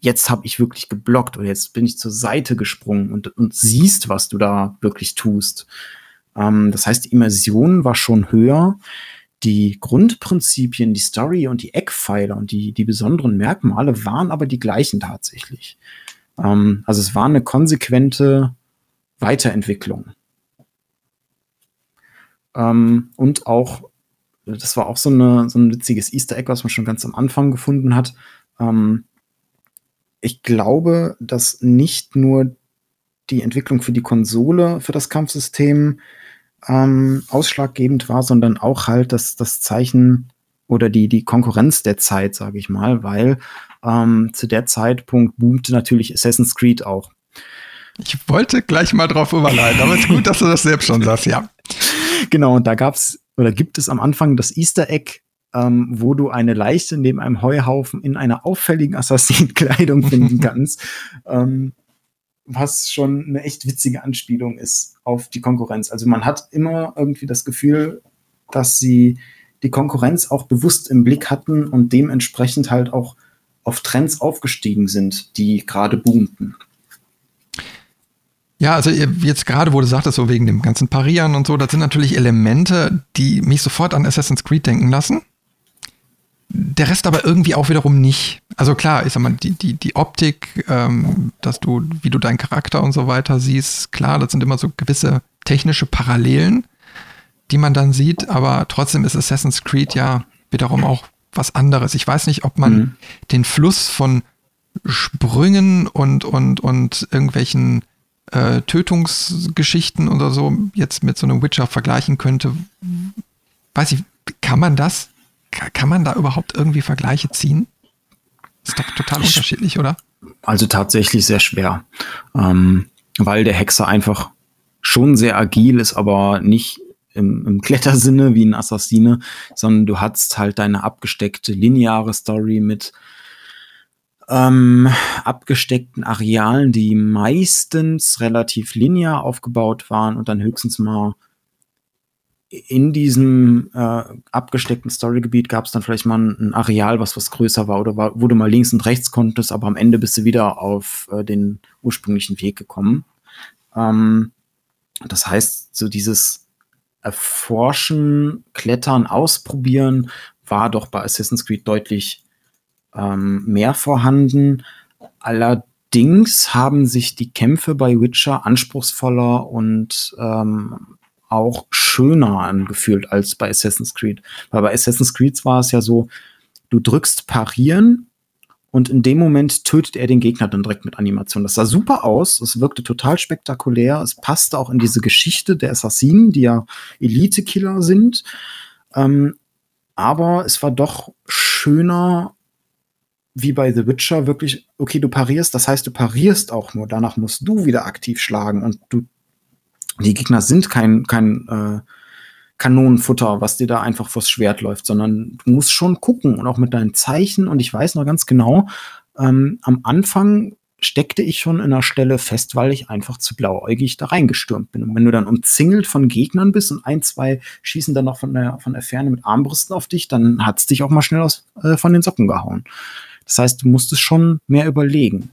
jetzt habe ich wirklich geblockt oder jetzt bin ich zur Seite gesprungen und, und siehst, was du da wirklich tust. Ähm, das heißt, die Immersion war schon höher. Die Grundprinzipien, die Story und die Eckpfeiler und die, die besonderen Merkmale waren aber die gleichen tatsächlich. Ähm, also es war eine konsequente Weiterentwicklung. Ähm, und auch, das war auch so, eine, so ein witziges Easter Egg, was man schon ganz am Anfang gefunden hat. Ähm, ich glaube, dass nicht nur die Entwicklung für die Konsole, für das Kampfsystem ähm, ausschlaggebend war, sondern auch halt das, das Zeichen oder die, die Konkurrenz der Zeit, sage ich mal, weil ähm, zu der Zeitpunkt boomte natürlich Assassin's Creed auch. Ich wollte gleich mal drauf überleiten, aber es ist gut, dass du das selbst schon sagst, ja. Genau, und da gab's oder gibt es am Anfang das Easter Egg, ähm, wo du eine Leiche neben einem Heuhaufen in einer auffälligen Assassinenkleidung finden kannst. ähm, was schon eine echt witzige Anspielung ist auf die Konkurrenz. Also man hat immer irgendwie das Gefühl, dass sie die Konkurrenz auch bewusst im Blick hatten und dementsprechend halt auch auf Trends aufgestiegen sind, die gerade boomten. Ja, also jetzt gerade, wo du sagtest, so wegen dem ganzen Parieren und so, das sind natürlich Elemente, die mich sofort an Assassin's Creed denken lassen. Der Rest aber irgendwie auch wiederum nicht. Also klar, ich sag mal, die, die, die Optik, ähm, dass du, wie du deinen Charakter und so weiter siehst, klar, das sind immer so gewisse technische Parallelen, die man dann sieht, aber trotzdem ist Assassin's Creed ja wiederum auch was anderes. Ich weiß nicht, ob man mhm. den Fluss von Sprüngen und, und, und irgendwelchen äh, Tötungsgeschichten oder so jetzt mit so einem Witcher vergleichen könnte. Weiß ich, kann man das? Kann man da überhaupt irgendwie Vergleiche ziehen? Ist doch total unterschiedlich, oder? Also tatsächlich sehr schwer, ähm, weil der Hexer einfach schon sehr agil ist, aber nicht im, im Klettersinne wie ein Assassine, sondern du hast halt deine abgesteckte lineare Story mit ähm, abgesteckten Arealen, die meistens relativ linear aufgebaut waren und dann höchstens mal in diesem äh, abgesteckten Storygebiet gab es dann vielleicht mal ein, Areal, was was größer war oder war, du mal links und rechts konntest, aber am Ende bist du wieder auf äh, den ursprünglichen Weg gekommen. Ähm, das heißt, so dieses Erforschen, Klettern, Ausprobieren war doch bei Assassin's Creed deutlich ähm, mehr vorhanden. Allerdings haben sich die Kämpfe bei Witcher anspruchsvoller und ähm, auch schöner angefühlt als bei Assassin's Creed. Weil bei Assassin's Creed war es ja so, du drückst parieren und in dem Moment tötet er den Gegner dann direkt mit Animation. Das sah super aus, es wirkte total spektakulär, es passte auch in diese Geschichte der Assassinen, die ja Elite-Killer sind. Ähm, aber es war doch schöner, wie bei The Witcher, wirklich, okay, du parierst, das heißt, du parierst auch nur, danach musst du wieder aktiv schlagen und du die Gegner sind kein, kein äh, Kanonenfutter, was dir da einfach vors Schwert läuft, sondern du musst schon gucken und auch mit deinen Zeichen. Und ich weiß noch ganz genau, ähm, am Anfang steckte ich schon in einer Stelle fest, weil ich einfach zu blauäugig da reingestürmt bin. Und wenn du dann umzingelt von Gegnern bist und ein, zwei schießen dann noch von der, von der Ferne mit Armbrüsten auf dich, dann hat's dich auch mal schnell aus, äh, von den Socken gehauen. Das heißt, du musstest schon mehr überlegen.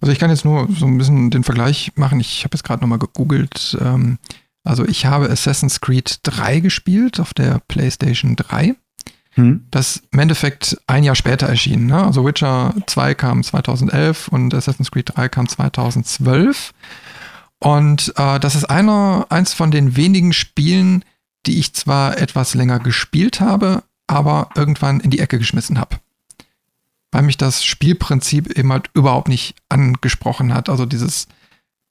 Also ich kann jetzt nur so ein bisschen den Vergleich machen. Ich habe jetzt gerade nochmal gegoogelt. Ähm, also ich habe Assassin's Creed 3 gespielt auf der PlayStation 3. Hm. Das im Endeffekt ein Jahr später erschienen. Ne? Also Witcher 2 kam 2011 und Assassin's Creed 3 kam 2012. Und äh, das ist einer, eins von den wenigen Spielen, die ich zwar etwas länger gespielt habe, aber irgendwann in die Ecke geschmissen habe weil mich das Spielprinzip eben halt überhaupt nicht angesprochen hat. Also dieses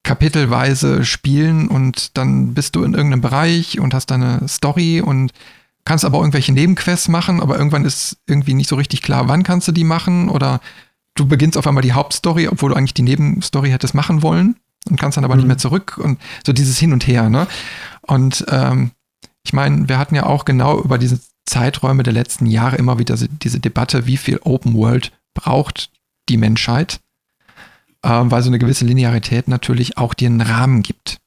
kapitelweise Spielen und dann bist du in irgendeinem Bereich und hast deine Story und kannst aber irgendwelche Nebenquests machen, aber irgendwann ist irgendwie nicht so richtig klar, wann kannst du die machen oder du beginnst auf einmal die Hauptstory, obwohl du eigentlich die Nebenstory hättest machen wollen und kannst dann aber mhm. nicht mehr zurück und so dieses Hin und Her, ne? Und ähm, ich meine, wir hatten ja auch genau über diese Zeiträume der letzten Jahre immer wieder diese Debatte, wie viel Open World braucht die Menschheit, äh, weil so eine gewisse Linearität natürlich auch dir einen Rahmen gibt.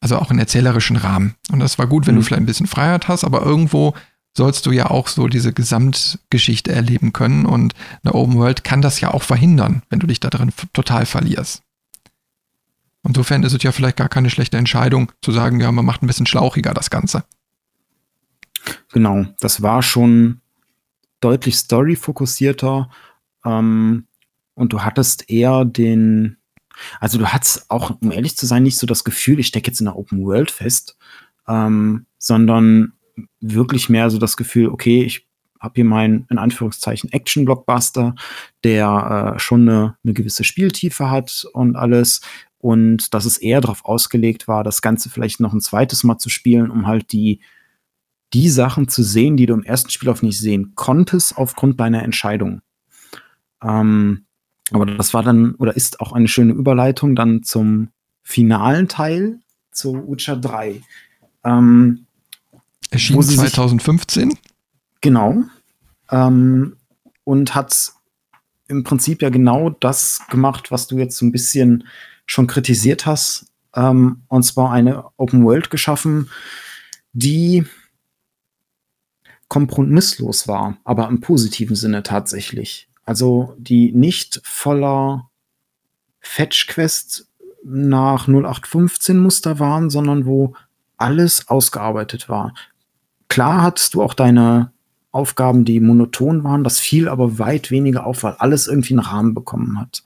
Also auch einen erzählerischen Rahmen. Und das war gut, wenn mhm. du vielleicht ein bisschen Freiheit hast, aber irgendwo sollst du ja auch so diese Gesamtgeschichte erleben können und eine Open World kann das ja auch verhindern, wenn du dich da drin total verlierst. Insofern ist es ja vielleicht gar keine schlechte Entscheidung zu sagen, ja, man macht ein bisschen schlauchiger das Ganze. Genau, das war schon deutlich story-fokussierter ähm, und du hattest eher den, also du hattest auch, um ehrlich zu sein, nicht so das Gefühl, ich stecke jetzt in der Open World fest, ähm, sondern wirklich mehr so das Gefühl, okay, ich habe hier meinen, in Anführungszeichen, Action-Blockbuster, der äh, schon eine, eine gewisse Spieltiefe hat und alles. Und dass es eher darauf ausgelegt war, das Ganze vielleicht noch ein zweites Mal zu spielen, um halt die, die Sachen zu sehen, die du im ersten Spiel auf nicht sehen konntest, aufgrund deiner Entscheidung. Ähm, aber das war dann oder ist auch eine schöne Überleitung dann zum finalen Teil, zu Witcher 3. Ähm, Erschien 2015? Sich, genau. Ähm, und hat im Prinzip ja genau das gemacht, was du jetzt so ein bisschen schon kritisiert hast. Ähm, und zwar eine Open World geschaffen, die kompromisslos war, aber im positiven Sinne tatsächlich. Also die nicht voller Fetch-Quest nach 0815 Muster waren, sondern wo alles ausgearbeitet war. Klar hattest du auch deine Aufgaben, die monoton waren, das fiel aber weit weniger auf, weil alles irgendwie einen Rahmen bekommen hat.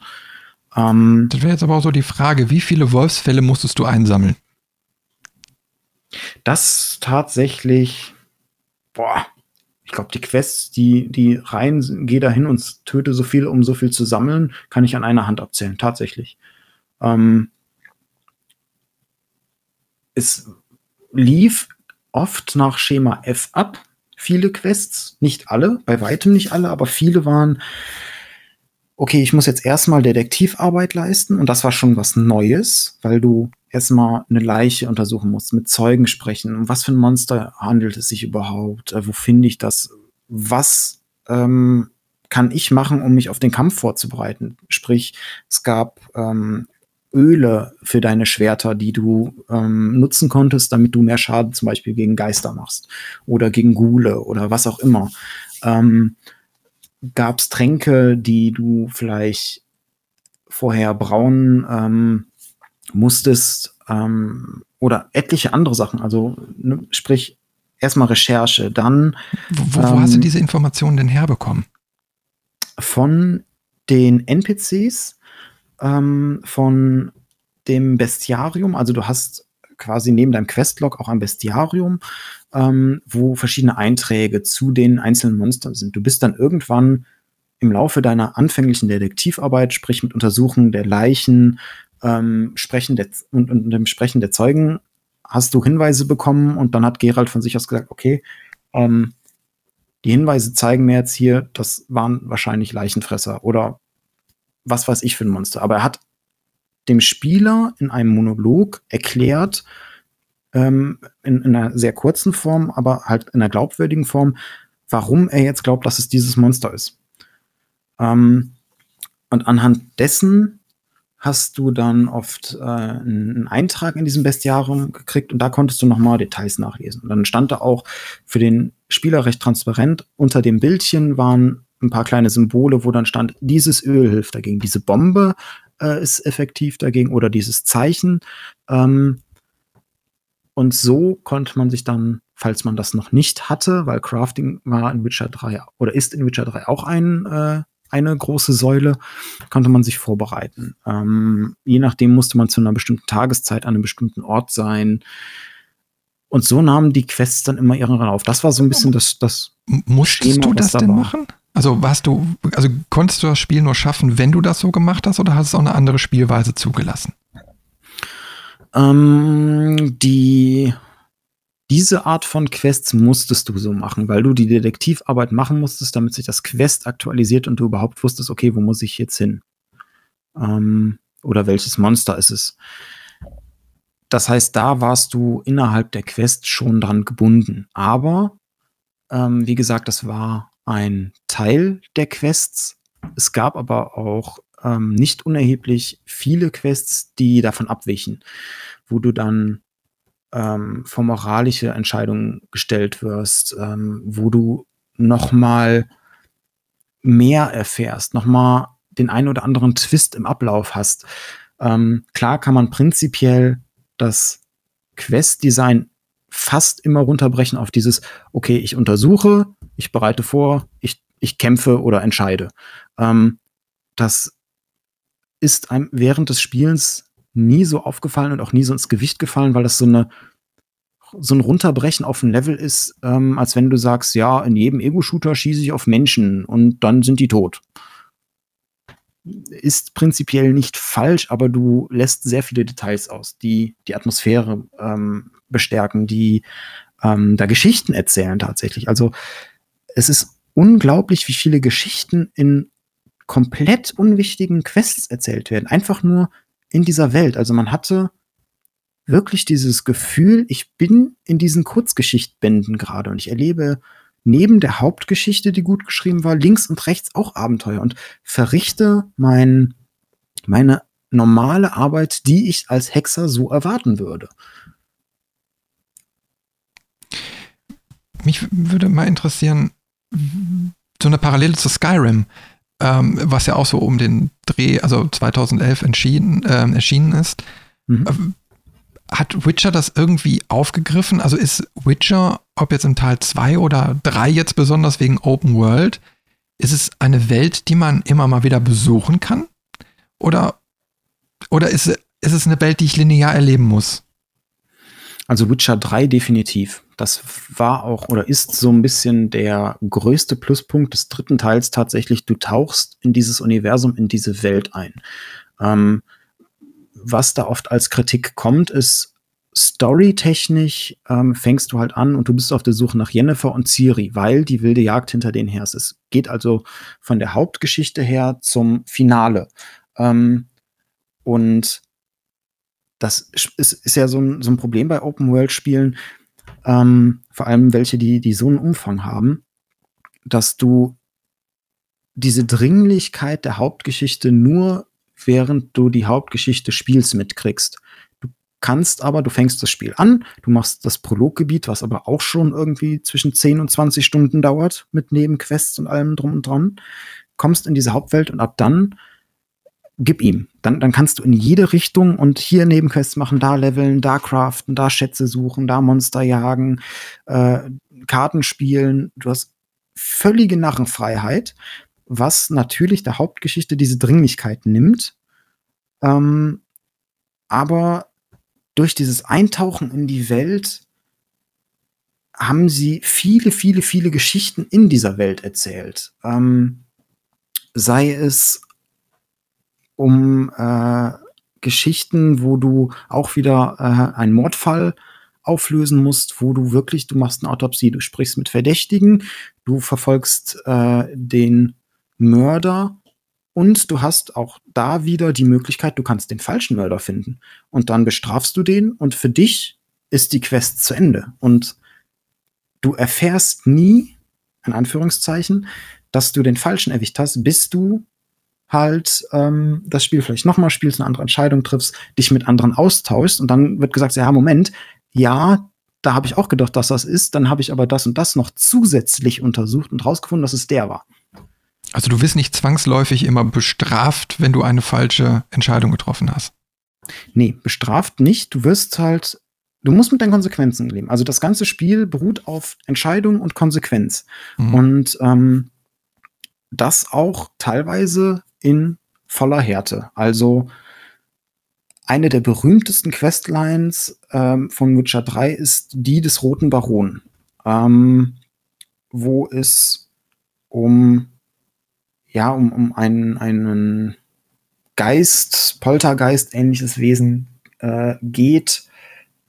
Ähm, das wäre jetzt aber auch so die Frage, wie viele Wolfsfälle musstest du einsammeln? Das tatsächlich, boah, ich glaube, die Quests, die, die rein, geh da hin und töte so viel, um so viel zu sammeln, kann ich an einer Hand abzählen, tatsächlich. Ähm, es lief oft nach Schema F ab, viele Quests, nicht alle, bei weitem nicht alle, aber viele waren, okay, ich muss jetzt erstmal Detektivarbeit leisten und das war schon was Neues, weil du erstmal eine Leiche untersuchen musst, mit Zeugen sprechen. Um was für ein Monster handelt es sich überhaupt? Äh, wo finde ich das? Was ähm, kann ich machen, um mich auf den Kampf vorzubereiten? Sprich, es gab ähm, Öle für deine Schwerter, die du ähm, nutzen konntest, damit du mehr Schaden zum Beispiel gegen Geister machst oder gegen Gule oder was auch immer. Ähm, gab es Tränke, die du vielleicht vorher brauen ähm, musstest ähm, oder etliche andere Sachen. Also ne, sprich erstmal Recherche, dann. Wo, wo ähm, hast du ähm, diese Informationen denn herbekommen? Von den NPCs, ähm, von dem Bestiarium. Also du hast quasi neben deinem Questlog auch ein Bestiarium, ähm, wo verschiedene Einträge zu den einzelnen Monstern sind. Du bist dann irgendwann im Laufe deiner anfänglichen Detektivarbeit, sprich mit Untersuchen der Leichen, ähm, Sprechen der, und, und dem Sprechen der Zeugen, hast du Hinweise bekommen und dann hat Gerald von sich aus gesagt, okay, ähm, die Hinweise zeigen mir jetzt hier, das waren wahrscheinlich Leichenfresser oder was weiß ich für ein Monster. Aber er hat dem Spieler in einem Monolog erklärt, ähm, in, in, einer sehr kurzen Form, aber halt in einer glaubwürdigen Form, warum er jetzt glaubt, dass es dieses Monster ist. Ähm, und anhand dessen hast du dann oft äh, einen Eintrag in diesem Bestiarium gekriegt und da konntest du nochmal Details nachlesen. Und dann stand da auch für den Spieler recht transparent, unter dem Bildchen waren ein paar kleine Symbole, wo dann stand, dieses Öl hilft dagegen, diese Bombe äh, ist effektiv dagegen oder dieses Zeichen. Ähm, und so konnte man sich dann, falls man das noch nicht hatte, weil Crafting war in Witcher 3 oder ist in Witcher 3 auch ein äh, eine große Säule, konnte man sich vorbereiten. Ähm, je nachdem musste man zu einer bestimmten Tageszeit an einem bestimmten Ort sein. Und so nahmen die Quests dann immer ihren Lauf. Das war so ein bisschen das, das Musstest Schema, du das da denn war. machen? Also warst du, also konntest du das Spiel nur schaffen, wenn du das so gemacht hast, oder hast du auch eine andere Spielweise zugelassen? Ähm, die diese Art von Quests musstest du so machen, weil du die Detektivarbeit machen musstest, damit sich das Quest aktualisiert und du überhaupt wusstest, okay, wo muss ich jetzt hin? Ähm, oder welches Monster ist es? Das heißt, da warst du innerhalb der Quest schon dran gebunden. Aber, ähm, wie gesagt, das war ein Teil der Quests. Es gab aber auch ähm, nicht unerheblich viele Quests, die davon abwichen, wo du dann ähm, vor moralische Entscheidungen gestellt wirst, ähm, wo du noch mal mehr erfährst, noch mal den einen oder anderen Twist im Ablauf hast. Ähm, klar kann man prinzipiell das Quest-Design fast immer runterbrechen auf dieses, okay, ich untersuche, ich bereite vor, ich, ich kämpfe oder entscheide. Ähm, das ist einem während des Spielens nie so aufgefallen und auch nie so ins Gewicht gefallen, weil das so eine so ein Runterbrechen auf ein Level ist, ähm, als wenn du sagst, ja, in jedem Ego-Shooter schieße ich auf Menschen und dann sind die tot. Ist prinzipiell nicht falsch, aber du lässt sehr viele Details aus, die die Atmosphäre ähm, bestärken, die ähm, da Geschichten erzählen tatsächlich. Also es ist unglaublich, wie viele Geschichten in komplett unwichtigen Quests erzählt werden. Einfach nur in dieser Welt. Also man hatte wirklich dieses Gefühl, ich bin in diesen Kurzgeschichtbänden gerade und ich erlebe neben der Hauptgeschichte, die gut geschrieben war, links und rechts auch Abenteuer und verrichte mein, meine normale Arbeit, die ich als Hexer so erwarten würde. Mich würde mal interessieren, so eine Parallele zu Skyrim, ähm, was ja auch so um den Dreh, also 2011 entschieden, äh, erschienen ist. Mhm. Ähm, hat Witcher das irgendwie aufgegriffen? Also ist Witcher, ob jetzt in Teil 2 oder 3 jetzt besonders wegen Open World, ist es eine Welt, die man immer mal wieder besuchen kann? Oder, oder ist, ist es eine Welt, die ich linear erleben muss? Also Witcher 3 definitiv. Das war auch oder ist so ein bisschen der größte Pluspunkt des dritten Teils tatsächlich. Du tauchst in dieses Universum, in diese Welt ein. Ähm, was da oft als Kritik kommt, ist storytechnisch ähm, fängst du halt an und du bist auf der Suche nach Jennifer und Ciri, weil die wilde Jagd hinter denen her ist. Es geht also von der Hauptgeschichte her zum Finale. Ähm, und das ist, ist ja so ein, so ein Problem bei Open-World-Spielen, ähm, vor allem welche, die, die so einen Umfang haben, dass du diese Dringlichkeit der Hauptgeschichte nur während du die Hauptgeschichte spielst mitkriegst. Du kannst aber, du fängst das Spiel an, du machst das Prologgebiet, was aber auch schon irgendwie zwischen 10 und 20 Stunden dauert, mit Nebenquests und allem drum und dran, kommst in diese Hauptwelt und ab dann gib ihm. Dann, dann kannst du in jede Richtung und hier Nebenquests machen, da leveln, da craften, da Schätze suchen, da Monster jagen, äh, Karten spielen. Du hast völlige Narrenfreiheit, was natürlich der Hauptgeschichte diese Dringlichkeit nimmt. Ähm, aber durch dieses Eintauchen in die Welt haben sie viele, viele, viele Geschichten in dieser Welt erzählt. Ähm, sei es um äh, Geschichten, wo du auch wieder äh, einen Mordfall auflösen musst, wo du wirklich, du machst eine Autopsie, du sprichst mit Verdächtigen, du verfolgst äh, den Mörder und du hast auch da wieder die Möglichkeit, du kannst den falschen Mörder finden. Und dann bestrafst du den und für dich ist die Quest zu Ende. Und du erfährst nie, in Anführungszeichen, dass du den falschen erwischt hast, bis du halt ähm, das Spiel vielleicht nochmal spielst, eine andere Entscheidung triffst, dich mit anderen austauschst und dann wird gesagt, ja, Moment, ja, da habe ich auch gedacht, dass das ist, dann habe ich aber das und das noch zusätzlich untersucht und rausgefunden, dass es der war. Also du wirst nicht zwangsläufig immer bestraft, wenn du eine falsche Entscheidung getroffen hast. Nee, bestraft nicht. Du wirst halt, du musst mit deinen Konsequenzen leben. Also das ganze Spiel beruht auf Entscheidung und Konsequenz. Mhm. Und ähm, das auch teilweise in voller Härte. Also eine der berühmtesten Questlines ähm, von Witcher 3 ist die des Roten Baron, ähm, wo es um ja um, um einen, einen Geist, Poltergeist ähnliches Wesen äh, geht,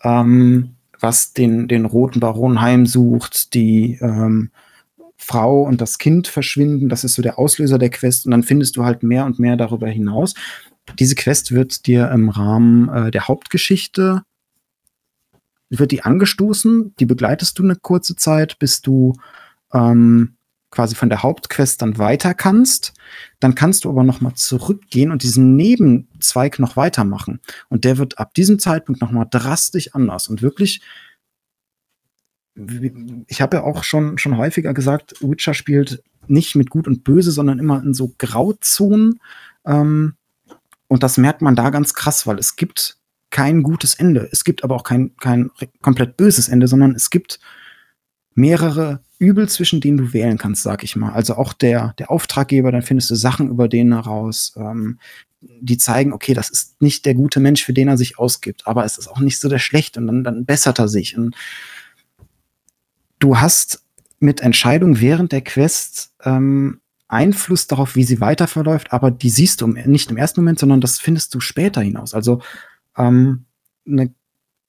ähm, was den, den Roten Baron heimsucht, die ähm, Frau und das Kind verschwinden. Das ist so der Auslöser der Quest. Und dann findest du halt mehr und mehr darüber hinaus. Diese Quest wird dir im Rahmen äh, der Hauptgeschichte wird die angestoßen, die begleitest du eine kurze Zeit, bis du ähm, quasi von der Hauptquest dann weiter kannst. Dann kannst du aber noch mal zurückgehen und diesen Nebenzweig noch weitermachen. Und der wird ab diesem Zeitpunkt noch mal drastisch anders und wirklich ich habe ja auch schon, schon häufiger gesagt, Witcher spielt nicht mit Gut und Böse, sondern immer in so Grauzonen. Ähm, und das merkt man da ganz krass, weil es gibt kein gutes Ende. Es gibt aber auch kein, kein komplett böses Ende, sondern es gibt mehrere Übel, zwischen denen du wählen kannst, sag ich mal. Also auch der, der Auftraggeber, dann findest du Sachen über den heraus, ähm, die zeigen, okay, das ist nicht der gute Mensch, für den er sich ausgibt, aber es ist auch nicht so der schlecht und dann, dann bessert er sich. Und du hast mit Entscheidungen während der Quest ähm, Einfluss darauf, wie sie weiter verläuft, aber die siehst du nicht im ersten Moment, sondern das findest du später hinaus. Also ähm, eine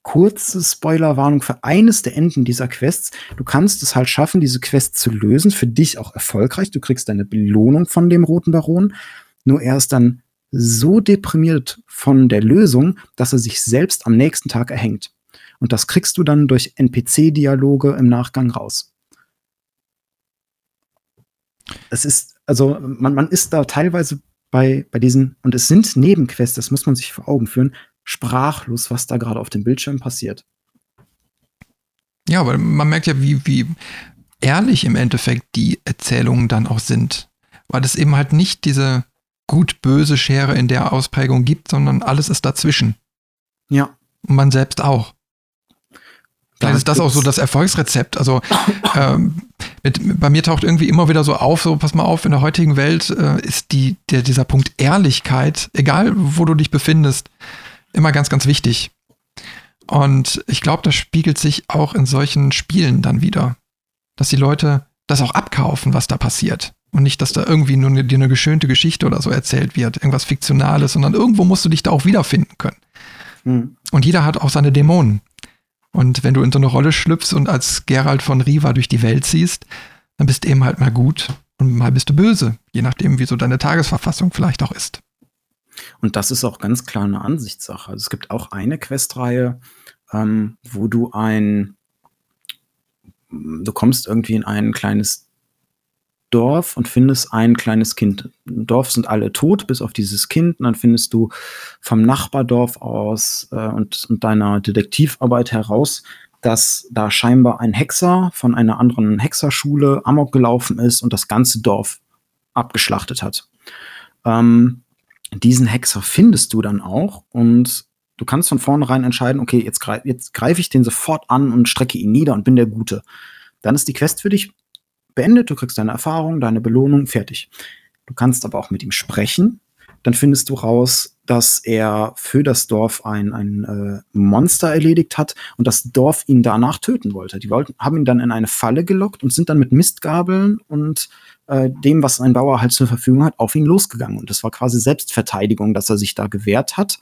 kurze Spoilerwarnung für eines der Enden dieser Quests. Du kannst es halt schaffen, diese Quest zu lösen, für dich auch erfolgreich. Du kriegst deine Belohnung von dem Roten Baron. Nur er ist dann so deprimiert von der Lösung, dass er sich selbst am nächsten Tag erhängt. Und das kriegst du dann durch NPC-Dialoge im Nachgang raus. Es ist, also man, man ist da teilweise bei, bei diesen, und es sind Nebenquests, das muss man sich vor Augen führen, sprachlos, was da gerade auf dem Bildschirm passiert. Ja, weil man merkt ja, wie, wie ehrlich im Endeffekt die Erzählungen dann auch sind. Weil es eben halt nicht diese gut-böse Schere in der Ausprägung gibt, sondern alles ist dazwischen. Ja. Und man selbst auch. Vielleicht ist das auch so das Erfolgsrezept. Also ähm, mit, bei mir taucht irgendwie immer wieder so auf, so pass mal auf, in der heutigen Welt äh, ist die, der, dieser Punkt Ehrlichkeit, egal wo du dich befindest, immer ganz, ganz wichtig. Und ich glaube, das spiegelt sich auch in solchen Spielen dann wieder. Dass die Leute das auch abkaufen, was da passiert. Und nicht, dass da irgendwie nur eine, dir eine geschönte Geschichte oder so erzählt wird, irgendwas Fiktionales, sondern irgendwo musst du dich da auch wiederfinden können. Mhm. Und jeder hat auch seine Dämonen. Und wenn du in so eine Rolle schlüpfst und als Gerald von Riva durch die Welt ziehst, dann bist du eben halt mal gut und mal bist du böse, je nachdem, wie so deine Tagesverfassung vielleicht auch ist. Und das ist auch ganz klar eine Ansichtssache. Also es gibt auch eine Questreihe, ähm, wo du ein, du kommst irgendwie in ein kleines Dorf und findest ein kleines Kind. Im Dorf sind alle tot, bis auf dieses Kind. Und dann findest du vom Nachbardorf aus äh, und, und deiner Detektivarbeit heraus, dass da scheinbar ein Hexer von einer anderen Hexerschule amok gelaufen ist und das ganze Dorf abgeschlachtet hat. Ähm, diesen Hexer findest du dann auch und du kannst von vornherein entscheiden, okay, jetzt, greif, jetzt greife ich den sofort an und strecke ihn nieder und bin der Gute. Dann ist die Quest für dich beendet, du kriegst deine Erfahrung, deine Belohnung, fertig. Du kannst aber auch mit ihm sprechen. Dann findest du raus, dass er für das Dorf ein, ein äh, Monster erledigt hat und das Dorf ihn danach töten wollte. Die wollten, haben ihn dann in eine Falle gelockt und sind dann mit Mistgabeln und äh, dem, was ein Bauer halt zur Verfügung hat, auf ihn losgegangen. Und das war quasi Selbstverteidigung, dass er sich da gewehrt hat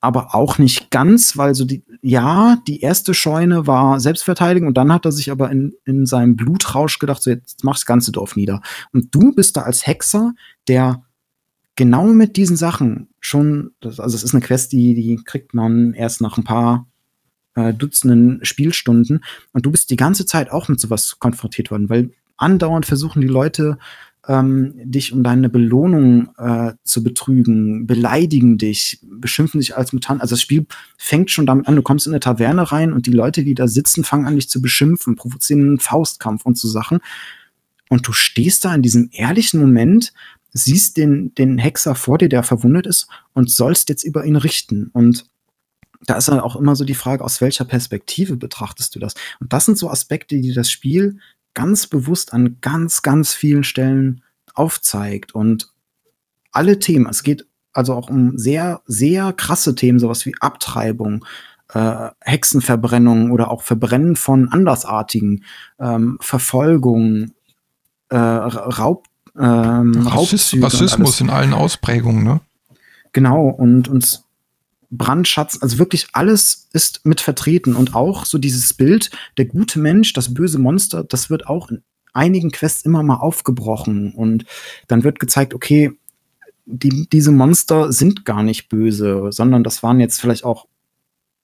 aber auch nicht ganz, weil so die, ja, die erste Scheune war Selbstverteidigung und dann hat er sich aber in, in seinem Blutrausch gedacht, so jetzt mach das ganze Dorf nieder. Und du bist da als Hexer, der genau mit diesen Sachen schon, das, also es ist eine Quest, die, die kriegt man erst nach ein paar äh, Dutzenden Spielstunden und du bist die ganze Zeit auch mit sowas konfrontiert worden, weil andauernd versuchen die Leute ähm, dich um deine Belohnung äh, zu betrügen, beleidigen dich, beschimpfen dich als Mutant. Also das Spiel fängt schon damit an, du kommst in eine Taverne rein und die Leute, die da sitzen, fangen an, dich zu beschimpfen, provozieren einen Faustkampf und so Sachen. Und du stehst da in diesem ehrlichen Moment, siehst den, den Hexer vor dir, der verwundet ist, und sollst jetzt über ihn richten. Und da ist dann auch immer so die Frage, aus welcher Perspektive betrachtest du das? Und das sind so Aspekte, die das Spiel ganz bewusst an ganz, ganz vielen Stellen aufzeigt und alle Themen, es geht also auch um sehr, sehr krasse Themen, sowas wie Abtreibung, äh, Hexenverbrennung oder auch Verbrennen von Andersartigen, ähm, Verfolgung, äh, Raub, ähm, Rassismus, Rassismus in allen Ausprägungen, ne? Genau, und uns Brandschatz, also wirklich alles ist mit vertreten und auch so dieses Bild, der gute Mensch, das böse Monster, das wird auch in einigen Quests immer mal aufgebrochen und dann wird gezeigt, okay, die, diese Monster sind gar nicht böse, sondern das waren jetzt vielleicht auch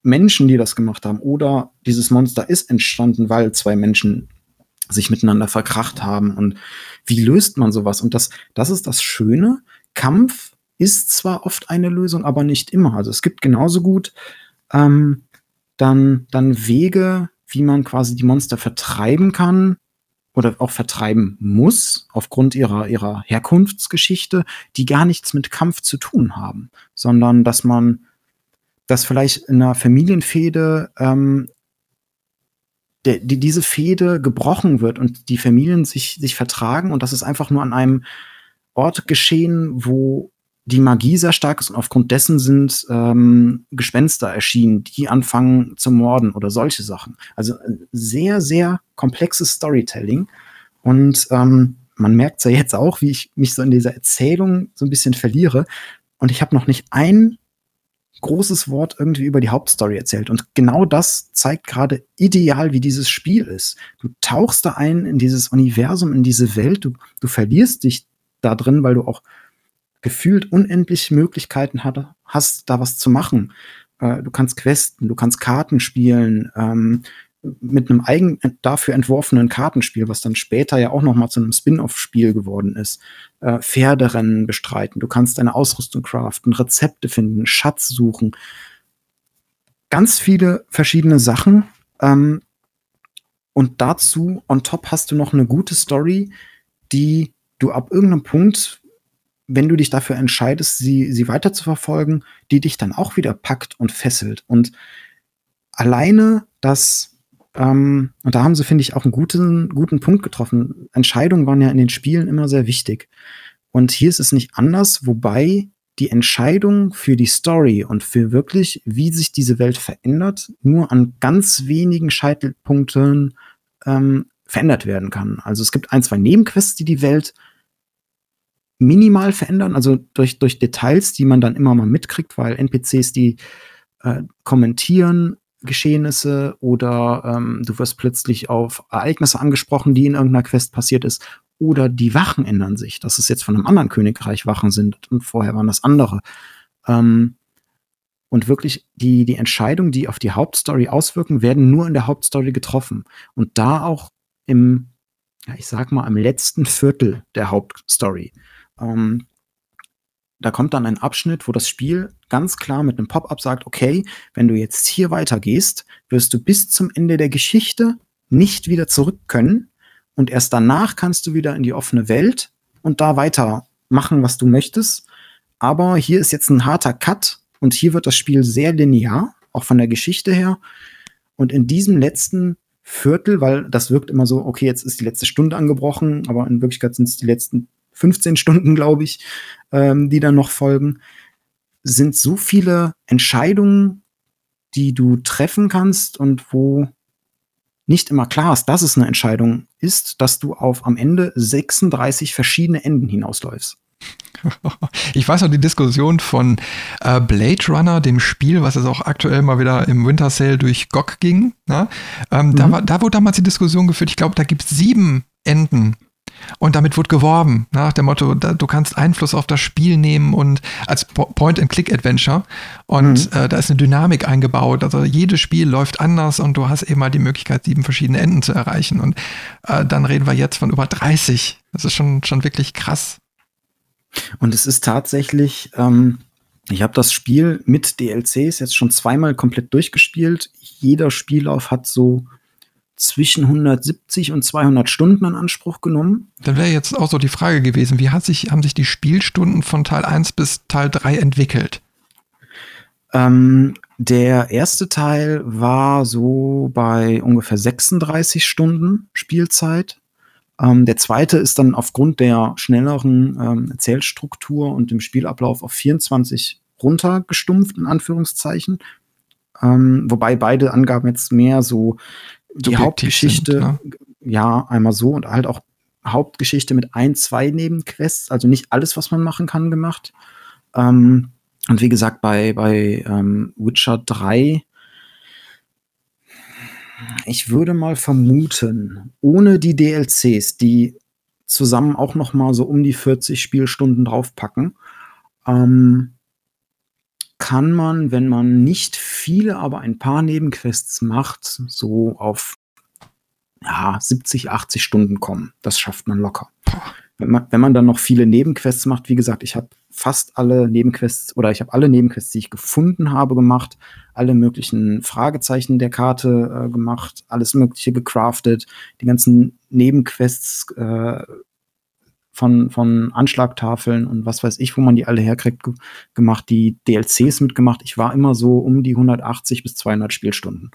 Menschen, die das gemacht haben oder dieses Monster ist entstanden, weil zwei Menschen sich miteinander verkracht haben und wie löst man sowas? Und das, das ist das Schöne. Kampf ist zwar oft eine Lösung, aber nicht immer. Also es gibt genauso gut ähm, dann, dann Wege, wie man quasi die Monster vertreiben kann oder auch vertreiben muss, aufgrund ihrer, ihrer Herkunftsgeschichte, die gar nichts mit Kampf zu tun haben, sondern dass man, dass vielleicht in einer Familienfehde ähm, die, diese Fehde gebrochen wird und die Familien sich, sich vertragen und das ist einfach nur an einem Ort geschehen, wo die Magie sehr stark ist und aufgrund dessen sind ähm, Gespenster erschienen, die anfangen zu morden oder solche Sachen. Also äh, sehr, sehr komplexes Storytelling. Und ähm, man merkt ja jetzt auch, wie ich mich so in dieser Erzählung so ein bisschen verliere. Und ich habe noch nicht ein großes Wort irgendwie über die Hauptstory erzählt. Und genau das zeigt gerade ideal, wie dieses Spiel ist. Du tauchst da ein in dieses Universum, in diese Welt, du, du verlierst dich da drin, weil du auch gefühlt unendliche Möglichkeiten hat, hast, da was zu machen. Äh, du kannst questen, du kannst Karten spielen, ähm, mit einem eigen dafür entworfenen Kartenspiel, was dann später ja auch noch mal zu einem Spin-off-Spiel geworden ist, äh, Pferderennen bestreiten. Du kannst deine Ausrüstung craften, Rezepte finden, Schatz suchen. Ganz viele verschiedene Sachen. Ähm, und dazu on top hast du noch eine gute Story, die du ab irgendeinem Punkt wenn du dich dafür entscheidest, sie, sie weiter zu verfolgen, die dich dann auch wieder packt und fesselt. Und alleine das, ähm, und da haben sie, finde ich, auch einen guten, guten Punkt getroffen. Entscheidungen waren ja in den Spielen immer sehr wichtig. Und hier ist es nicht anders, wobei die Entscheidung für die Story und für wirklich, wie sich diese Welt verändert, nur an ganz wenigen Scheitelpunkten ähm, verändert werden kann. Also es gibt ein, zwei Nebenquests, die die Welt minimal verändern, also durch, durch Details, die man dann immer mal mitkriegt, weil NPCs, die äh, kommentieren Geschehnisse oder ähm, du wirst plötzlich auf Ereignisse angesprochen, die in irgendeiner Quest passiert ist, oder die Wachen ändern sich, dass es jetzt von einem anderen Königreich Wachen sind und vorher waren das andere. Ähm, und wirklich die, die Entscheidungen, die auf die Hauptstory auswirken, werden nur in der Hauptstory getroffen. Und da auch im, ja, ich sag mal, im letzten Viertel der Hauptstory. Ähm, da kommt dann ein Abschnitt, wo das Spiel ganz klar mit einem Pop-up sagt, okay, wenn du jetzt hier weitergehst, wirst du bis zum Ende der Geschichte nicht wieder zurück können und erst danach kannst du wieder in die offene Welt und da weiter machen, was du möchtest. Aber hier ist jetzt ein harter Cut und hier wird das Spiel sehr linear, auch von der Geschichte her. Und in diesem letzten Viertel, weil das wirkt immer so, okay, jetzt ist die letzte Stunde angebrochen, aber in Wirklichkeit sind es die letzten 15 Stunden, glaube ich, ähm, die dann noch folgen, sind so viele Entscheidungen, die du treffen kannst und wo nicht immer klar ist, dass es eine Entscheidung ist, dass du auf am Ende 36 verschiedene Enden hinausläufst. Ich weiß noch die Diskussion von äh, Blade Runner, dem Spiel, was jetzt auch aktuell mal wieder im Winter Sale durch GOG ging. Ne? Ähm, mhm. da, war, da wurde damals die Diskussion geführt, ich glaube, da gibt es sieben Enden und damit wird geworben, nach dem Motto, da, du kannst Einfluss auf das Spiel nehmen und als Point-and-Click-Adventure. Und mhm. äh, da ist eine Dynamik eingebaut. Also jedes Spiel läuft anders und du hast eben mal die Möglichkeit, sieben verschiedene Enden zu erreichen. Und äh, dann reden wir jetzt von über 30. Das ist schon, schon wirklich krass. Und es ist tatsächlich, ähm, ich habe das Spiel mit DLCs jetzt schon zweimal komplett durchgespielt. Jeder Spiellauf hat so zwischen 170 und 200 Stunden in Anspruch genommen. Dann wäre jetzt auch so die Frage gewesen, wie hat sich, haben sich die Spielstunden von Teil 1 bis Teil 3 entwickelt? Ähm, der erste Teil war so bei ungefähr 36 Stunden Spielzeit. Ähm, der zweite ist dann aufgrund der schnelleren ähm, Erzählstruktur und dem Spielablauf auf 24 runtergestumpft, in Anführungszeichen. Ähm, wobei beide Angaben jetzt mehr so die Hauptgeschichte, sind, ne? ja, einmal so und halt auch Hauptgeschichte mit ein, zwei Nebenquests, also nicht alles, was man machen kann, gemacht. Ähm, und wie gesagt, bei, bei ähm, Witcher 3, ich würde mal vermuten, ohne die DLCs, die zusammen auch noch mal so um die 40 Spielstunden draufpacken, ähm, kann man, wenn man nicht viele, aber ein paar Nebenquests macht, so auf ja, 70, 80 Stunden kommen. Das schafft man locker. Wenn man, wenn man dann noch viele Nebenquests macht, wie gesagt, ich habe fast alle Nebenquests oder ich habe alle Nebenquests, die ich gefunden habe, gemacht, alle möglichen Fragezeichen der Karte äh, gemacht, alles Mögliche gecraftet, die ganzen Nebenquests äh, von, von Anschlagtafeln und was weiß ich, wo man die alle herkriegt, gemacht, die DLCs mitgemacht. Ich war immer so um die 180 bis 200 Spielstunden.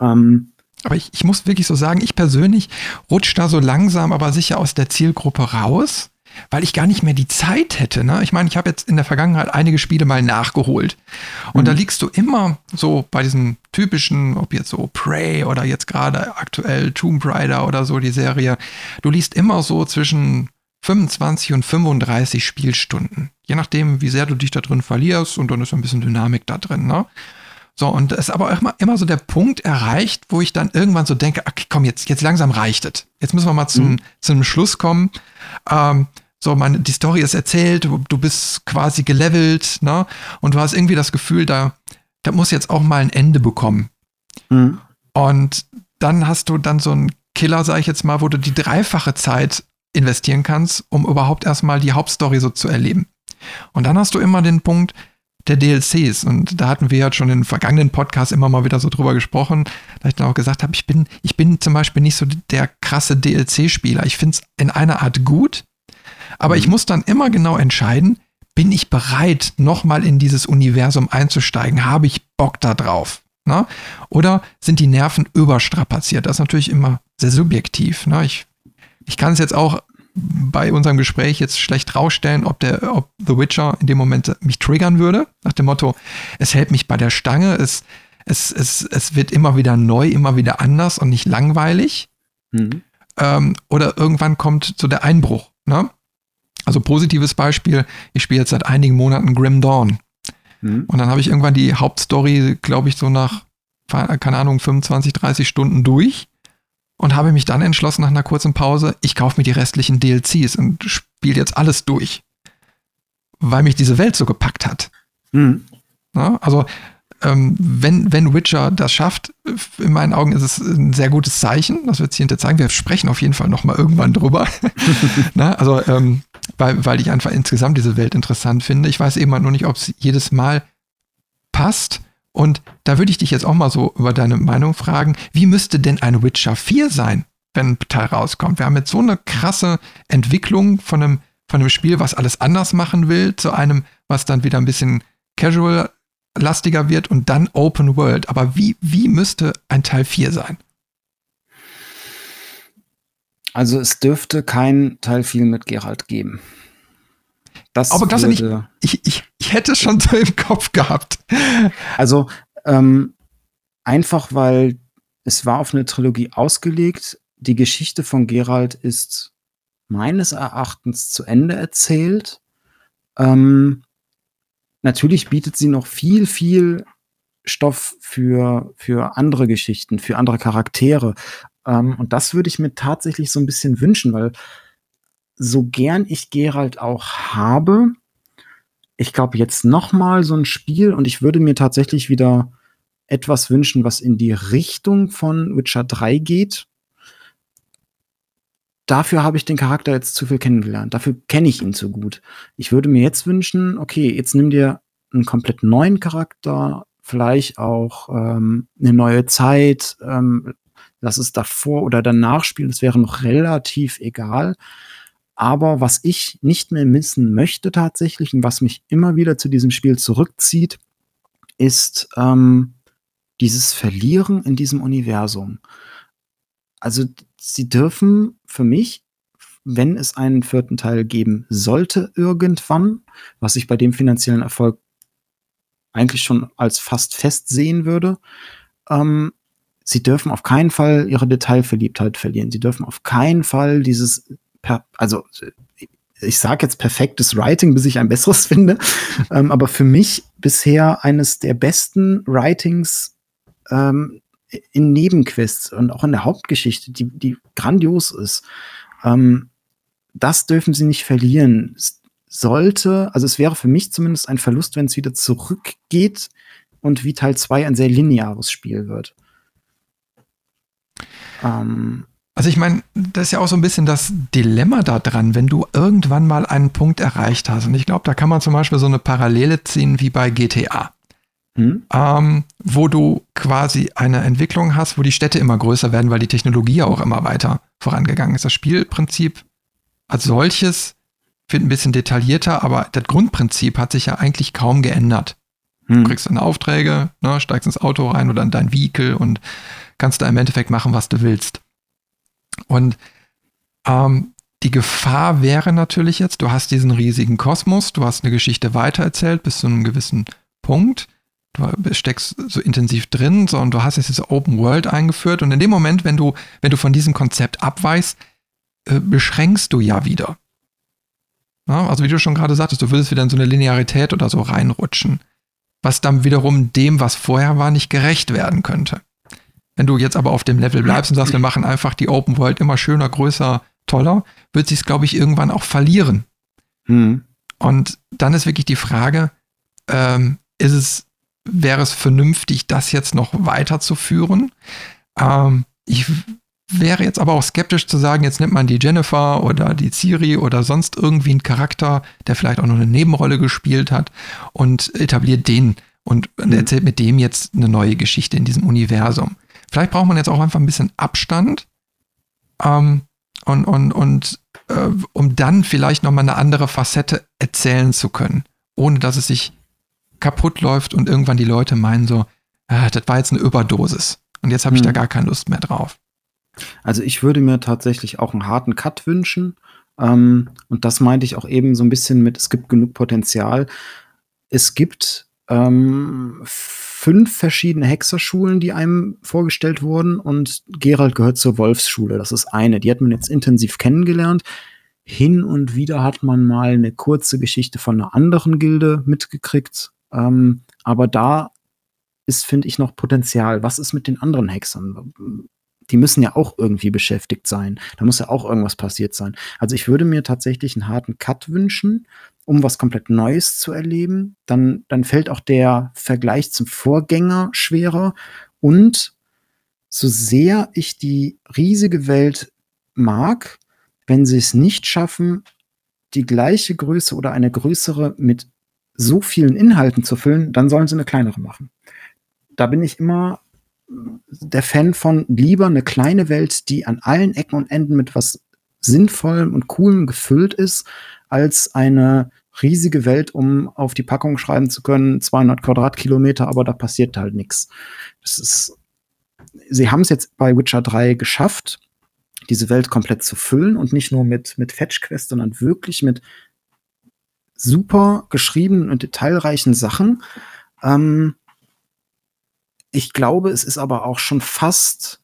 Ähm, aber ich, ich muss wirklich so sagen, ich persönlich rutsche da so langsam, aber sicher aus der Zielgruppe raus, weil ich gar nicht mehr die Zeit hätte. Ne? Ich meine, ich habe jetzt in der Vergangenheit einige Spiele mal nachgeholt. Und mhm. da liegst du immer so bei diesen typischen, ob jetzt so Prey oder jetzt gerade aktuell Tomb Raider oder so die Serie, du liest immer so zwischen 25 und 35 Spielstunden. Je nachdem, wie sehr du dich da drin verlierst und dann ist ein bisschen Dynamik da drin. Ne? So, und es ist aber auch immer, immer so der Punkt erreicht, wo ich dann irgendwann so denke, okay, komm, jetzt, jetzt langsam reicht es. Jetzt müssen wir mal zum, mhm. zum Schluss kommen. Ähm, so, meine, die Story ist erzählt, du, du bist quasi gelevelt, ne? Und du hast irgendwie das Gefühl, da, da muss jetzt auch mal ein Ende bekommen. Mhm. Und dann hast du dann so einen Killer, sag ich jetzt mal, wo du die dreifache Zeit investieren kannst, um überhaupt erstmal die Hauptstory so zu erleben. Und dann hast du immer den Punkt, der DLCs. Und da hatten wir ja schon in vergangenen Podcasts immer mal wieder so drüber gesprochen, da ich dann auch gesagt habe, ich bin, ich bin zum Beispiel nicht so der krasse DLC-Spieler. Ich finde es in einer Art gut, aber mhm. ich muss dann immer genau entscheiden, bin ich bereit, nochmal in dieses Universum einzusteigen? Habe ich Bock da drauf? Ne? Oder sind die Nerven überstrapaziert? Das ist natürlich immer sehr subjektiv. Ne? Ich, ich kann es jetzt auch bei unserem Gespräch jetzt schlecht rausstellen, ob der, ob The Witcher in dem Moment mich triggern würde, nach dem Motto, es hält mich bei der Stange, es, es, es, es wird immer wieder neu, immer wieder anders und nicht langweilig. Mhm. Ähm, oder irgendwann kommt so der Einbruch. Ne? Also positives Beispiel, ich spiele jetzt seit einigen Monaten Grim Dawn. Mhm. Und dann habe ich irgendwann die Hauptstory, glaube ich, so nach, keine Ahnung, 25, 30 Stunden durch und habe mich dann entschlossen nach einer kurzen Pause, ich kaufe mir die restlichen DLCs und spiele jetzt alles durch, weil mich diese Welt so gepackt hat. Mhm. Ja, also ähm, wenn, wenn Witcher das schafft, in meinen Augen ist es ein sehr gutes Zeichen. Das wird sich hinter zeigen. Wir sprechen auf jeden Fall noch mal irgendwann drüber. Na, also ähm, weil, weil ich einfach insgesamt diese Welt interessant finde. Ich weiß eben halt nur nicht, ob es jedes Mal passt. Und da würde ich dich jetzt auch mal so über deine Meinung fragen. Wie müsste denn ein Witcher 4 sein, wenn ein Teil rauskommt? Wir haben jetzt so eine krasse Entwicklung von einem, von einem Spiel, was alles anders machen will, zu einem, was dann wieder ein bisschen casual lastiger wird und dann Open World. Aber wie, wie müsste ein Teil 4 sein? Also es dürfte kein Teil 4 mit Geralt geben. Das Aber das nicht, ich, ich, ich hätte schon so im Kopf gehabt. Also ähm, einfach, weil es war auf eine Trilogie ausgelegt. Die Geschichte von Geralt ist meines Erachtens zu Ende erzählt. Ähm, natürlich bietet sie noch viel, viel Stoff für, für andere Geschichten, für andere Charaktere. Ähm, und das würde ich mir tatsächlich so ein bisschen wünschen, weil so gern ich Geralt auch habe, ich glaube jetzt noch mal so ein Spiel und ich würde mir tatsächlich wieder etwas wünschen, was in die Richtung von Witcher 3 geht. Dafür habe ich den Charakter jetzt zu viel kennengelernt. Dafür kenne ich ihn zu gut. Ich würde mir jetzt wünschen, okay, jetzt nimm dir einen komplett neuen Charakter, vielleicht auch ähm, eine neue Zeit, ähm, lass es davor oder danach spielen, das wäre noch relativ egal. Aber was ich nicht mehr missen möchte tatsächlich und was mich immer wieder zu diesem Spiel zurückzieht, ist ähm, dieses Verlieren in diesem Universum. Also sie dürfen für mich, wenn es einen vierten Teil geben sollte irgendwann, was ich bei dem finanziellen Erfolg eigentlich schon als fast fest sehen würde, ähm, sie dürfen auf keinen Fall ihre Detailverliebtheit verlieren. Sie dürfen auf keinen Fall dieses also ich sage jetzt perfektes Writing, bis ich ein besseres finde, ähm, aber für mich bisher eines der besten Writings ähm, in Nebenquests und auch in der Hauptgeschichte, die, die grandios ist. Ähm, das dürfen sie nicht verlieren. Es sollte, also es wäre für mich zumindest ein Verlust, wenn es wieder zurückgeht und wie Teil 2 ein sehr lineares Spiel wird. Ähm, also ich meine, das ist ja auch so ein bisschen das Dilemma da dran, wenn du irgendwann mal einen Punkt erreicht hast. Und ich glaube, da kann man zum Beispiel so eine Parallele ziehen wie bei GTA. Hm? Ähm, wo du quasi eine Entwicklung hast, wo die Städte immer größer werden, weil die Technologie auch immer weiter vorangegangen ist. Das Spielprinzip als solches wird ein bisschen detaillierter, aber das Grundprinzip hat sich ja eigentlich kaum geändert. Hm. Du kriegst deine Aufträge, ne, steigst ins Auto rein oder in dein Vehikel und kannst da im Endeffekt machen, was du willst. Und ähm, die Gefahr wäre natürlich jetzt, du hast diesen riesigen Kosmos, du hast eine Geschichte weitererzählt bis zu einem gewissen Punkt, du steckst so intensiv drin, sondern du hast jetzt diese Open World eingeführt und in dem Moment, wenn du, wenn du von diesem Konzept abweichst, äh, beschränkst du ja wieder. Ja, also wie du schon gerade sagtest, du würdest wieder in so eine Linearität oder so reinrutschen, was dann wiederum dem, was vorher war, nicht gerecht werden könnte. Wenn du jetzt aber auf dem Level bleibst und sagst, wir machen einfach die Open World immer schöner, größer, toller, wird sich es, glaube ich, irgendwann auch verlieren. Hm. Und dann ist wirklich die Frage, ähm, ist es, wäre es vernünftig, das jetzt noch weiterzuführen? Ähm, ich wäre jetzt aber auch skeptisch zu sagen, jetzt nimmt man die Jennifer oder die Ciri oder sonst irgendwie einen Charakter, der vielleicht auch noch eine Nebenrolle gespielt hat und etabliert den und mhm. erzählt mit dem jetzt eine neue Geschichte in diesem Universum. Vielleicht braucht man jetzt auch einfach ein bisschen Abstand ähm, und, und, und äh, um dann vielleicht nochmal eine andere Facette erzählen zu können, ohne dass es sich kaputt läuft und irgendwann die Leute meinen so, ah, das war jetzt eine Überdosis und jetzt habe ich da gar keine Lust mehr drauf. Also ich würde mir tatsächlich auch einen harten Cut wünschen. Ähm, und das meinte ich auch eben so ein bisschen mit, es gibt genug Potenzial. Es gibt ähm, fünf verschiedene Hexerschulen, die einem vorgestellt wurden und Gerald gehört zur Wolfsschule. Das ist eine. Die hat man jetzt intensiv kennengelernt. Hin und wieder hat man mal eine kurze Geschichte von einer anderen Gilde mitgekriegt. Ähm, aber da ist, finde ich, noch Potenzial. Was ist mit den anderen Hexern? die müssen ja auch irgendwie beschäftigt sein. Da muss ja auch irgendwas passiert sein. Also ich würde mir tatsächlich einen harten Cut wünschen, um was komplett Neues zu erleben. Dann, dann fällt auch der Vergleich zum Vorgänger schwerer. Und so sehr ich die riesige Welt mag, wenn sie es nicht schaffen, die gleiche Größe oder eine größere mit so vielen Inhalten zu füllen, dann sollen sie eine kleinere machen. Da bin ich immer der Fan von lieber eine kleine Welt, die an allen Ecken und Enden mit was Sinnvollem und Coolem gefüllt ist, als eine riesige Welt, um auf die Packung schreiben zu können, 200 Quadratkilometer, aber da passiert halt nichts. Das ist, sie haben es jetzt bei Witcher 3 geschafft, diese Welt komplett zu füllen und nicht nur mit, mit Fetch-Quests, sondern wirklich mit super geschriebenen und detailreichen Sachen. Ähm, ich glaube, es ist aber auch schon fast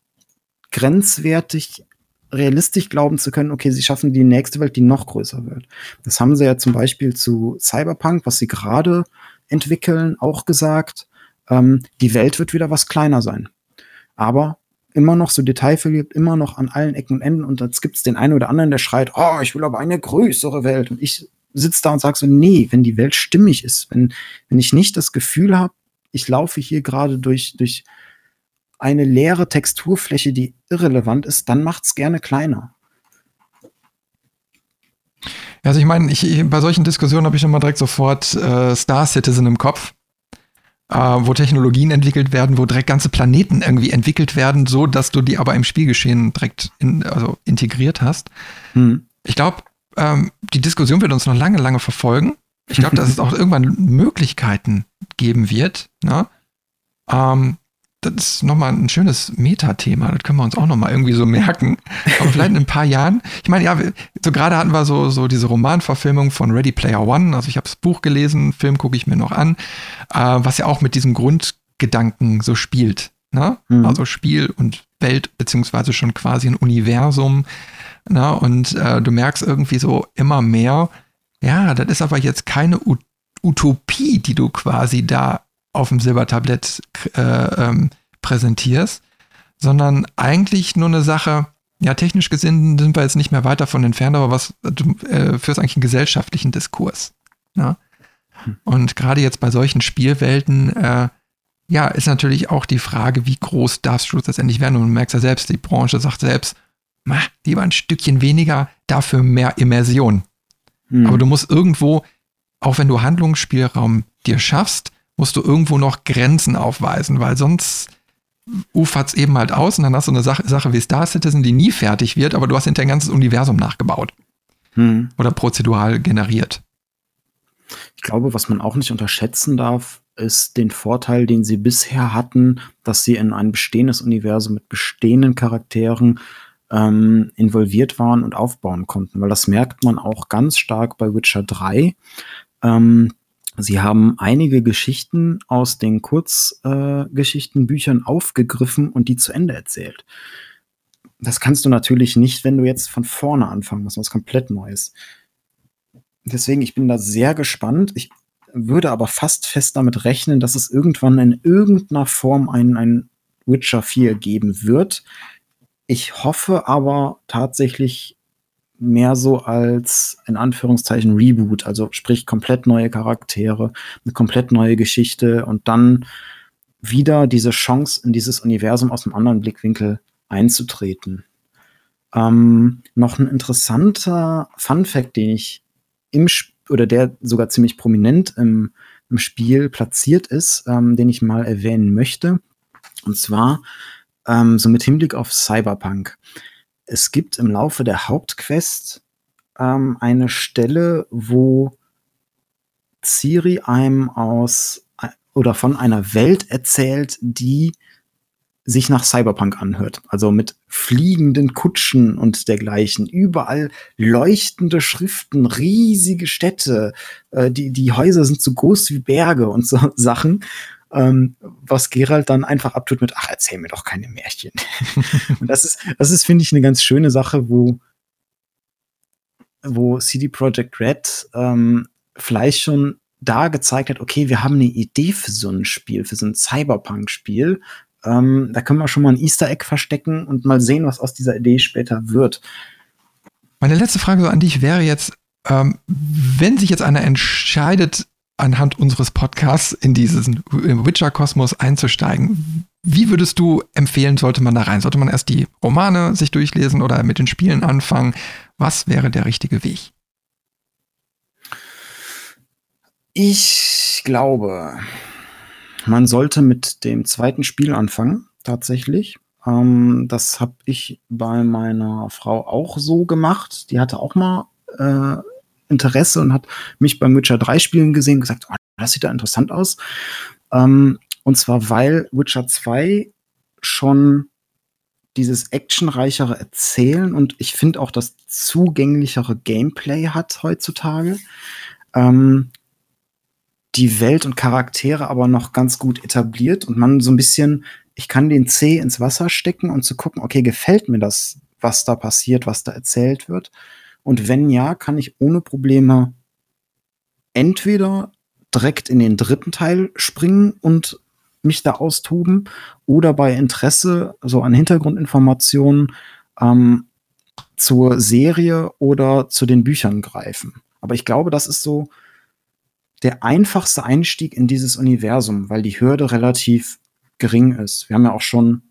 grenzwertig, realistisch glauben zu können, okay, sie schaffen die nächste Welt, die noch größer wird. Das haben sie ja zum Beispiel zu Cyberpunk, was sie gerade entwickeln, auch gesagt. Ähm, die Welt wird wieder was kleiner sein. Aber immer noch so detailverliebt, immer noch an allen Ecken und Enden. Und jetzt gibt es den einen oder anderen, der schreit, oh, ich will aber eine größere Welt. Und ich sitze da und sage so, nee, wenn die Welt stimmig ist, wenn, wenn ich nicht das Gefühl habe, ich laufe hier gerade durch, durch eine leere Texturfläche, die irrelevant ist, dann macht es gerne kleiner. Also ich meine, ich, ich, bei solchen Diskussionen habe ich immer direkt sofort äh, Star Citizen im Kopf, äh, wo Technologien entwickelt werden, wo direkt ganze Planeten irgendwie entwickelt werden, so dass du die aber im Spielgeschehen direkt in, also integriert hast. Hm. Ich glaube, ähm, die Diskussion wird uns noch lange, lange verfolgen. Ich glaube, dass es auch irgendwann Möglichkeiten geben wird. Ne? Ähm, das ist nochmal ein schönes Metathema, das können wir uns auch nochmal irgendwie so merken. Aber vielleicht in ein paar Jahren. Ich meine, ja, so gerade hatten wir so, so diese Romanverfilmung von Ready Player One. Also ich habe das Buch gelesen, Film gucke ich mir noch an, äh, was ja auch mit diesem Grundgedanken so spielt. Ne? Mhm. Also Spiel und Welt, beziehungsweise schon quasi ein Universum. Ne? Und äh, du merkst irgendwie so immer mehr, ja, das ist aber jetzt keine Utopie, die du quasi da auf dem Silbertablett äh, ähm, präsentierst, sondern eigentlich nur eine Sache, ja, technisch gesehen sind wir jetzt nicht mehr weiter von entfernt, aber was du äh, führst eigentlich einen gesellschaftlichen Diskurs. Ne? Hm. Und gerade jetzt bei solchen Spielwelten, äh, ja, ist natürlich auch die Frage, wie groß darfst du letztendlich werden? Und du merkst ja selbst, die Branche sagt selbst, mach lieber ein Stückchen weniger, dafür mehr Immersion. Mhm. Aber du musst irgendwo, auch wenn du Handlungsspielraum dir schaffst, musst du irgendwo noch Grenzen aufweisen, weil sonst ufert es eben halt aus und dann hast du eine Sache, Sache wie Star Citizen, die nie fertig wird, aber du hast hinter ein ganzes Universum nachgebaut. Mhm. Oder prozedural generiert. Ich glaube, was man auch nicht unterschätzen darf, ist den Vorteil, den sie bisher hatten, dass sie in ein bestehendes Universum mit bestehenden Charakteren ähm, involviert waren und aufbauen konnten. Weil das merkt man auch ganz stark bei Witcher 3. Ähm, sie haben einige Geschichten aus den Kurzgeschichtenbüchern äh, aufgegriffen und die zu Ende erzählt. Das kannst du natürlich nicht, wenn du jetzt von vorne anfangen musst, was komplett Neues. Deswegen, ich bin da sehr gespannt. Ich würde aber fast fest damit rechnen, dass es irgendwann in irgendeiner Form ein, ein Witcher 4 geben wird. Ich hoffe aber tatsächlich mehr so als in Anführungszeichen Reboot, also sprich komplett neue Charaktere, eine komplett neue Geschichte und dann wieder diese Chance in dieses Universum aus einem anderen Blickwinkel einzutreten. Ähm, noch ein interessanter Fun Fact, den ich im Sp oder der sogar ziemlich prominent im, im Spiel platziert ist, ähm, den ich mal erwähnen möchte. Und zwar ähm, so mit Hinblick auf Cyberpunk. Es gibt im Laufe der Hauptquest ähm, eine Stelle, wo Ciri einem aus äh, oder von einer Welt erzählt, die sich nach Cyberpunk anhört. Also mit fliegenden Kutschen und dergleichen. Überall leuchtende Schriften, riesige Städte. Äh, die, die Häuser sind so groß wie Berge und so Sachen. Ähm, was Gerald dann einfach abtut mit, ach, erzähl mir doch keine Märchen. und das ist, das ist, finde ich, eine ganz schöne Sache, wo, wo CD Projekt Red ähm, vielleicht schon da gezeigt hat, okay, wir haben eine Idee für so ein Spiel, für so ein Cyberpunk-Spiel, ähm, da können wir schon mal ein Easter Egg verstecken und mal sehen, was aus dieser Idee später wird. Meine letzte Frage so an dich wäre jetzt, ähm, wenn sich jetzt einer entscheidet, anhand unseres Podcasts in diesen Witcher-Kosmos einzusteigen, wie würdest du empfehlen, sollte man da rein? Sollte man erst die Romane sich durchlesen oder mit den Spielen anfangen? Was wäre der richtige Weg? Ich glaube, man sollte mit dem zweiten Spiel anfangen, tatsächlich. Ähm, das habe ich bei meiner Frau auch so gemacht. Die hatte auch mal äh, Interesse und hat mich beim Witcher 3 Spielen gesehen und gesagt, oh, das sieht da interessant aus. Ähm, und zwar, weil Witcher 2 schon dieses actionreichere Erzählen und ich finde auch das zugänglichere Gameplay hat heutzutage. Ähm, die Welt und Charaktere aber noch ganz gut etabliert und man so ein bisschen, ich kann den C ins Wasser stecken und zu gucken, okay, gefällt mir das, was da passiert, was da erzählt wird? Und wenn ja, kann ich ohne Probleme entweder direkt in den dritten Teil springen und mich da austoben oder bei Interesse so an Hintergrundinformationen ähm, zur Serie oder zu den Büchern greifen. Aber ich glaube, das ist so der einfachste Einstieg in dieses Universum, weil die Hürde relativ gering ist. Wir haben ja auch schon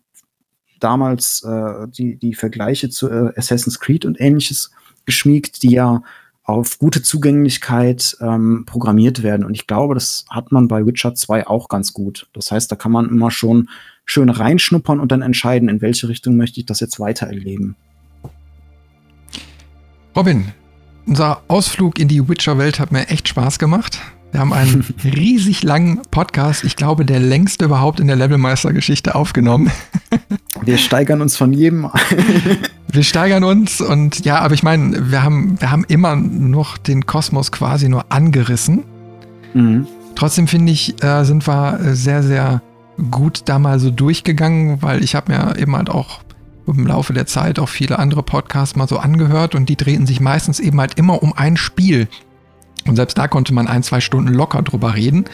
damals äh, die, die Vergleiche zu äh, Assassin's Creed und ähnliches geschmiegt, die ja auf gute Zugänglichkeit ähm, programmiert werden. Und ich glaube, das hat man bei Witcher 2 auch ganz gut. Das heißt, da kann man immer schon schön reinschnuppern und dann entscheiden, in welche Richtung möchte ich das jetzt weiter erleben. Robin, unser Ausflug in die Witcher-Welt hat mir echt Spaß gemacht. Wir haben einen riesig langen Podcast, ich glaube, der längste überhaupt in der Levelmeister-Geschichte aufgenommen. Wir steigern uns von jedem. wir steigern uns und ja, aber ich meine, wir haben, wir haben immer noch den Kosmos quasi nur angerissen. Mhm. Trotzdem finde ich, äh, sind wir sehr, sehr gut da mal so durchgegangen, weil ich habe mir eben halt auch im Laufe der Zeit auch viele andere Podcasts mal so angehört und die drehten sich meistens eben halt immer um ein Spiel. Und selbst da konnte man ein, zwei Stunden locker drüber reden.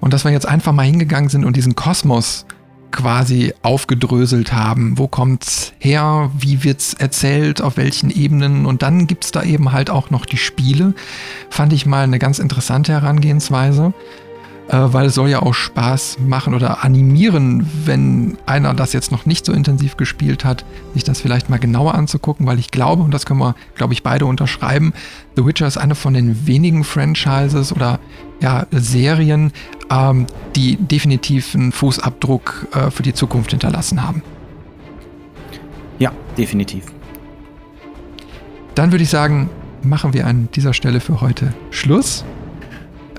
Und dass wir jetzt einfach mal hingegangen sind und diesen Kosmos quasi aufgedröselt haben. Wo kommt's her? Wie wird's erzählt? Auf welchen Ebenen? Und dann gibt's da eben halt auch noch die Spiele. Fand ich mal eine ganz interessante Herangehensweise. Äh, weil es soll ja auch Spaß machen oder animieren, wenn einer das jetzt noch nicht so intensiv gespielt hat, sich das vielleicht mal genauer anzugucken, weil ich glaube, und das können wir, glaube ich, beide unterschreiben, The Witcher ist eine von den wenigen Franchises oder ja, Serien, ähm, die definitiv einen Fußabdruck äh, für die Zukunft hinterlassen haben. Ja, definitiv. Dann würde ich sagen, machen wir an dieser Stelle für heute Schluss.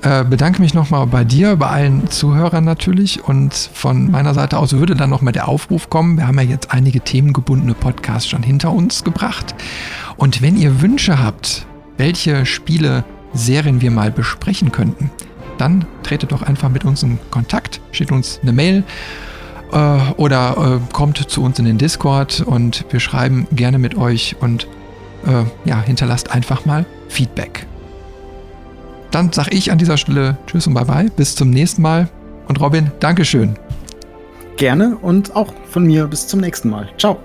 Äh, bedanke mich nochmal bei dir, bei allen Zuhörern natürlich. Und von meiner Seite aus würde dann nochmal der Aufruf kommen. Wir haben ja jetzt einige themengebundene Podcasts schon hinter uns gebracht. Und wenn ihr Wünsche habt, welche Spiele, Serien wir mal besprechen könnten, dann tretet doch einfach mit uns in Kontakt, schickt uns eine Mail äh, oder äh, kommt zu uns in den Discord und wir schreiben gerne mit euch und äh, ja, hinterlasst einfach mal Feedback. Dann sage ich an dieser Stelle Tschüss und Bye-bye. Bis zum nächsten Mal. Und Robin, Dankeschön. Gerne und auch von mir bis zum nächsten Mal. Ciao.